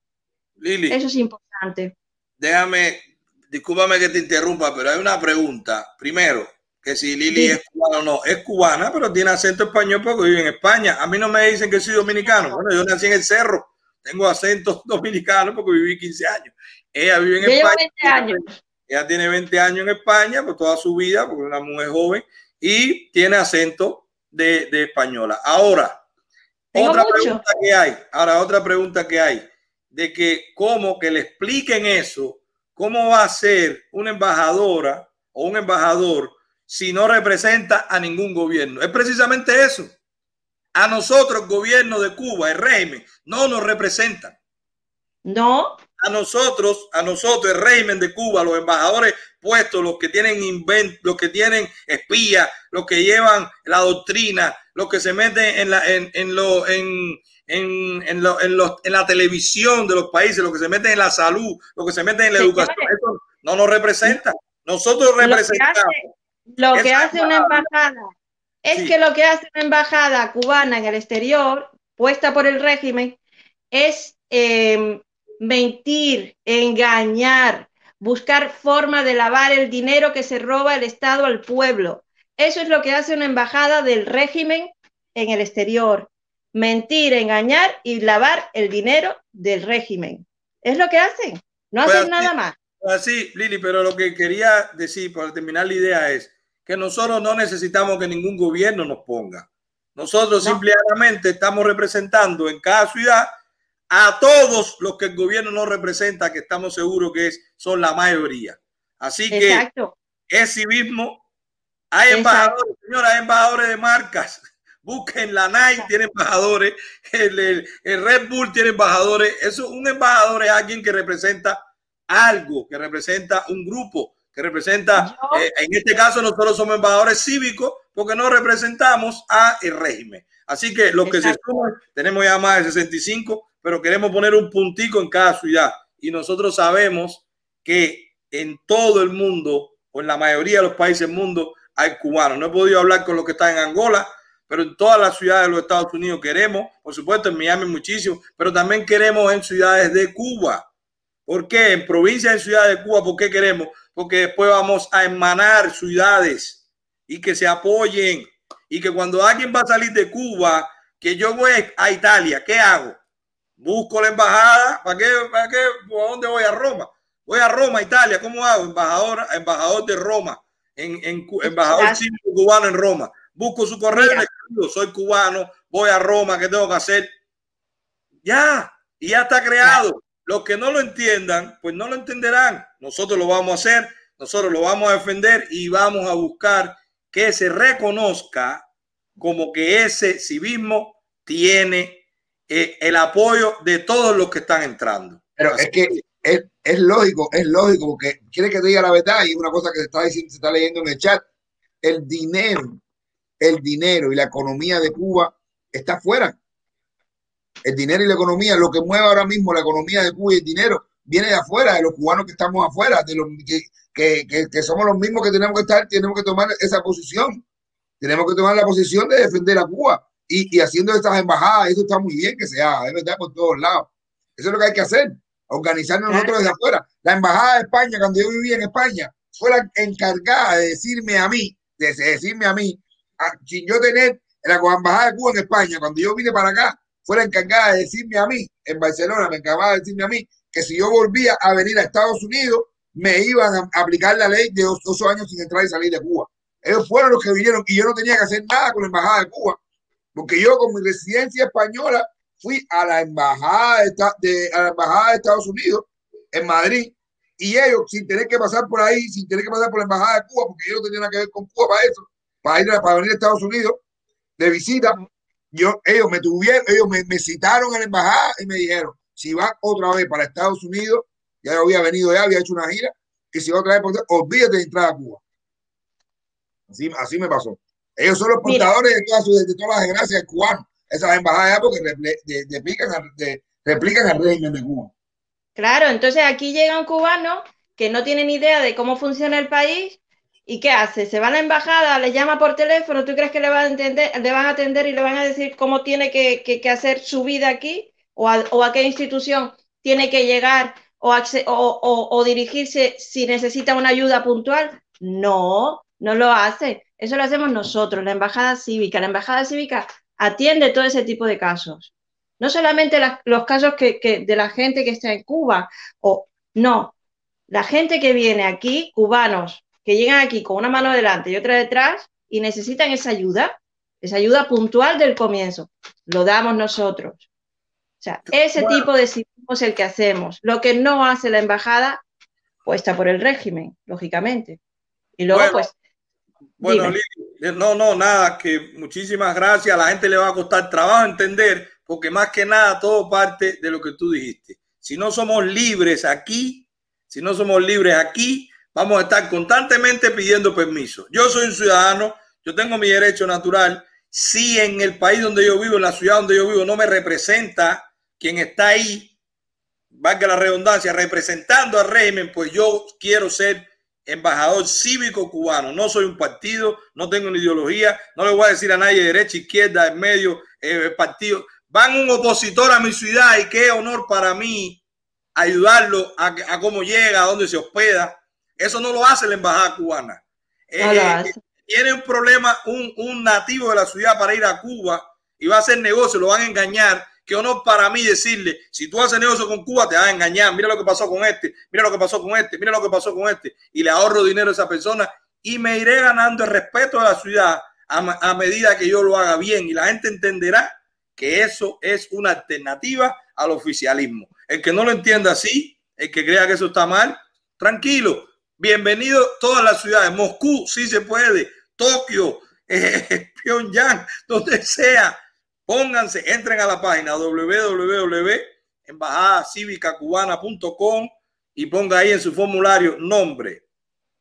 Lili. Eso es importante. Déjame, discúlpame que te interrumpa, pero hay una pregunta. Primero, que si Lili es cubana o no, es cubana, pero tiene acento español porque vive en España. A mí no me dicen que soy dominicano. Bueno, yo nací en el cerro, tengo acento dominicano porque viví 15 años. Ella vive en España. 20 años. Ella tiene 20 años en España, por toda su vida, porque es una mujer joven, y tiene acento de, española. Ahora, otra pregunta que hay, ahora otra pregunta que hay, de que cómo que le expliquen eso, cómo va a ser una embajadora o un embajador si no representa a ningún gobierno. Es precisamente eso. A nosotros, el gobierno de Cuba, el régimen, no nos representa. No, a nosotros, a nosotros, el régimen de Cuba, los embajadores puestos, los que tienen invent, los que tienen espías, los que llevan la doctrina, los que se meten en la, en, en lo, en, en, en, lo, en, los, en la televisión de los países, los que se meten en la salud, los que se meten en la educación, eso no nos representa. Nosotros representamos. Lo que hace, una embajada es que lo que hace una embajada cubana en el exterior, puesta por el régimen, es eh, mentir, engañar, buscar forma de lavar el dinero que se roba el Estado al pueblo. Eso es lo que hace una embajada del régimen en el exterior. Mentir, engañar y lavar el dinero del régimen. Es lo que hacen. No pues hacen nada más. Así, Lili, pero lo que quería decir para terminar la idea es que nosotros no necesitamos que ningún gobierno nos ponga. Nosotros simplemente estamos representando en cada ciudad a todos los que el gobierno no representa, que estamos seguros que es, son la mayoría. Así que es civismo. Hay embajadores, señora, hay embajadores de marcas. Busquen la Nike, tiene embajadores. El, Red Bull tiene embajadores. Eso, un embajador es alguien que representa algo, que representa un grupo, que representa, eh, en este caso nosotros somos embajadores cívicos porque no representamos a el régimen. Así que los que se suman, tenemos ya más de 65, pero queremos poner un puntico en cada ciudad. Y nosotros sabemos que en todo el mundo, o en la mayoría de los países del mundo, hay cubanos. No he podido hablar con los que están en Angola, pero en todas las ciudades de los Estados Unidos queremos, por supuesto en Miami muchísimo, pero también queremos en ciudades de Cuba. ¿Por qué? En provincias y ciudades de Cuba, ¿por qué queremos? Porque después vamos a emanar ciudades y que se apoyen y que cuando alguien va a salir de Cuba, que yo voy a Italia, ¿qué hago? Busco la embajada, ¿para qué? ¿Para qué? ¿A dónde voy a Roma? Voy a Roma, Italia, ¿cómo hago? Embajador, embajador de Roma, en, en embajador cubano en Roma. Busco su correo, escribo, soy cubano, voy a Roma, ¿qué tengo que hacer? Ya, y ya está creado. Los que no lo entiendan, pues no lo entenderán. Nosotros lo vamos a hacer, nosotros lo vamos a defender y vamos a buscar que se reconozca como que ese civismo tiene eh, el apoyo de todos los que están entrando. Pero es que es, es, lógico, es lógico, porque quiere que te diga la verdad y una cosa que se está diciendo, se está leyendo en el chat, el dinero, el dinero y la economía de Cuba está fuera el dinero y la economía, lo que mueve ahora mismo la economía de Cuba y el dinero, viene de afuera, de los cubanos que estamos afuera, de los que, que, que, somos los mismos que tenemos que estar, tenemos que tomar esa posición. Tenemos que tomar la posición de defender a Cuba y, y haciendo estas embajadas, eso está muy bien que se haga, es verdad, por todos lados. Eso es lo que hay que hacer, organizarnos nosotros desde afuera. La embajada de España, cuando yo vivía en España, fue la encargada de decirme a mí, de decirme a mí, sin yo tener la embajada de Cuba en España, cuando yo vine para acá, fue la encargada de decirme a mí, en Barcelona, me encargaba de decirme a mí que si yo volvía a venir a Estados Unidos, me iban a aplicar la ley de dos, años sin entrar y salir de Cuba. Ellos fueron los que vinieron y yo no tenía que hacer nada con la embajada de Cuba, porque yo con mi residencia española fui a la embajada de, a la embajada de Estados Unidos en Madrid y ellos sin tener que pasar por ahí, sin tener que pasar por la embajada de Cuba, porque yo no tenía nada que ver con Cuba para eso, para ir para venir a Estados Unidos de visita, yo, ellos me tuvieron, ellos me, citaron en la embajada y me dijeron, si va otra vez para Estados Unidos, ya había venido ya, había hecho una gira, y si va otra vez, olvídate de entrar a Cuba. Así, así me pasó. Ellos son los portadores de todas, de todas las desgracias cubanos. Esas embajadas porque replican, replican al régimen de Cuba. Claro, entonces aquí llega un cubano que no tiene ni idea de cómo funciona el país ¿Y qué hace? Se va a la embajada, le llama por teléfono, ¿tú crees que le van a, entender, le van a atender y le van a decir cómo tiene que, que, hacer su vida aquí? ¿O a, ¿O a, qué institución tiene que llegar o, o, o, dirigirse si necesita una ayuda puntual? No, no lo hace. Eso lo hacemos nosotros, la embajada cívica. La embajada cívica atiende todo ese tipo de casos. No solamente los casos que, que, de la gente que está en Cuba, o no, la gente que viene aquí, cubanos, que llegan aquí con una mano delante y otra detrás y necesitan esa ayuda, esa ayuda puntual del comienzo. Lo damos nosotros. O sea, ese tipo de civismo es el que hacemos. Lo que no hace la embajada, puesta por el régimen, lógicamente. Y luego, pues. Bueno, no, no, nada, que muchísimas gracias. A la gente le va a costar trabajo entender, porque más que nada todo parte de lo que tú dijiste. Si no somos libres aquí, si no somos libres aquí, vamos a estar constantemente pidiendo permiso. Yo soy un ciudadano, yo tengo mi derecho natural. Si en el país donde yo vivo, en la ciudad donde yo vivo, no me representa quien está ahí, valga la redundancia, representando al régimen, pues yo quiero ser embajador cívico cubano. No soy un partido, no tengo una ideología, no le voy a decir a nadie derecha, izquierda, en medio, eh, partido. Van un opositor a mi ciudad y qué honor para mí ayudarlo a, a cómo llega, a dónde se hospeda eso no lo hace la embajada cubana. Eh, eh, tiene un problema un, nativo de la ciudad para ir a Cuba y va a hacer negocio, lo van a engañar. Que honor para mí decirle, si tú haces negocio con Cuba, te van a engañar. Mira lo que pasó con este, mira lo que pasó con este, mira lo que pasó con este. Y le ahorro dinero a esa persona y me iré ganando el respeto de la ciudad a, a medida que yo lo haga bien. Y la gente entenderá que eso es una alternativa al oficialismo. El que no lo entienda así, el que crea que eso está mal, tranquilo, Bienvenido a todas las ciudades. Moscú, sí se puede. Tokio, eh, Pyongyang, donde sea. Pónganse, entren a la página www.embajadacivicacubana.com y ponga ahí en su formulario nombre,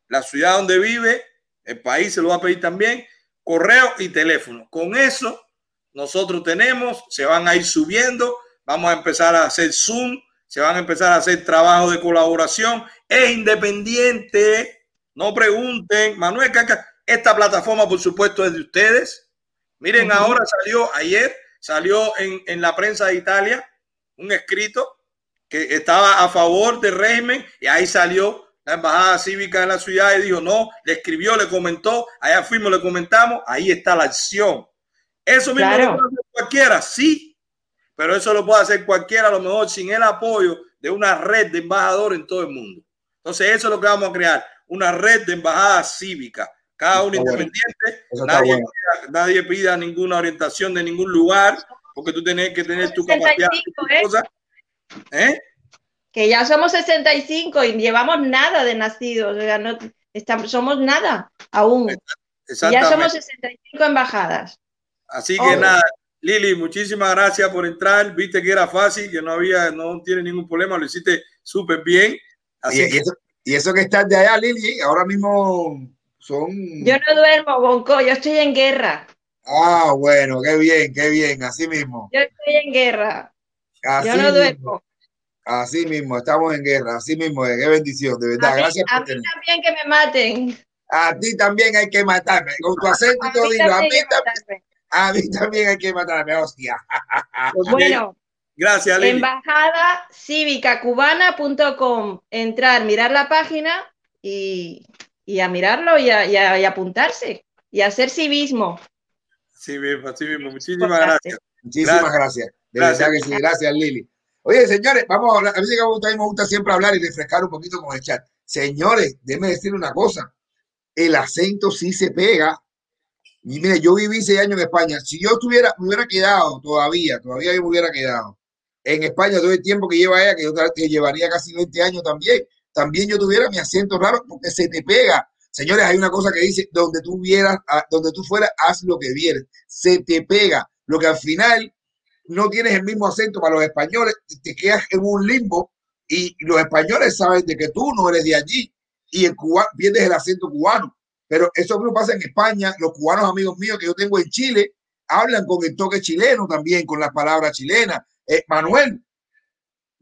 la ciudad donde vive, el país se lo va a pedir también, correo y teléfono. Con eso nosotros tenemos, se van a ir subiendo, vamos a empezar a hacer Zoom, se van a empezar a hacer trabajo de colaboración es independiente. No pregunten, Manuel Caca, esta plataforma por supuesto es de ustedes. Miren, ahora salió, ayer salió en, en, la prensa de Italia un escrito que estaba a favor del régimen y ahí salió la embajada cívica en la ciudad y dijo, no, le escribió, le comentó, allá fuimos, le comentamos, ahí está la acción. Eso mismo Claro. lo puede hacer cualquiera, sí, pero eso lo puede hacer cualquiera, a lo mejor sin el apoyo de una red de embajadores en todo el mundo. Entonces, eso es lo que vamos a crear, una red de embajadas cívicas, cada uno independiente, nadie, bueno. pida, nadie pida ninguna orientación de ningún lugar, porque tú tienes que tener tu capacidad. 65, ¿eh? cosas. ¿Eh? Que ya somos 65 y llevamos nada de nacidos, o sea, no estamos, somos nada aún. Ya somos 65 embajadas. Así que Oh. nada, Lili, muchísimas gracias por entrar. Viste que era fácil, que no había, no tiene ningún problema, lo hiciste súper bien. Así Y, eso, y eso que estás de allá, Lili, ahora mismo son. Yo no duermo, Bonco, yo estoy en guerra. Ah, bueno, qué bien, qué bien, así mismo. Yo estoy en guerra. Así Yo no mismo, duermo. así mismo, estamos en guerra, así mismo, qué bendición, de A verdad. mí, Gracias a por mí tener. también que me maten. A ti también hay que matarme, con tu acento y A todo, mí digo, a también mí, hay que tam- matarme. a mí también hay que matarme, hostia. Bueno, gracias, Lili. embajada cívica cubana.com. Entrar, mirar la página y, y a mirarlo y a, y a- y apuntarse y a hacer civismo. Sí mismo, así mismo. Muchísimas gracias. Muchísimas gracias. De Gracias. verdad que sí, gracias, Lili. Oye, señores, vamos a hablar. A mí sí que me gusta, a mí me gusta siempre hablar y refrescar un poquito con el chat. Señores, déjenme decir una cosa. El acento sí se pega. Y mire, yo viví seis años en España. Si yo estuviera, me hubiera quedado todavía, todavía yo me hubiera quedado en España todo el tiempo que lleva ella, que yo que llevaría casi 20 años también, también yo tuviera mi acento raro porque se te pega. Señores, hay una cosa que dice, donde tú vieras, donde tú fueras, haz lo que vieres. Se te pega. Lo que al final no tienes el mismo acento para los españoles, te quedas en un limbo y los españoles saben de que tú no eres de allí y el cubano, pierdes el acento cubano. Pero eso no pasa en España. Los cubanos amigos míos que yo tengo en Chile hablan con el toque chileno también, con las palabras chilenas. Eh, Manuel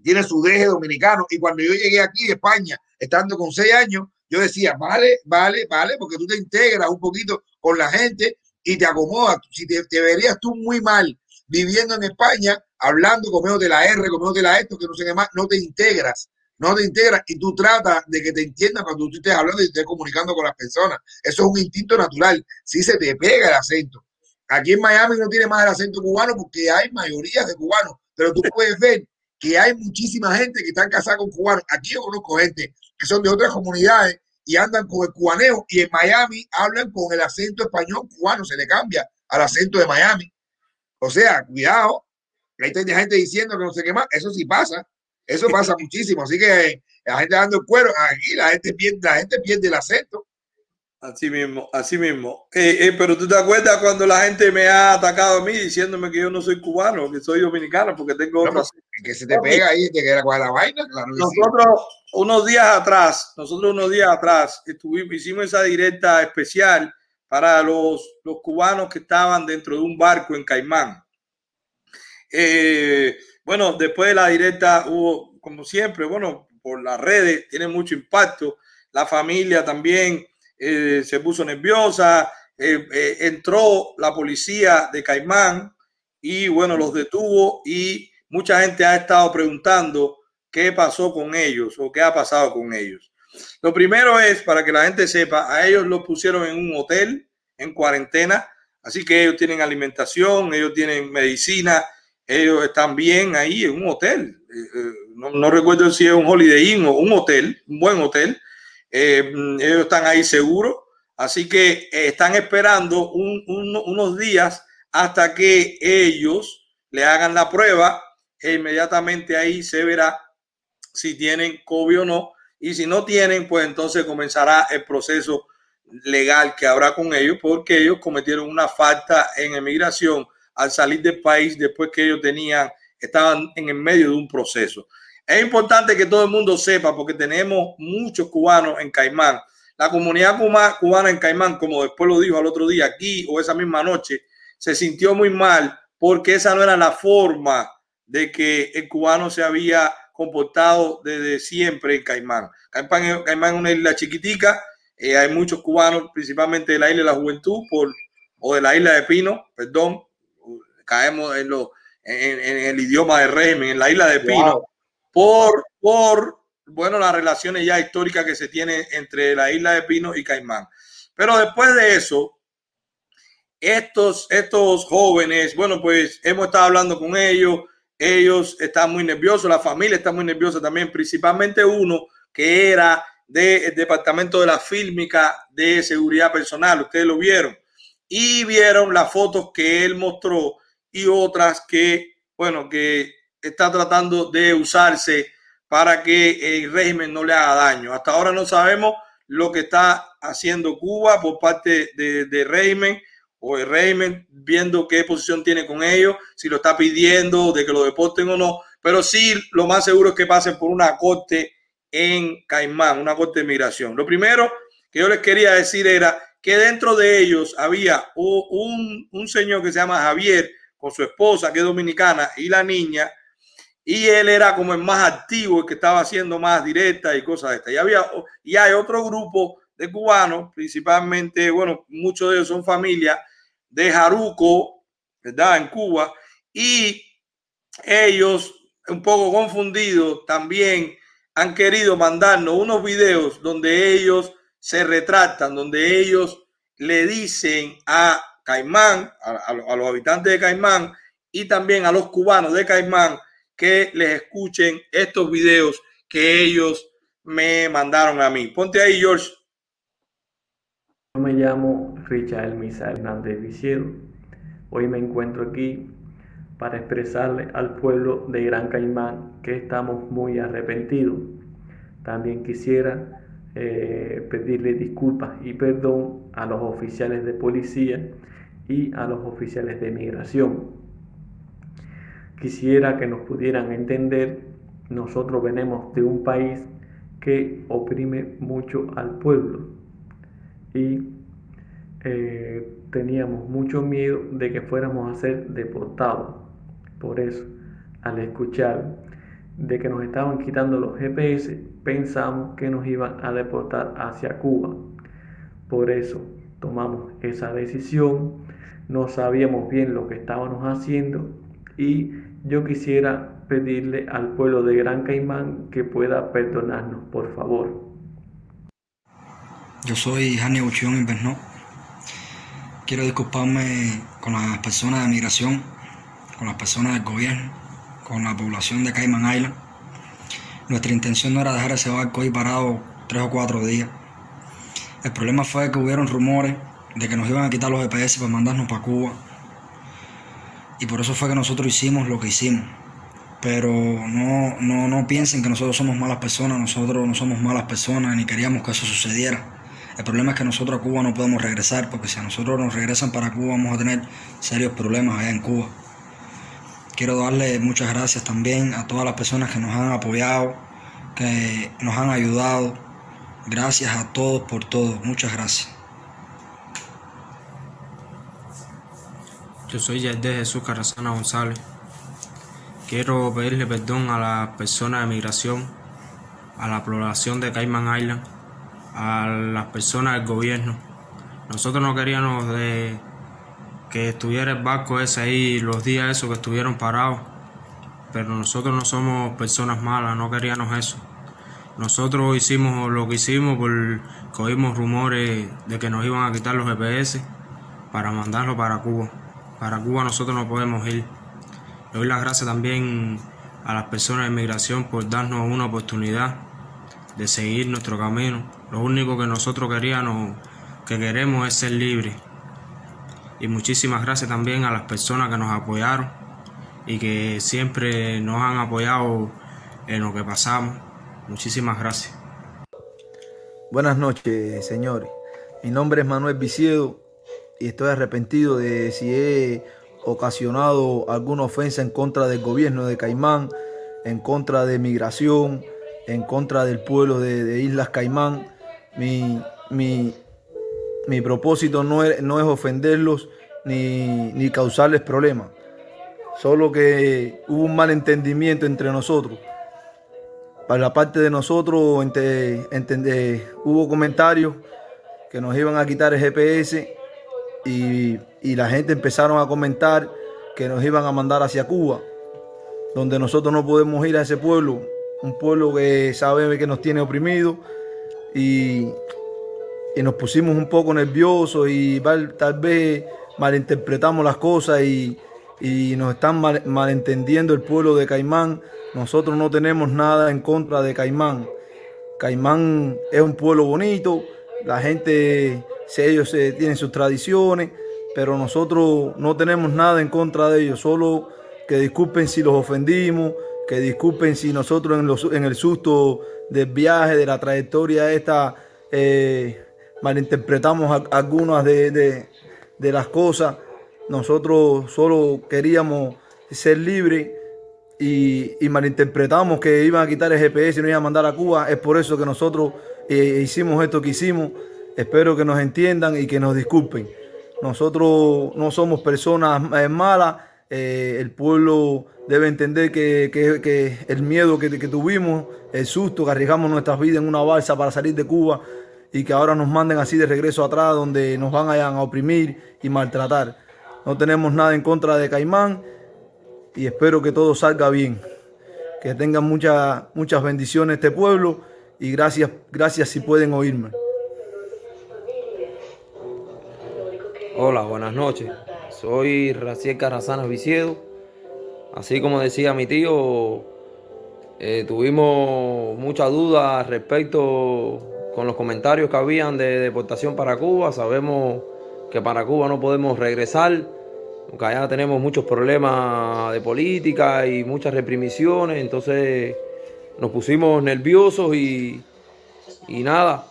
tiene su deje dominicano y cuando yo llegué aquí de España, estando con seis años, yo decía, vale, vale, vale, porque tú te integras un poquito con la gente y te acomodas. Si te, verías tú muy mal viviendo en España, hablando, comiéndote la R, comiéndote la esto, que no sé qué más, no te integras, no te integras y tú tratas de que te entiendan cuando tú estés hablando y estés comunicando con las personas. Eso es un instinto natural. Si se te pega el acento. Aquí en Miami no tiene más el acento cubano porque hay mayoría de cubanos, pero tú puedes ver que hay muchísima gente que están casados con cubanos. Aquí yo conozco gente que son de otras comunidades y andan con el cubaneo y en Miami hablan con el acento español cubano, se le cambia al acento de Miami. O sea, cuidado, que hay gente diciendo que no sé qué más, eso sí pasa, eso pasa muchísimo, así que la gente dando el cuero, aquí la gente pierde, la gente pierde el acento. Así mismo, así mismo. Eh, eh, pero tú te acuerdas cuando la gente me ha atacado a mí diciéndome que yo no soy cubano, que soy dominicano, porque tengo otro acento. Que se te pega ahí, te queda con la vaina, claro que sí. Nosotros, unos días atrás, nosotros unos días atrás, estuvimos, hicimos esa directa especial para los, los cubanos que estaban dentro de un barco en Caimán. Eh, bueno, después de la directa hubo, como siempre, bueno, por las redes, tiene mucho impacto. La familia también eh, se puso nerviosa. eh, eh, entró la policía de Caimán y, bueno, los detuvo y mucha gente ha estado preguntando qué pasó con ellos o qué ha pasado con ellos. Lo primero es, para que la gente sepa, a ellos los pusieron en un hotel en cuarentena, así que ellos tienen alimentación, ellos tienen medicina, ellos están bien ahí en un hotel. No, no recuerdo si es un Holiday Inn o un hotel, un buen hotel. Eh, ellos están ahí seguros, así que están esperando un- un- unos días hasta que ellos le hagan la prueba e inmediatamente ahí se verá si tienen COVID o no. Y si no tienen, pues entonces comenzará el proceso legal que habrá con ellos porque ellos cometieron una falta en emigración al salir del país después que ellos tenían, estaban en el medio de un proceso. Es importante que todo el mundo sepa porque tenemos muchos cubanos en Caimán. La comunidad cubana en Caimán, como después lo dijo al otro día aquí o esa misma noche, se sintió muy mal porque esa no era la forma de que el cubano se había comportado desde siempre en Caimán. Caimán, Caimán es una isla chiquitica, eh, hay muchos cubanos, principalmente de la isla de la Juventud por, o de la isla de Pino, perdón, caemos en, lo, en, en el idioma del régimen, en la isla de Pino. Wow. Por, por, bueno, las relaciones ya históricas que se tienen entre la isla de Pino y Caimán. Pero después de eso, estos, estos jóvenes, bueno, pues hemos estado hablando con ellos, ellos están muy nerviosos, la familia está muy nerviosa también, principalmente uno que era del departamento de la fílmica de seguridad personal, ustedes lo vieron, y vieron las fotos que él mostró y otras que, bueno, que está tratando de usarse para que el régimen no le haga daño. Hasta ahora no sabemos lo que está haciendo Cuba por parte del de régimen o el régimen, viendo qué posición tiene con ellos, si lo está pidiendo de que lo deporten o no, pero sí lo más seguro es que pasen por una corte en Caimán, una corte de migración. Lo primero que yo les quería decir era que dentro de ellos había un, un señor que se llama Javier con su esposa, que es dominicana, y la niña, y él era como el más activo, el que estaba haciendo más directa y cosas de estas. Y había y hay otro grupo de cubanos, principalmente, bueno, muchos de ellos son familia de Jaruco, ¿verdad? En Cuba, y ellos, un poco confundidos, también han querido mandarnos unos videos donde ellos se retratan, donde ellos le dicen a Caimán, a, a los habitantes de Caimán y también a los cubanos de Caimán, que les escuchen estos videos que ellos me mandaron a mí. Ponte ahí, George. Yo me llamo Richard Misa Hernández Viciero. Hoy me encuentro aquí para expresarle al pueblo de Gran Caimán que estamos muy arrepentidos. También quisiera eh, pedirle disculpas y perdón a los oficiales de policía y a los oficiales de migración Quisiera que nos pudieran entender, nosotros venimos de un país que oprime mucho al pueblo y eh, teníamos mucho miedo de que fuéramos a ser deportados. Por eso, al escuchar de que nos estaban quitando los GPS, pensamos que nos iban a deportar hacia Cuba. Por eso tomamos esa decisión, no sabíamos bien lo que estábamos haciendo y yo quisiera pedirle al pueblo de Gran Caimán que pueda perdonarnos, por favor. Yo soy Jania Buchión Invernó. Quiero disculparme con las personas de migración, con las personas del gobierno, con la población de Cayman Island. Nuestra intención no era dejar ese barco ahí parado tres o cuatro días. El problema fue que hubieron rumores de que nos iban a quitar los EPS para mandarnos para Cuba y por eso fue que nosotros hicimos lo que hicimos. Pero no, no, no piensen que nosotros somos malas personas, nosotros no somos malas personas ni queríamos que eso sucediera. El problema es que nosotros a Cuba no podemos regresar, porque si a nosotros nos regresan para Cuba vamos a tener serios problemas allá en Cuba. Quiero darle muchas gracias también a todas las personas que nos han apoyado, que nos han ayudado. Gracias a todos por todo. Muchas gracias. Yo soy de Jesús Carrasana González. Quiero pedirle perdón a las personas de migración, a la población de Cayman Island, a las personas del gobierno. Nosotros no queríamos de que estuviera el barco ese ahí los días esos que estuvieron parados, pero nosotros no somos personas malas, no queríamos eso. Nosotros hicimos lo que hicimos porque oímos rumores de que nos iban a quitar los GPS para mandarlo para Cuba. Para Cuba nosotros no podemos ir. Le doy las gracias también a las personas de migración por darnos una oportunidad de seguir nuestro camino. Lo único que nosotros queríamos, que queremos es ser libres. Y muchísimas gracias también a las personas que nos apoyaron y que siempre nos han apoyado en lo que pasamos. Muchísimas gracias. Buenas noches, señores. Mi nombre es Manuel Viciedo y estoy arrepentido de si he ocasionado alguna ofensa en contra del gobierno de Caimán, en contra de migración, en contra del pueblo de, Islas Caimán. Mi, mi, mi propósito no es, no es ofenderlos ni, ni, causarles problemas. Solo que hubo un malentendimiento entre nosotros. Para la parte de nosotros hubo comentarios que nos iban a quitar el GPS y, la gente empezaron a comentar que nos iban a mandar hacia Cuba, donde nosotros no podemos ir a ese pueblo un pueblo que sabe que nos tiene oprimido y, nos pusimos un poco nerviosos y tal vez malinterpretamos las cosas y, y nos están malentendiendo el pueblo de Caimán. Nosotros no tenemos nada en contra de Caimán. Caimán es un pueblo bonito, la gente, ellos tienen sus tradiciones, pero nosotros no tenemos nada en contra de ellos, solo que disculpen si los ofendimos, que disculpen si nosotros en el susto del viaje, de la trayectoria esta, eh, malinterpretamos algunas de, las cosas. Nosotros solo queríamos ser libres y, malinterpretamos que iban a quitar el GPS y nos iban a mandar a Cuba. Es por eso que nosotros eh, hicimos esto que hicimos. Espero que nos entiendan y que nos disculpen. Nosotros no somos personas eh, malas. Eh, el pueblo debe entender que, el miedo que, tuvimos, el susto, que arriesgamos nuestras vidas en una balsa para salir de Cuba y que ahora nos manden así de regreso atrás donde nos van a, a oprimir y maltratar. No tenemos nada en contra de Caimán y espero que todo salga bien. Que tengan muchas muchas bendiciones este pueblo y gracias, gracias si pueden oírme. Hola, buenas noches. Soy Raciel Carrazana Viciedo. Así como decía mi tío, eh, tuvimos mucha duda respecto con los comentarios que habían de deportación para Cuba. Sabemos que para Cuba no podemos regresar porque allá tenemos muchos problemas de política y muchas reprimisiones, entonces nos pusimos nerviosos y, y nada,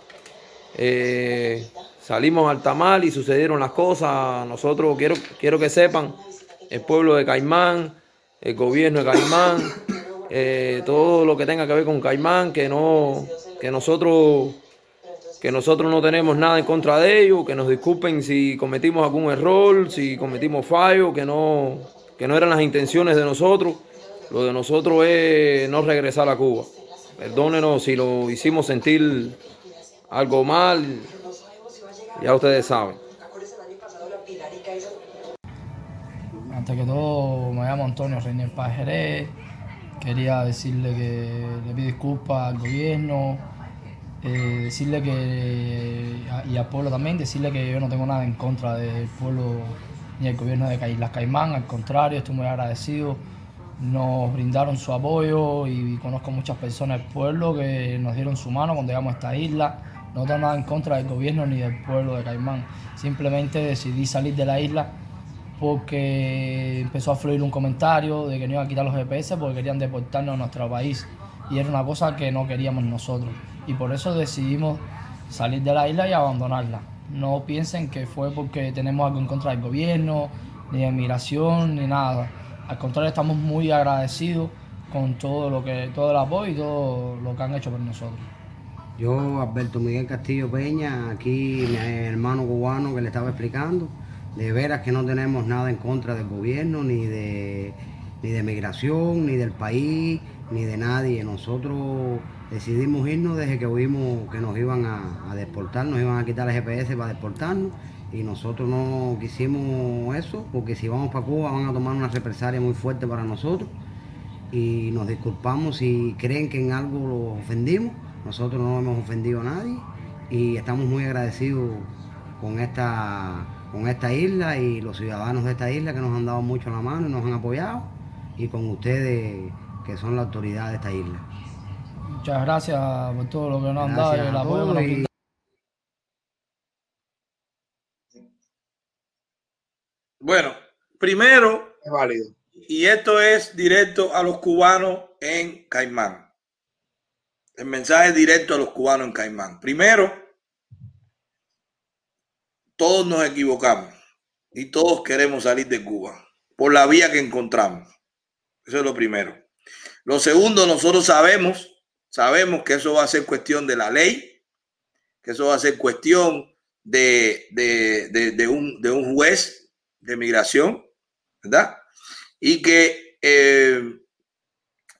eh, salimos al tamal y sucedieron las cosas. Nosotros quiero, quiero que sepan, el pueblo de Caimán, el gobierno de Caimán, eh, todo lo que tenga que ver con Caimán, que no, que nosotros que nosotros no tenemos nada en contra de ellos, que nos disculpen si cometimos algún error, si cometimos fallo, que no, que no eran las intenciones de nosotros. Lo de nosotros es no regresar a Cuba. Perdónenos si lo hicimos sentir algo mal, ya ustedes saben. Antes que todo, me llamo Antonio Reiner Pajeré. Quería decirle que le pido disculpas al gobierno, eh, decirle que, y al pueblo también, decirle que yo no tengo nada en contra del pueblo ni del gobierno de Islas Caimán, al contrario, estoy muy agradecido. Nos brindaron su apoyo y conozco muchas personas del pueblo que nos dieron su mano cuando llegamos a esta isla. No tengo nada en contra del gobierno ni del pueblo de Caimán. Simplemente decidí salir de la isla porque empezó a fluir un comentario de que no iban a quitar los GPS porque querían deportarnos a nuestro país. Y era una cosa que no queríamos nosotros y por eso decidimos salir de la isla y abandonarla. No piensen que fue porque tenemos algo en contra del gobierno, ni de migración, ni nada. Al contrario, estamos muy agradecidos con todo lo que, todo el apoyo y todo lo que han hecho por nosotros. Yo, Alberto Miguel Castillo Peña, aquí mi hermano cubano que le estaba explicando, de veras que no tenemos nada en contra del gobierno, ni de, ni de migración, ni del país, ni de nadie. Nosotros decidimos irnos desde que oímos que nos iban a, deportar, nos iban a quitar el GPS para deportarnos y nosotros no quisimos eso porque si vamos para Cuba van a tomar una represalia muy fuerte para nosotros y nos disculpamos si creen que en algo los ofendimos, nosotros no hemos ofendido a nadie y estamos muy agradecidos con esta, con esta isla y los ciudadanos de esta isla que nos han dado mucho la mano y nos han apoyado y con ustedes que son la autoridad de esta isla. Muchas gracias por todo lo que nos han dado y el apoyo que Bueno, primero, es válido. Y esto es directo a los cubanos en Caimán. El mensaje directo a los cubanos en Caimán. Primero, todos nos equivocamos y todos queremos salir de Cuba por la vía que encontramos. Eso es lo primero. Lo segundo, nosotros sabemos Sabemos que eso va a ser cuestión de la ley, que eso va a ser cuestión de, un, de un, juez de migración, ¿verdad? Y que, eh,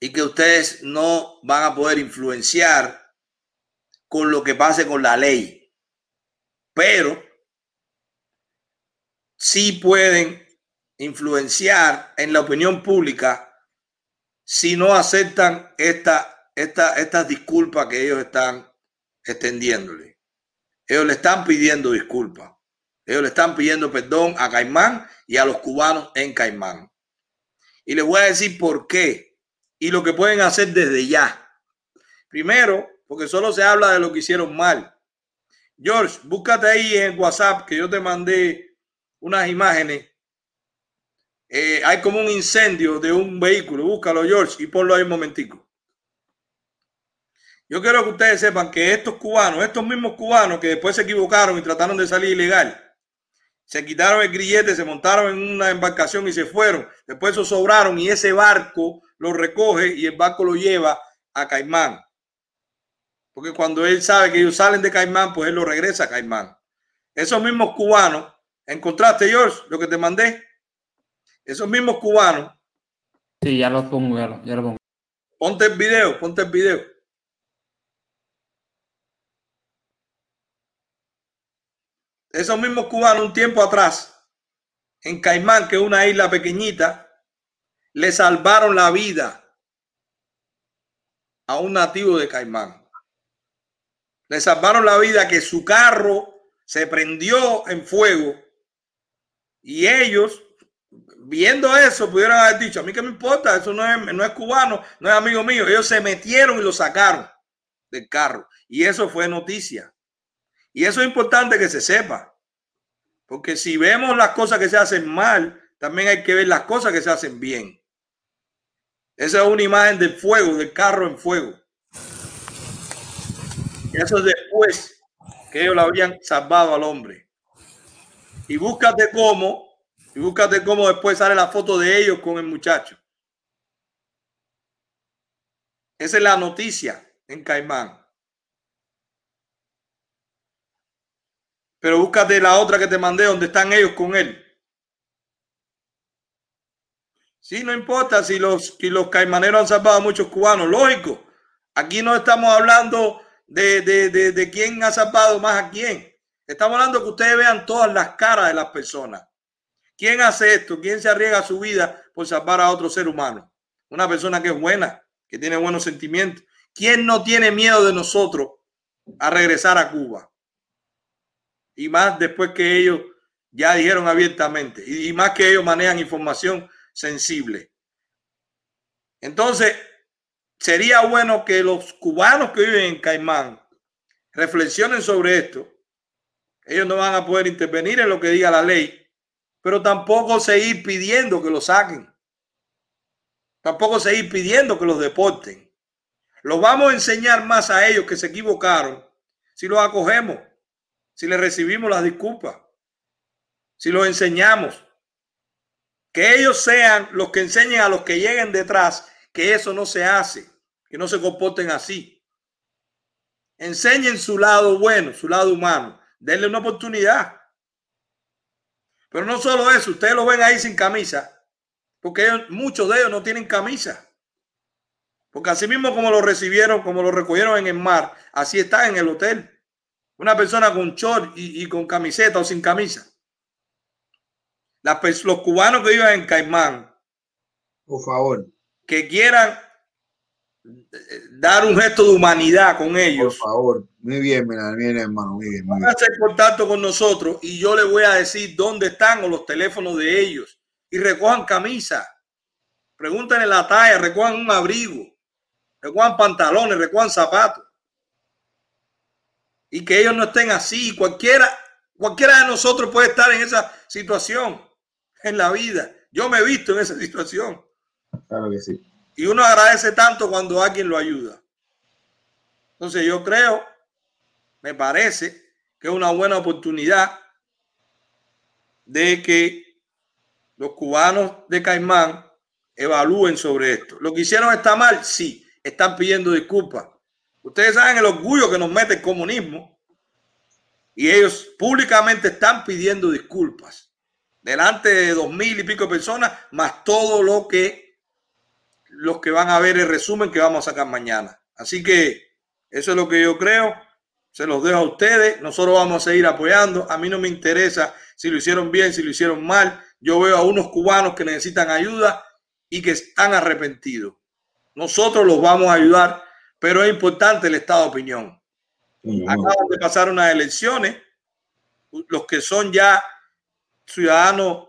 y que ustedes no van a poder influenciar con lo que pase con la ley. Pero sí pueden influenciar en la opinión pública si no aceptan esta esta, estas disculpas que ellos están extendiéndole. Ellos le están pidiendo disculpas. Ellos le están pidiendo perdón a Caimán y a los cubanos en Caimán. Y les voy a decir por qué y lo que pueden hacer desde ya. Primero, porque solo se habla de lo que hicieron mal. George, búscate ahí en WhatsApp que yo te mandé unas imágenes. Eh, hay como un incendio de un vehículo. Búscalo, George, y ponlo ahí un momentico. Yo quiero que ustedes sepan que estos cubanos, estos mismos cubanos que después se equivocaron y trataron de salir ilegal, se quitaron el grillete, se montaron en una embarcación y se fueron. Después eso sobraron y ese barco lo recoge y el barco lo lleva a Caimán. Porque cuando él sabe que ellos salen de Caimán, pues él lo regresa a Caimán. Esos mismos cubanos, ¿encontraste, George, lo que te mandé? Esos mismos cubanos. Sí, ya lo pongo, ya lo, ya lo pongo. Ponte el video, ponte el video. Esos mismos cubanos un tiempo atrás, en Caimán, que es una isla pequeñita, le salvaron la vida a un nativo de Caimán. Le salvaron la vida que su carro se prendió en fuego y ellos, viendo eso, pudieron haber dicho, a mí que me importa, eso no es, no es cubano, no es amigo mío. Ellos se metieron y lo sacaron del carro y eso fue noticia. Y eso es importante que se sepa. Porque si vemos las cosas que se hacen mal, también hay que ver las cosas que se hacen bien. Esa es una imagen del fuego, del carro en fuego. Y eso es después que ellos lo habían salvado al hombre. Y búscate cómo, y búscate cómo después sale la foto de ellos con el muchacho. Esa es la noticia en Caimán. Pero búscate la otra que te mandé donde están ellos con él. Sí, no importa si los, si los caimaneros han salvado a muchos cubanos, lógico. Aquí no estamos hablando de, de, de, quién ha salvado más a quién. Estamos hablando de que ustedes vean todas las caras de las personas. ¿Quién hace esto? ¿Quién se arriesga su vida por salvar a otro ser humano? Una persona que es buena, que tiene buenos sentimientos. ¿Quién no tiene miedo de nosotros a regresar a Cuba? Y más después que ellos ya dijeron abiertamente y, más que ellos manejan información sensible. Entonces, sería bueno que los cubanos que viven en Caimán reflexionen sobre esto. Ellos no van a poder intervenir en lo que diga la ley, pero tampoco seguir pidiendo que lo saquen. Tampoco seguir pidiendo que los deporten. Los vamos a enseñar más a ellos que se equivocaron si los acogemos si le recibimos las disculpas, si los enseñamos, que ellos sean los que enseñen a los que lleguen detrás que eso no se hace, que no se comporten así. Enseñen su lado bueno, su lado humano, denle una oportunidad. Pero no solo eso, ustedes lo ven ahí sin camisa, porque muchos de ellos no tienen camisa. Porque así mismo como lo recibieron, como lo recogieron en el mar, así están en el hotel. Una persona con short y, con camiseta o sin camisa. los cubanos que viven en Caimán. Por favor. Que quieran eh, dar un gesto de humanidad con ellos. Por favor. Muy bien, bien, hermano. Muy bien, Van a hacer contacto con nosotros y yo les voy a decir dónde están o los teléfonos de ellos. Y recojan camisa. Pregúntenle la talla, recojan un abrigo, recojan pantalones, recojan zapatos y que ellos no estén así. Cualquiera, cualquiera de nosotros puede estar en esa situación en la vida. Yo me he visto en esa situación. Claro que sí. Y uno agradece tanto cuando alguien lo ayuda. Entonces yo creo, me parece que es una buena oportunidad de que los cubanos de Caimán evalúen sobre esto. Lo que hicieron está mal, sí, están pidiendo disculpas. Ustedes saben el orgullo que nos mete el comunismo y ellos públicamente están pidiendo disculpas delante de dos mil y pico de personas, más todo lo que los que van a ver el resumen que vamos a sacar mañana. Así que eso es lo que yo creo. Se los dejo a ustedes. Nosotros vamos a seguir apoyando. A mí no me interesa si lo hicieron bien, si lo hicieron mal. Yo veo a unos cubanos que necesitan ayuda y que están arrepentidos. Nosotros los vamos a ayudar pero es importante el estado de opinión. Acaban de pasar unas elecciones, los que son ya ciudadanos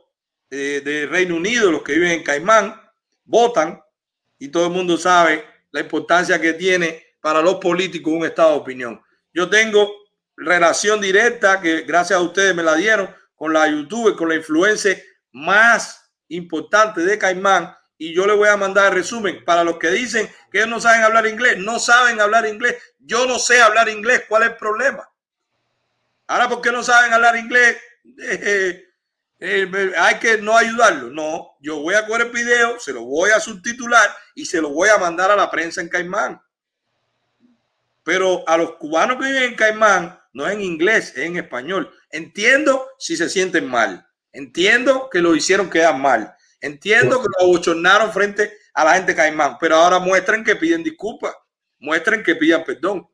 eh, de Reino Unido, los que viven en Caimán, votan y todo el mundo sabe la importancia que tiene para los políticos un estado de opinión. Yo tengo relación directa que gracias a ustedes me la dieron con la YouTube, con la influencia más importante de Caimán y yo le voy a mandar resumen para los que dicen que ellos no saben hablar inglés, no saben hablar inglés. Yo no sé hablar inglés, ¿cuál es el problema? Ahora, ¿por qué no saben hablar inglés? Eh, eh, hay que no ayudarlo. No, yo voy a coger el video, se lo voy a subtitular y se lo voy a mandar a la prensa en Caimán. Pero a los cubanos que viven en Caimán no es en inglés, es en español. Entiendo si se sienten mal. Entiendo que lo hicieron quedar mal. Entiendo que lo abochornaron frente a la gente de Caimán, pero ahora muestren que piden disculpas, muestren que pidan perdón.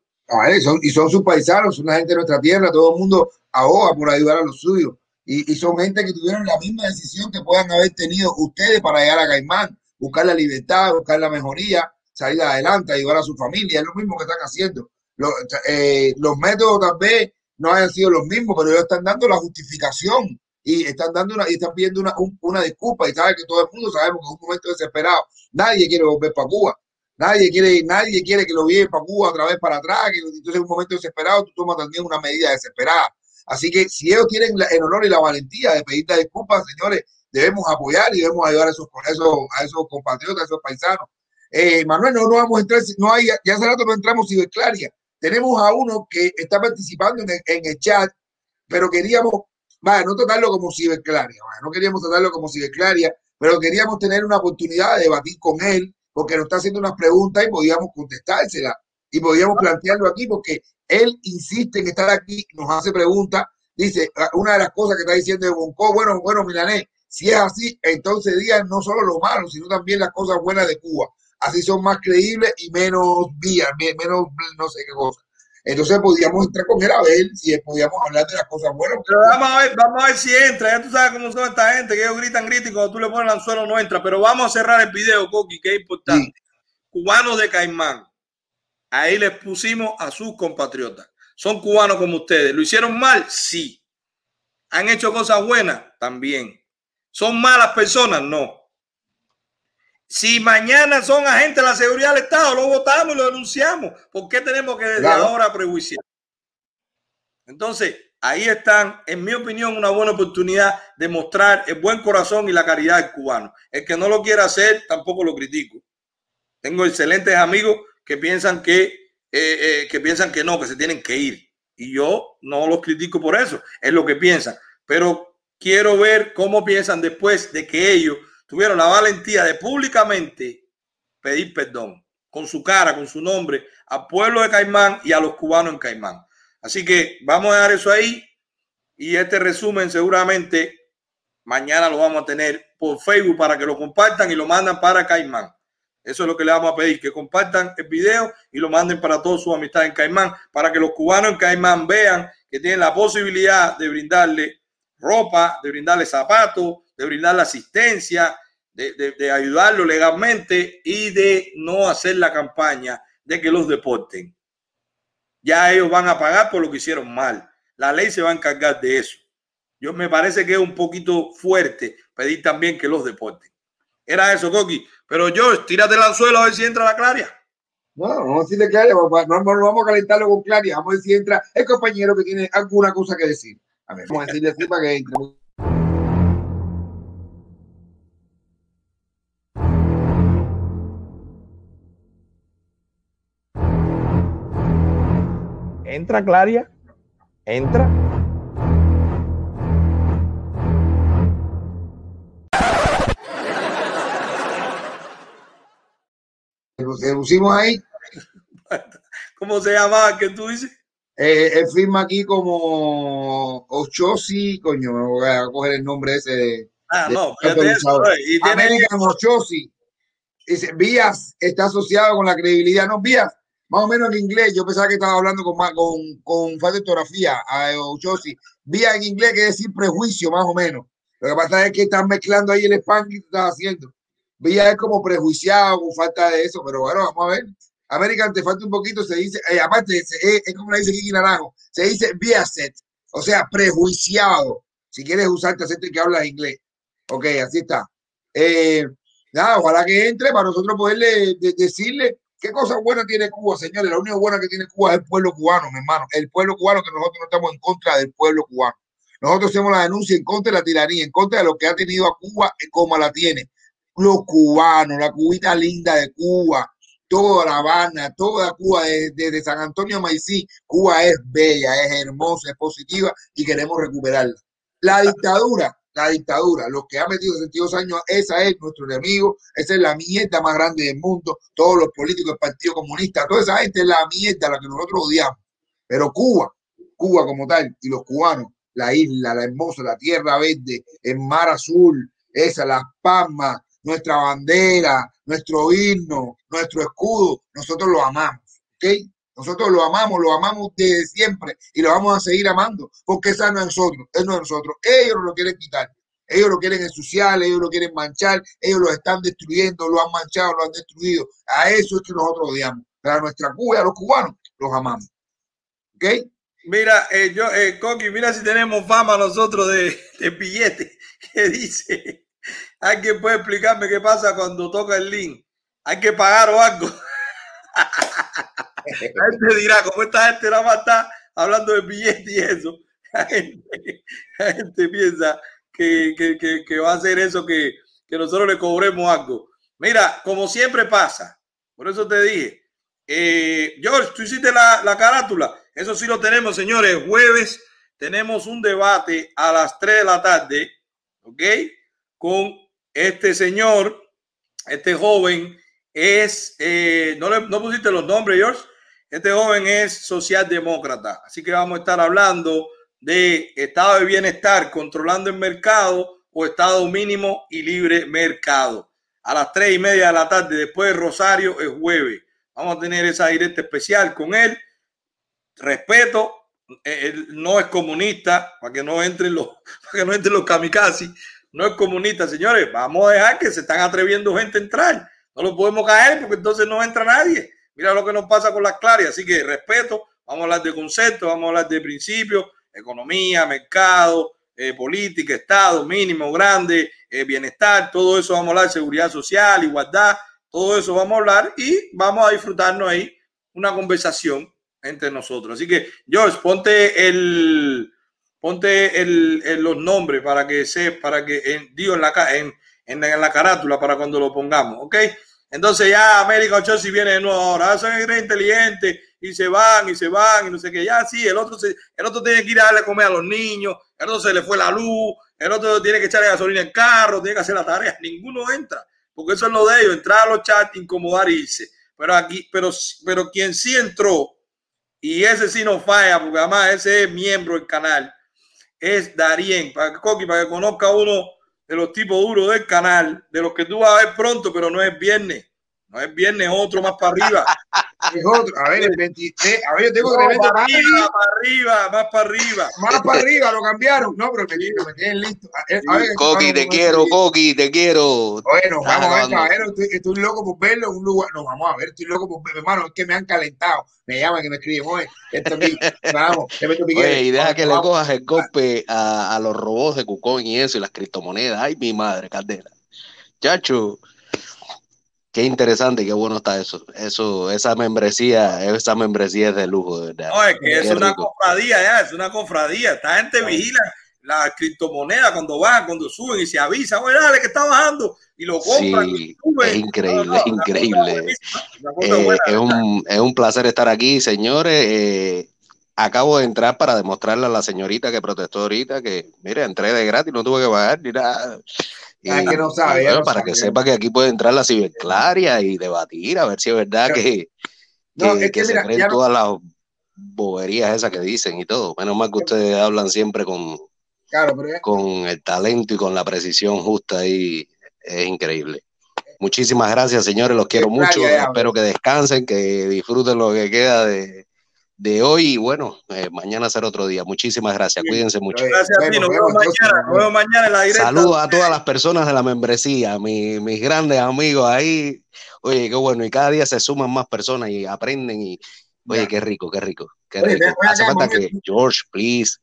y son sus paisanos, son la gente de nuestra tierra, todo el mundo ahoga por ayudar a los suyos. Y, y, son gente que tuvieron la misma decisión que puedan haber tenido ustedes para llegar a Caimán, buscar la libertad, buscar la mejoría, salir adelante, ayudar a su familia. Es lo mismo que están haciendo. Los, eh, los métodos tal vez no hayan sido los mismos, pero ellos están dando la justificación y están dando una, y están pidiendo una, una disculpa y sabe que todo el mundo sabemos que es un momento desesperado. Nadie quiere volver para Cuba. Nadie quiere, nadie quiere que lo lleven para Cuba otra vez para atrás, entonces en un momento desesperado tú tomas también una medida desesperada. Así que si ellos tienen el honor y la valentía de pedir disculpas, señores, debemos apoyar y debemos ayudar a esos, a a esos compatriotas, a esos paisanos. Eh, Manuel, no, no vamos a entrar, no hay, ya hace rato no entramos ciberclaria. Tenemos a uno que está participando en el chat, pero queríamos vaya, no tratarlo como ciberclaria, no queríamos tratarlo como ciberclaria, pero queríamos tener una oportunidad de debatir con él, porque nos está haciendo unas preguntas y podíamos contestárselas y podíamos plantearlo aquí, porque él insiste en estar aquí, nos hace preguntas, dice, ah, una de las cosas que está diciendo de Bonco, bueno, bueno, Milanés, si es así, entonces digan no solo lo malo, sino también las cosas buenas de Cuba. Así son más creíbles y menos vías, menos no sé qué cosa. Entonces podíamos entrar con él a ver si podíamos hablar de las cosas buenas. Pero vamos a ver, vamos a ver si entra. Ya tú sabes cómo son esta gente, que ellos gritan, gritan y cuando tú le pones el anzuelo no entra. Pero vamos a cerrar el video, Coqui, que es importante. Cubanos de Caimán. Ahí les pusimos a sus compatriotas. Son cubanos como ustedes. ¿Lo hicieron mal? Sí. ¿Han hecho cosas buenas? También. ¿Son malas personas? No. Si mañana son agentes de la seguridad del Estado, lo votamos y lo denunciamos. ¿Por qué tenemos que desde ahora prejuiciar? Entonces, ahí están, en mi opinión, una buena oportunidad de mostrar el buen corazón y la caridad del cubano. El que no lo quiera hacer, tampoco lo critico. Tengo excelentes amigos que piensan que, eh, eh, que piensan que no, que se tienen que ir. Y yo no los critico por eso, es lo que piensan. Pero quiero ver cómo piensan después de que ellos tuvieron la valentía de públicamente pedir perdón con su cara, con su nombre, al pueblo de Caimán y a los cubanos en Caimán. Así que vamos a dejar eso ahí y este resumen seguramente mañana lo vamos a tener por Facebook para que lo compartan y lo mandan para Caimán. Eso es lo que le vamos a pedir, que compartan el video y lo manden para todos sus amistades en Caimán, para que los cubanos en Caimán vean que tienen la posibilidad de brindarle ropa, de brindarle zapatos, de brindar la asistencia, de, ayudarlo legalmente y de no hacer la campaña de que los deporten. Ya ellos van a pagar por lo que hicieron mal. La ley se va a encargar de eso. Yo me parece que es un poquito fuerte pedir también que los deporten. Era eso, Coqui. Pero yo, tírate el anzuelo a ver si entra la Claria. No, no decirle Claria, no, no, vamos a calentarlo con Claria. Vamos a ver si entra el compañero que tiene alguna cosa que decir. A ver, vamos a decirle así para que entre. Entra, Claria. Entra. Que pusimos ahí. ¿Cómo se llama? ¿Qué tú dices? Eh, él firma aquí como Ochosi, coño, me voy a coger el nombre ese de. Ah, no, fíjate eso, y tiene American Ochosi. Dice, Vías está asociado con la credibilidad. No, Vías más o menos en inglés. Yo pensaba que estaba hablando con, con, con falta de ortografía a Ochosi. Vía en inglés que decir prejuicio, más o menos. Lo que pasa es que están mezclando ahí el spam que estás haciendo. Vía es como prejuiciado, con falta de eso, pero bueno, vamos a ver. American te falta un poquito, se dice, eh, aparte, eh, es como le dice Kiki Naranjo, se dice biaset, o sea, prejuiciado. Si quieres usar tu acento que hablas inglés. Ok, así está. Eh, nada, ojalá que entre para nosotros poderle de- decirle qué cosas buenas tiene Cuba, señores. Lo único bueno que tiene Cuba es el pueblo cubano, mi hermano. El pueblo cubano que nosotros no estamos en contra del pueblo cubano. Nosotros hacemos la denuncia en contra de la tiranía, en contra de lo que ha tenido a Cuba como la tiene. Los cubanos, la cubita linda de Cuba, toda La Habana, toda Cuba, desde, desde San Antonio a Maicí, Cuba es bella, es hermosa, es positiva y queremos recuperarla. La dictadura, la dictadura, los que han metido 62 años, esa es nuestro enemigo, esa es la mierda más grande del mundo, todos los políticos del Partido Comunista, toda esa gente es la mierda, la que nosotros odiamos. Pero Cuba, Cuba como tal, y los cubanos, la isla, la hermosa, la tierra verde, el mar azul, esa, las palmas, nuestra bandera, nuestro himno, nuestro escudo, nosotros lo amamos, ¿ok? Nosotros lo amamos, lo amamos desde siempre y lo vamos a seguir amando, porque esa no es nosotros, es no nosotros. Ellos lo quieren quitar, ellos lo quieren ensuciar, ellos lo quieren manchar, ellos lo están destruyendo, lo han manchado, lo han destruido. A eso es que nosotros odiamos. Pero a nuestra Cuba a los cubanos los amamos. ¿Ok? Mira, eh, yo, eh, Coqui, mira si tenemos fama nosotros de, de billete que dice, ¿alguien puede explicarme qué pasa cuando toca el link? ¿Hay que pagar o algo? La gente dirá, como esta gente nada más está hablando de billete y eso, la gente, piensa que, que- que- va a ser eso que, que nosotros le cobremos algo. Mira, como siempre pasa, por eso te dije, eh, George, tú hiciste la, la carátula. Eso sí lo tenemos, señores. Jueves tenemos un debate a las 3 de la tarde, ¿ok? Con este señor, este joven es, eh, no, le, no pusiste los nombres, George. Este joven es socialdemócrata. Así que vamos a estar hablando de estado de bienestar, controlando el mercado o estado mínimo y libre mercado. A las tres y media de la tarde, después de Rosario, es jueves. Vamos a tener esa directa especial con él. Respeto, eh, él no es comunista, para que no entren los, para que no entren los kamikaze. No es comunista, señores. Vamos a dejar que se están atreviendo gente a entrar. No lo podemos caer porque entonces no entra nadie. Mira lo que nos pasa con las claras. Así que respeto, vamos a hablar de conceptos, vamos a hablar de principios, economía, mercado, eh, política, Estado, mínimo, grande, eh, bienestar, todo eso vamos a hablar, seguridad social, igualdad, todo eso vamos a hablar y vamos a disfrutarnos ahí una conversación entre nosotros. Así que, George, ponte el ponte el, los nombres para que se, para que en, en, la- en la carátula para cuando lo pongamos, ¿ok? Entonces ya América Chelsea viene de nuevo ahora, ah, son inteligentes y se van y se van y no sé qué, ya sí, el otro se, el otro tiene que ir a darle a comer a los niños, el otro se le fue la luz, el otro tiene que echarle gasolina en carro, tiene que hacer la tarea, ninguno entra, porque eso es lo de ellos, entrar a los chats, incomodar y irse. Pero aquí, pero, pero quien sí entró, y ese sí no falla, porque además ese es miembro del canal, es Darien, para que, para que conozca uno de los tipos duros del canal, de los que tú vas a ver pronto, pero no es viernes. No es viernes, otro más para arriba. Es otro. A ver, el 23. A ver, yo tengo No, tremendo para arriba, para arriba, más para arriba. Más para arriba lo cambiaron. No, pero me tienen, me tienen listo. A ver, Coqui, te vamos, quiero, vamos, Coqui, te quiero. Bueno, vamos a ver, caballero. Estoy, estoy loco por verlo en un lugar. No, vamos a ver, estoy loco por verlo. Hermano, es que me han calentado. Me llaman y me escriben, oye, esto aquí, vamos, te meto. Oye, y deja Vamos, que le cojas el golpe a, a los robots de Cucón y eso y las criptomonedas. Ay, mi madre, Caldera. Chacho, qué interesante, qué bueno está eso. Eso, esa membresía, esa membresía es de lujo, de verdad. No, es que es una cofradía, ya, es una cofradía. Esta gente vigila la criptomoneda cuando bajan, cuando suben y se avisa, oye, dale, que está bajando. Y lo compran y Sí, suben. es increíble, No, increíble. Eh, buena. es un, es un placer estar aquí, señores. Eh, acabo de entrar para demostrarle a la señorita que protestó ahorita que, mire, entré de gratis, no tuve que pagar ni nada. Ah, que no sabe, bueno, no para sabe, que sepa que aquí puede entrar la ciberclaria y debatir, a ver si es verdad Pero- que, No, que, es que que se mira, creen ya no- todas las boberías esas que dicen y todo. Menos mal que ustedes hablan siempre con, Claro, pero ya- con el talento y con la precisión justa y es increíble. Muchísimas gracias, señores. Los quiero mucho. Espero que descansen, que disfruten lo que queda de, de hoy y bueno, eh, mañana será otro día. Muchísimas gracias, cuídense mucho. Gracias a ti, nos vemos mañana, nos vemos mañana en la directa. Saludos a todas las personas de la membresía, mi- mis grandes amigos ahí. Oye, qué bueno, y cada día se suman más personas y aprenden y oye, qué rico, qué rico, qué rico. Hace falta que George, please,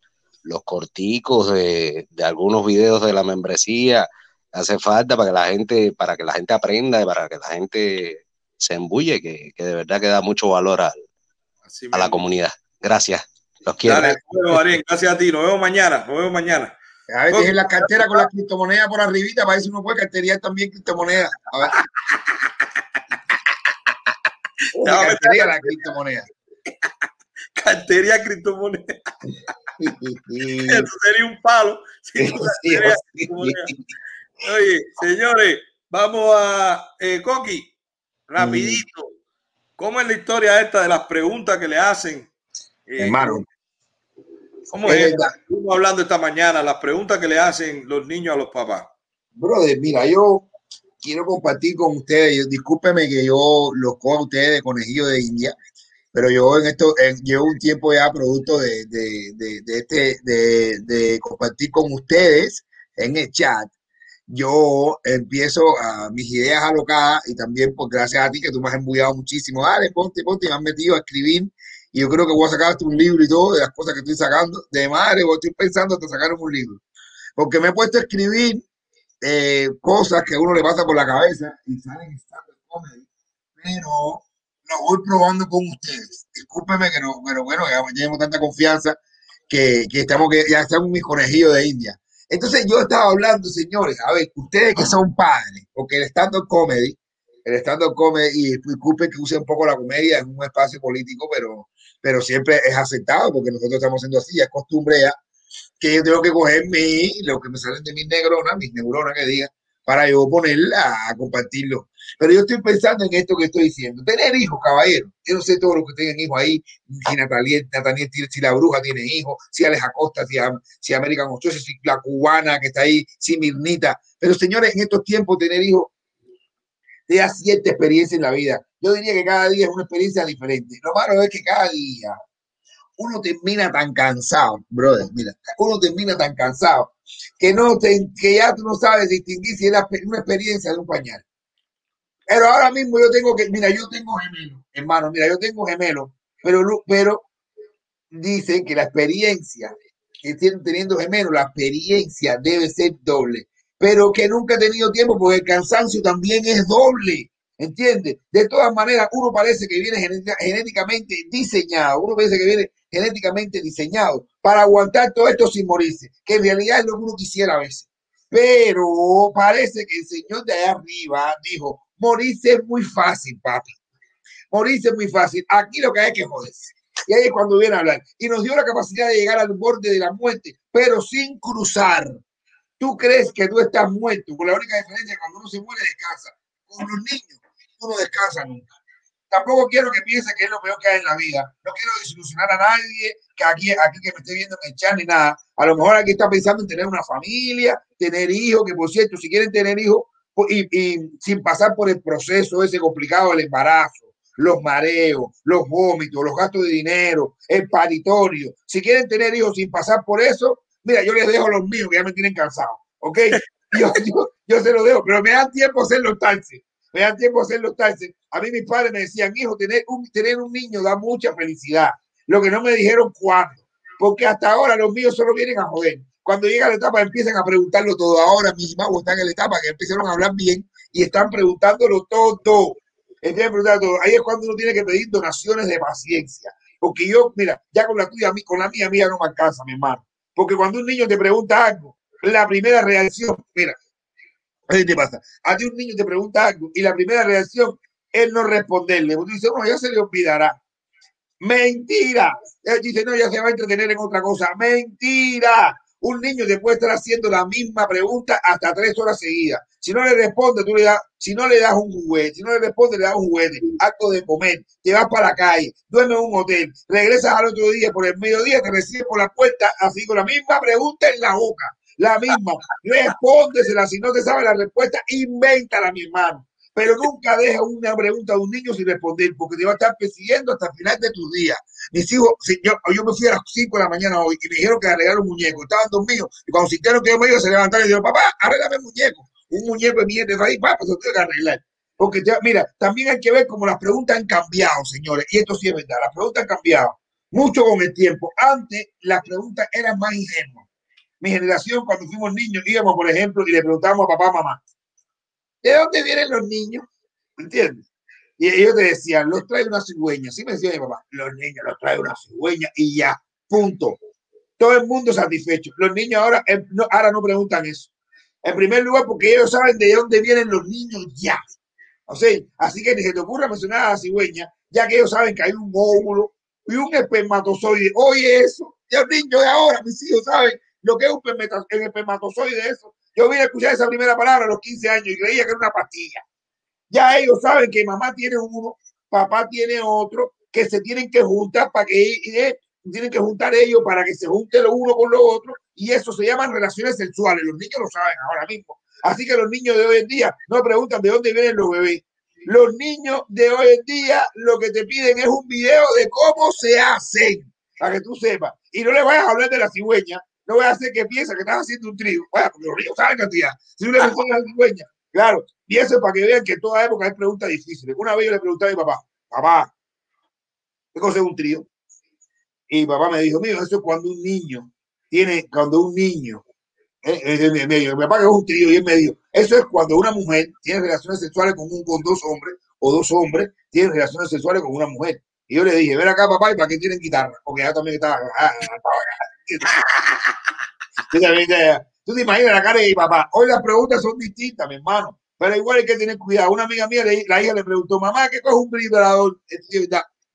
los corticos de, de algunos videos de la membresía, hace falta para que la gente, para que la gente aprenda y para que la gente se embulle, que, que de verdad que da mucho valor al- a la comunidad. Gracias, los quiero. Dale. Gracias a ti. Nos vemos mañana. Nos vemos mañana. A ver, dejen la cartera con la criptomoneda por arribita para si uno puede carterear también criptomonedas. A ver. Uy, cartería la criptomoneda. Cartería criptomoneda. Eso sería un palo. si tú Sí, carterías sí. criptomoneda. Oye, señores, vamos a eh, Coqui, rapidito. ¿Cómo es la historia esta de las preguntas que le hacen? Eh, Hermano. ¿Cómo Es es? verdad. Estuvimos hablando esta mañana, las preguntas que le hacen los niños a los papás. Brother, mira, yo quiero compartir con ustedes, yo- discúlpeme que yo los cojo a ustedes de conejillo de India, pero yo en esto en- llevo un tiempo ya producto de, de, de, de este de compartir con ustedes en el chat. Yo empiezo a mis ideas alocadas y también por gracias a ti que tú me has embullado muchísimo. Dale, ponte, ponte, me has metido a escribir y yo creo que voy a sacar hasta un libro y todo de las cosas que estoy sacando. De madre, estoy pensando hasta sacar un libro. Porque me he puesto a escribir eh, cosas que a uno le pasa por la cabeza y salen stand-up comedy, pero lo voy probando con ustedes. Discúlpeme que no, pero bueno, ya tenemos tanta confianza que, que estamos que ya estamos mis conejillos de India. Entonces yo estaba hablando, señores, a ver, ustedes que son padres, porque el stand-up comedy, el stand-up comedy, y disculpen que use un poco la comedia, es un espacio político, pero, pero siempre es aceptado porque nosotros estamos haciendo así, es costumbre ya que yo tengo que coger mi, lo que me salen de mis neuronas, mis neuronas que diga, para yo ponerla a compartirlo. Pero yo estoy pensando en esto que estoy diciendo. Tener hijos, caballero. Yo no sé todos los que tengan hijos ahí, si Nataliel, Nataniel tiene, si la bruja tiene hijos, si Alex Acosta, si, si American si la cubana que está ahí, si Mirnita. Pero señores, en estos tiempos tener hijos te da cierta experiencia en la vida. Yo diría que cada día es una experiencia diferente. Lo malo es que cada día uno termina tan cansado, brother, mira, uno termina tan cansado que no te, que ya tú no sabes distinguir si es la- una experiencia de un pañal. Pero ahora mismo yo tengo que, mira, yo tengo gemelos, hermano, mira, yo tengo gemelos, pero, pero dicen que la experiencia que tienen teniendo gemelos, la experiencia debe ser doble, pero que nunca he tenido tiempo porque el cansancio también es doble. ¿Entiendes? De todas maneras, uno parece que viene genética- genéticamente diseñado, uno parece que viene genéticamente diseñado para aguantar todo esto sin morirse, que en realidad es lo que uno quisiera a veces. Pero parece que el señor de allá arriba dijo, morirse es muy fácil, papi. Morirse es muy fácil. Aquí lo que hay es que joderse. Y ahí es cuando viene a hablar. Y nos dio la capacidad de llegar al borde de la muerte, pero sin cruzar. Tú crees que tú estás muerto, con la única diferencia cuando uno se muere descansa. Con los niños, tú no descansas nunca. Tampoco quiero que piense que es lo peor que hay en la vida. No quiero desilusionar a nadie que aquí, aquí que me esté viendo en el chat ni nada. A lo mejor aquí está pensando en tener una familia, tener hijos, que por cierto, si quieren tener hijos po- y, sin pasar por el proceso ese complicado del embarazo, los mareos, los vómitos, los gastos de dinero, el paritorio. Si quieren tener hijos sin pasar por eso, mira, yo les dejo los míos que ya me tienen cansado, ¿ok? Yo, se los dejo, pero me dan tiempo hacer los taxis. Me tiempo a hacer los taxis. A mí mis padres me decían, hijo, tener un, tener un niño da mucha felicidad. Lo que no me dijeron cuándo. Porque hasta ahora los míos solo vienen a joder. Cuando llega la etapa empiezan a preguntarlo todo. Ahora mis magos están en la etapa que empezaron a hablar bien y están preguntándolo todo. Empiezan a preguntar todo. Ahí es cuando uno tiene que pedir donaciones de paciencia. Porque yo, mira, ya con la tuya, con la mía, mía no me alcanza, mi hermano. Porque cuando un niño te pregunta algo, la primera reacción, mira, ¿qué te pasa? A ti un niño te pregunta algo y la primera reacción es no responderle. Tú dices, no, ya se le olvidará. Mentira. Él dice, no, ya se va a entretener en otra cosa. Mentira. Un niño te puede estar haciendo la misma pregunta hasta tres horas seguidas. Si no le responde, tú le das, si no le das un juguete, si no le responde, le das un juguete, acto de comer, te vas para la calle, duermes en un hotel, regresas al otro día por el mediodía, te recibe por la puerta, así con la misma pregunta en la boca, la misma. Respóndesela, si no te sabe la respuesta, invéntala, mi hermano. pero nunca deja una pregunta de un niño sin responder, porque te va a estar persiguiendo hasta el final de tus días. Mis hijos, si yo, yo me fui a las 5 de la mañana hoy y me dijeron que arreglaron un muñeco, estaban dormidos, y cuando sintieron que yo me iba, se levantaron y dijeron, papá, arreglame el muñeco. Un muñeco de billetes ahí, papá, pues lo tengo que arreglar. Porque, te- mira, también hay que ver cómo las preguntas han cambiado, señores, y esto sí es verdad, las preguntas han cambiado mucho con el tiempo. Antes las preguntas eran más ingenuas. Mi generación, cuando fuimos niños, íbamos, por ejemplo, y le preguntábamos a papá, mamá, ¿de dónde vienen los niños? ¿Me entiendes? Y ellos te decían, los trae una cigüeña. Sí me decía mi papá, los niños los trae una cigüeña y ya, punto. Todo el mundo satisfecho. Los niños ahora, eh, no, ahora no preguntan eso. En primer lugar, porque ellos saben de dónde vienen los niños ya. O sea, así que ni se te ocurra mencionar a la cigüeña, ya que ellos saben que hay un óvulo y un espermatozoide. Oye, eso, ya los niños de ahora, mis hijos saben lo que es un el espermatozoide, eso. Yo vine a escuchar esa primera palabra a los 15 años y creía que era una pastilla. Ya ellos saben que mamá tiene uno, papá tiene otro, que se tienen que juntar para que eh, tienen que juntar ellos para que se junte lo uno con lo otro y eso se llaman relaciones sexuales. Los niños lo saben ahora mismo. Así que los niños de hoy en día no preguntan de dónde vienen los bebés. Los niños de hoy en día lo que te piden es un video de cómo se hacen, para que tú sepas. Y no le vayas a hablar de la cigüeña, no vayas a hacer que piensa que estás haciendo un trigo. Bueno, porque los niños saben cantidad. Si tú le mencionas a la cigüeña, claro, es para que vean que en toda época hay preguntas difíciles. Una vez yo le pregunté a mi papá, papá, ¿qué cosa es un trío? Y papá me dijo, mío, eso es cuando un niño tiene, cuando un niño, eh, eh, me- dijo, mi papá que es un trío y él me dijo, eso es cuando una mujer tiene relaciones sexuales con, un, con dos hombres o dos hombres tienen relaciones sexuales con una mujer. Y yo le dije, ven acá, papá, ¿y para qué tienen guitarra? Porque ella también estaba... ah, estaba- Tú te- imaginas la cara de papá. Hoy las preguntas son distintas, mi hermano. Pero igual hay que tener cuidado. Una amiga mía, la hija le preguntó, mamá, ¿qué es un vibrador?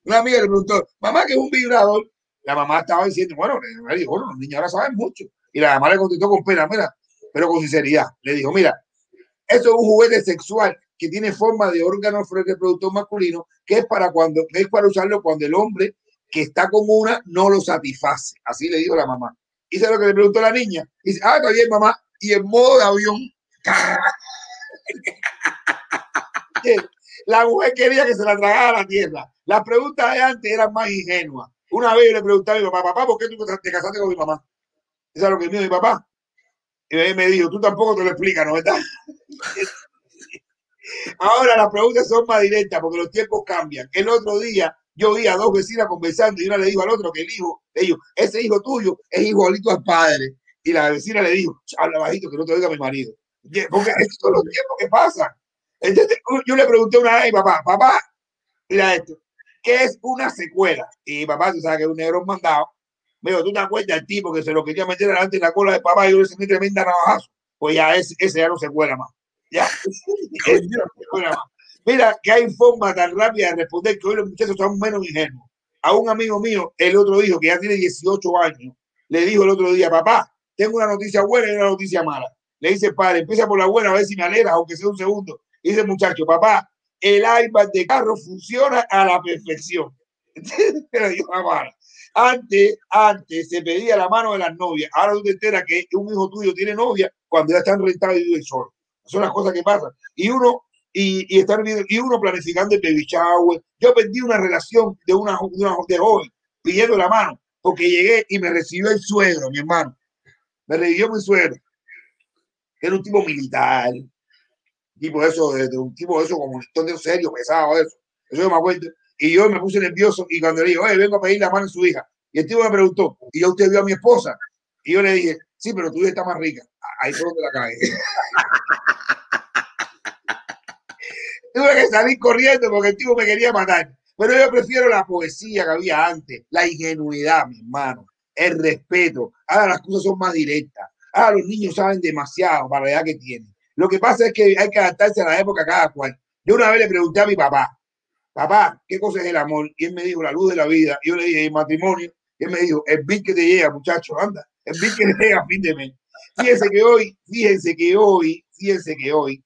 Una amiga le preguntó, mamá, ¿qué es un vibrador? La mamá estaba diciendo, bueno, le dijo, bueno, los niños ahora saben mucho. Y la mamá le contestó con pena, mira, pero con sinceridad. Le dijo, mira, eso es un juguete sexual que tiene forma de órgano reproductor masculino, que es para cuando, que es para usarlo cuando el hombre que está con una no lo satisface. Así le dijo la mamá. Y eso es lo que le preguntó la niña. Y dice, ah, está bien, mamá. Y en modo de avión. La mujer quería que se la tragara a la tierra. Las preguntas de antes eran más ingenuas. Una vez yo le pregunté a mi papá, papá, ¿por qué tú te casaste con mi mamá? Eso es lo que me dijo mi papá. Y él me dijo, tú tampoco te lo explicas, ¿no verdad? Ahora las preguntas son más directas porque los tiempos cambian. El otro día yo vi a dos vecinas conversando y una le dijo al otro que el hijo, ellos, ese hijo tuyo es igualito al padre. Y la vecina le dijo, habla bajito que no te oiga mi marido. Porque estos son los tiempos que pasan. Entonces, yo le pregunté una vez a papá, papá, mira esto, ¿qué es una secuela? Y papá, tú sabes que es un negro mandado. Me dijo, ¿tú te acuerdas del tipo que se lo quería meter adelante en la cola de papá y yo le sentí tremenda navajazo? Pues ya ese, ese ya no se cuela más. Ya, ese ya no se cuela más. Mira que hay forma tan rápida de responder que hoy los muchachos son menos ingenuos. A un amigo mío, el otro dijo que ya tiene 18 años, le dijo el otro día, papá, tengo una noticia buena y una noticia mala. Le dice padre, empieza por la buena a ver si me alegra, aunque sea un segundo. Y dice muchacho, papá, el iPad de carro funciona a la perfección. Pero dijo la mala. Antes, antes se pedía la mano de las novias. Ahora tú te enteras que un hijo tuyo tiene novia cuando ya están rentados y viven solos. Son las cosas que pasan. Y uno, y, y están viviendo- y uno planificando el baby shower. Yo perdí una relación de una, de una de joven pidiendo la mano porque llegué y me recibió el suegro, mi hermano. Me recibió mi suegro. Era un tipo militar, tipo eso, de, de un tipo de eso como un de serio, pesado, eso. Eso yo me acuerdo. Y yo me puse nervioso y cuando le dije, oye, vengo a pedir la mano a su hija. Y el tipo me preguntó, ¿y ya usted vio a mi esposa? Y yo le dije, sí, pero tu hija está más rica. Ahí fue donde la cae. Tuve que salir corriendo porque el tipo me quería matar. Pero yo prefiero la poesía que había antes, la ingenuidad, mi hermano, el respeto. Ahora las cosas son más directas. Ahora los niños saben demasiado para la edad que tienen. Lo que pasa es que hay que adaptarse a la época cada cual. Yo una vez le pregunté a mi papá, papá, ¿qué cosa es el amor? Y él me dijo, la luz de la vida. Yo le dije, el matrimonio. Y él me dijo, el bill que te llega, muchacho, anda. El bill que te llega a fin de mes. Fíjense que hoy, fíjense que hoy, fíjense que hoy,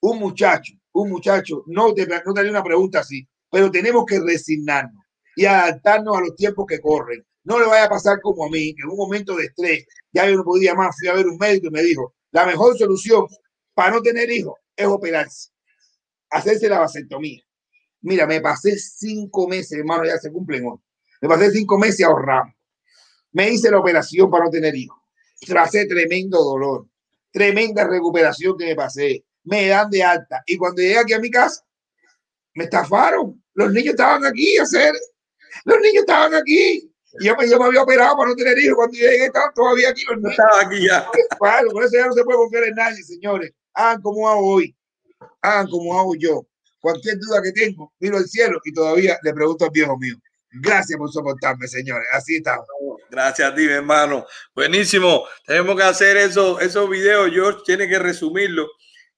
un muchacho, un muchacho, no te, no te una pregunta así, pero tenemos que resignarnos y adaptarnos a los tiempos que corren. No le vaya a pasar como a mí, que en un momento de estrés, ya yo no podía más, fui a ver un médico y me dijo, la mejor solución para no tener hijos es operarse. hacerse la vasectomía. Mira, me pasé cinco meses, hermano, ya se cumplen hoy. Me pasé cinco meses ahorrando. Me hice la operación para no tener hijos. Tracé tremendo dolor, tremenda recuperación que me pasé. Me dan de alta. Y cuando llegué aquí a mi casa, me estafaron. Los niños estaban aquí, hacer. Los niños estaban aquí. Y yo me, yo me había operado para no tener hijos. Cuando llegué, estaban todavía aquí los niños. Estaba aquí ya. Claro, por eso ya no se puede confiar en nadie, señores. Hagan como hago hoy. Hagan como hago yo. Cualquier duda que tengo, miro al cielo y todavía le pregunto al viejo mío. Gracias por soportarme, señores. Así estamos. Gracias a ti, mi hermano. Buenísimo. Tenemos que hacer eso, esos videos. George tiene que resumirlo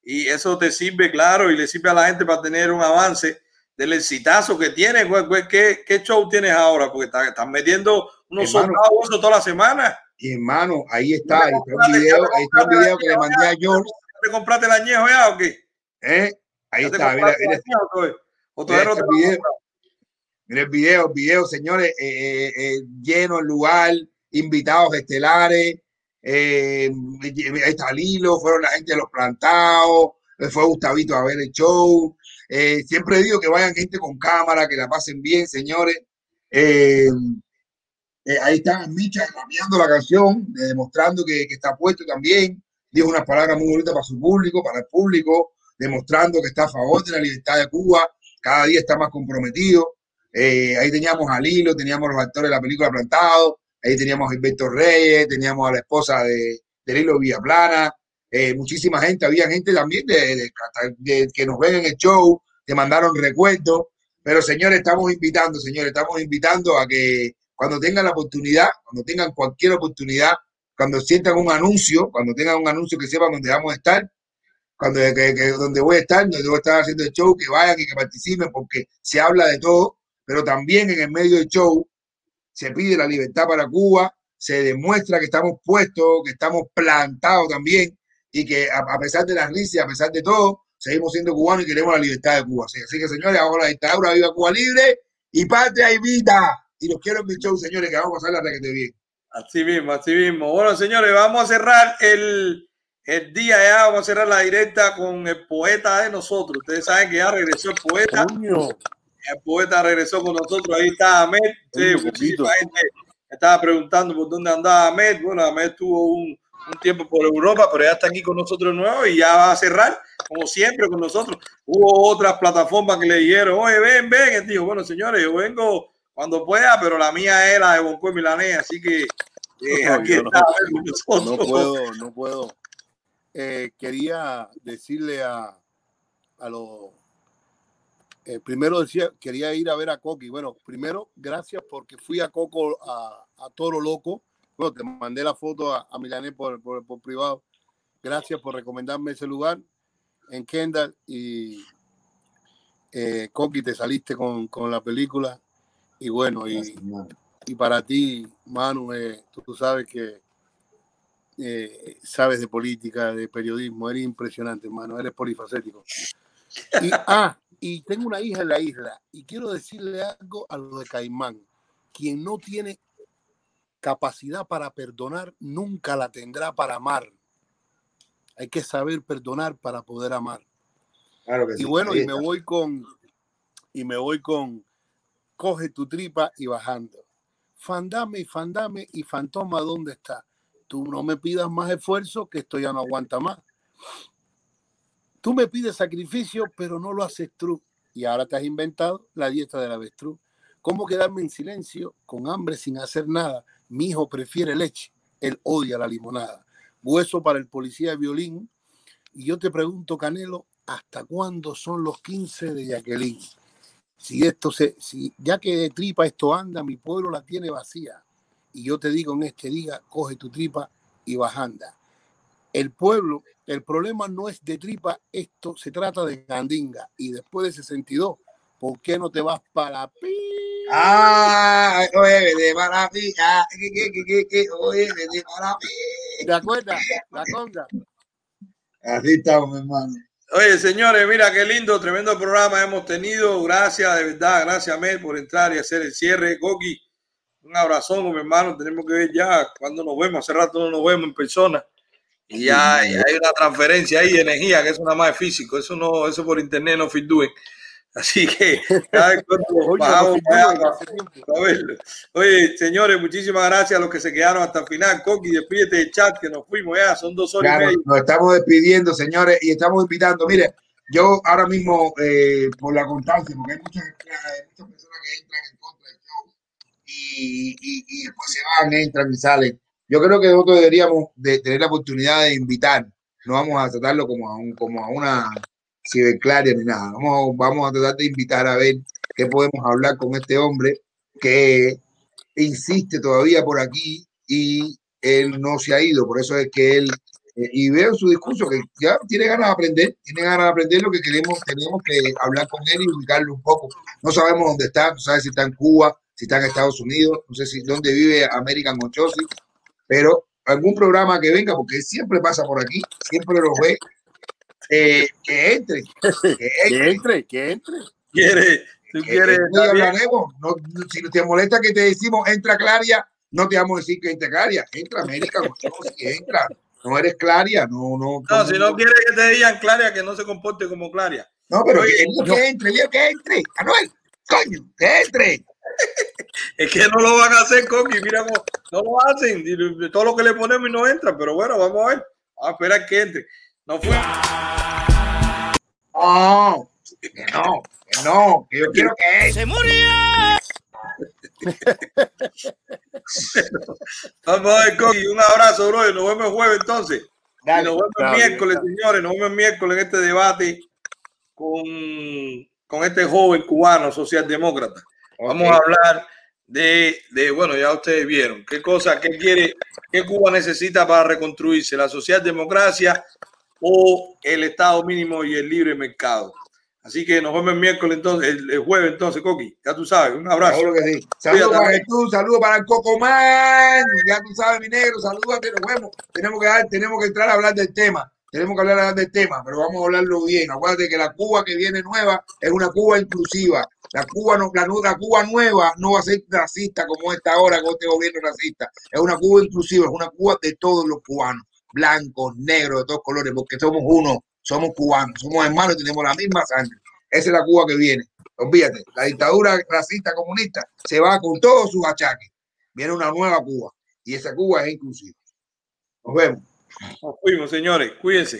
y eso te sirve, claro, y le sirve a la gente para tener un avance del exitazo que tiene. ¿Qué, qué show tienes ahora? Porque están, están metiendo unos soldados toda la semana. Y hermano, ahí está, ahí está un video, ahí está un video que le mandé a George. ¿Te compraste el añejo ya o qué? ¿eh? Ahí ¿Ya te está, mira, el mira, este video. Mira el video, el video, señores, eh, eh, eh, lleno el lugar, invitados estelares, eh, ahí está Lilo, fueron la gente de los plantados, eh, fue Gustavito a ver el show. Eh, siempre digo que vayan gente con cámara, que la pasen bien, señores. Eh, eh, ahí está Micha cambiando la canción, eh, demostrando que, está puesto también. Dijo unas palabras muy bonitas para su público, para el público, demostrando que está a favor de la libertad de Cuba. Cada día está más comprometido. Eh, ahí teníamos a Lilo, teníamos los actores de la película Plantado, ahí teníamos a Gilberto Reyes, teníamos a la esposa de, de Lilo Villaplana, eh, muchísima gente, había gente también de, que nos ven en el show, que mandaron recuerdos, pero señores, estamos invitando, señores, estamos invitando a que cuando tengan la oportunidad, cuando tengan cualquier oportunidad, cuando sientan un anuncio, cuando tengan un anuncio que sepan dónde vamos a estar, cuando que, que- donde voy a estar, donde voy a estar haciendo el show, que vayan y que participen, porque se habla de todo, pero también en el medio del show se pide la libertad para Cuba, se demuestra que estamos puestos, que estamos plantados también, y que a, a pesar de las risas, a pesar de todo, seguimos siendo cubanos y queremos la libertad de Cuba. Así, así que, señores, ahora la dictadura, viva Cuba libre y patria y vida. Y los quiero en mi show, señores, que vamos a pasar la requete bien. Así mismo, así mismo. Bueno, señores, vamos a cerrar el, el día ya, vamos a cerrar la directa con el poeta de nosotros. Ustedes saben que ya regresó el poeta. El poeta regresó con nosotros. Ahí está Ahmed. Sí, muchísima gente estaba preguntando por dónde andaba Ahmed. Bueno, Ahmed tuvo un, un tiempo por Europa, pero ya está aquí con nosotros de nuevo y ya va a cerrar, como siempre, con nosotros. Hubo otras plataformas que le dijeron, oye, ven, ven. Él dijo, bueno, señores, yo vengo cuando pueda, pero la mía es la de Bonco y Milanés, así que eh, aquí no- está Ahmed con nosotros. No puedo, no puedo. Eh, quería decirle a, a los. Eh, primero decía, quería ir a ver a Coqui. Bueno, primero, gracias porque fui a Coco a, a Toro Loco. Bueno, te mandé la foto a, a Milanés por, por, por privado. Gracias por recomendarme ese lugar en Kendall. Y eh, Coqui, te saliste con, con la película. Y bueno, y, y para ti, Manu, eh, tú, tú sabes que eh, sabes de política, de periodismo, eres impresionante, hermano, eres polifacético. Y, ah, y tengo una hija en la isla y quiero decirle algo a los de Caimán. Quien no tiene capacidad para perdonar, nunca la tendrá para amar. Hay que saber perdonar para poder amar. Claro que sí. Y bueno, y me voy con, y me voy con, coge tu tripa y bajando. Fandame y fandame y fantoma, ¿dónde está? Tú no me pidas más esfuerzo, que esto ya no aguanta más. Tú me pides sacrificio, pero no lo haces tú. Y ahora te has inventado la dieta del avestruz. ¿Cómo quedarme en silencio, con hambre, sin hacer nada? Mi hijo prefiere leche, él odia la limonada. Hueso para el policía de violín. Y yo te pregunto, Canelo, ¿hasta cuándo son los 15 de Jacqueline? Si esto se, si ya que de tripa esto anda, mi pueblo la tiene vacía. Y yo te digo en este día, coge tu tripa y bajanda. El pueblo, el problema no es de tripa, esto se trata de gandinga. Y después de 62, ¿por qué no te vas para pi? Ah, oye, vete para mí. Ah, que, que, que, que, que, oye, vete para mí. ¿Te acuerdas? La conga. Así estamos, mi hermano. Oye, señores, mira qué lindo, tremendo programa hemos tenido. Gracias, de verdad, gracias, Mel, por entrar y hacer el cierre. Coqui, un abrazón, mi hermano. Tenemos que ver ya cuando nos vemos. Hace rato no nos vemos en persona. Y ya y hay una transferencia ahí de energía, que eso nada más es físico, eso no, eso por internet no fitduen. Así que cada vez bajamos. Oye, señores, muchísimas gracias a los que se quedaron hasta el final. Coqui, despídete del chat que nos fuimos ya, son dos horas Claro, y media. nos estamos despidiendo, señores, y estamos invitando. Mire, yo ahora mismo, eh, por la constancia, porque hay muchas, hay muchas personas que entran en contra del show y, y, y después se van, entran y salen. Yo creo que nosotros deberíamos de tener la oportunidad de invitar. No vamos a tratarlo como a, un, como a una ciberclaria ni nada. Vamos, a tratar de invitar a ver qué podemos hablar con este hombre que insiste todavía por aquí y él no se ha ido. Por eso es que él eh, y veo su discurso que ya tiene ganas de aprender, tiene ganas de aprender lo que queremos, tenemos que hablar con él y ubicarlo un poco. No sabemos dónde está, no sabemos si está en Cuba, si está en Estados Unidos, no sé si dónde vive American Ochosi, pero algún programa que venga, porque él siempre pasa por aquí, siempre lo ve, eh, que entre, que entre, que entre. Quiere, tú que quieres. entre y hablaremos. No, no, si te molesta que te decimos entra Claria, no te vamos a decir que entre Claria, entra Ochosi, entra. No eres Claria, no, no. No, si no quieres que te digan Claria, que no se comporte como Claria. No, pero Oye, que, que entre, que entre. Anuel, coño, que entre. Es que no lo van a hacer, Coqui. Mira cómo no lo hacen. Todo lo que le ponemos y no entra. Pero bueno, vamos a ver. Vamos a esperar que entre. No fue. No, que no, que no, que yo quiero que ¡Se murió! Vamos a ver, Coqui. Un abrazo, bro. Nos vemos el jueves entonces. Y nos vemos el Dale, miércoles, dale. señores. Nos vemos el miércoles en este debate con, con este joven cubano socialdemócrata. Vamos a hablar de, de, bueno, ya ustedes vieron, qué cosa, qué quiere, qué Cuba necesita para reconstruirse, la socialdemocracia o el Estado mínimo y el libre mercado. Así que nos vemos el miércoles entonces, el, el jueves entonces, Coqui. Ya tú sabes, un abrazo. Que sí. Saludos para tú, saludos para el Cocomán. Ya tú sabes, mi negro, salúdate, nos vemos. Tenemos que, dar- tenemos que entrar a hablar del tema. Tenemos que hablar, hablar del tema, pero vamos a hablarlo bien. Acuérdate que la Cuba que viene nueva es una Cuba inclusiva. La Cuba, no, la, la Cuba nueva no va a ser racista como esta ahora con este gobierno racista. Es una Cuba inclusiva, es una Cuba de todos los cubanos, blancos, negros, de todos colores, porque somos uno, somos cubanos, somos hermanos y tenemos la misma sangre. Esa es la Cuba que viene. Olvídate, la dictadura racista comunista se va con todos sus achaques. Viene una nueva Cuba y esa Cuba es inclusiva. Nos vemos. Nos fuimos, señores. Cuídense.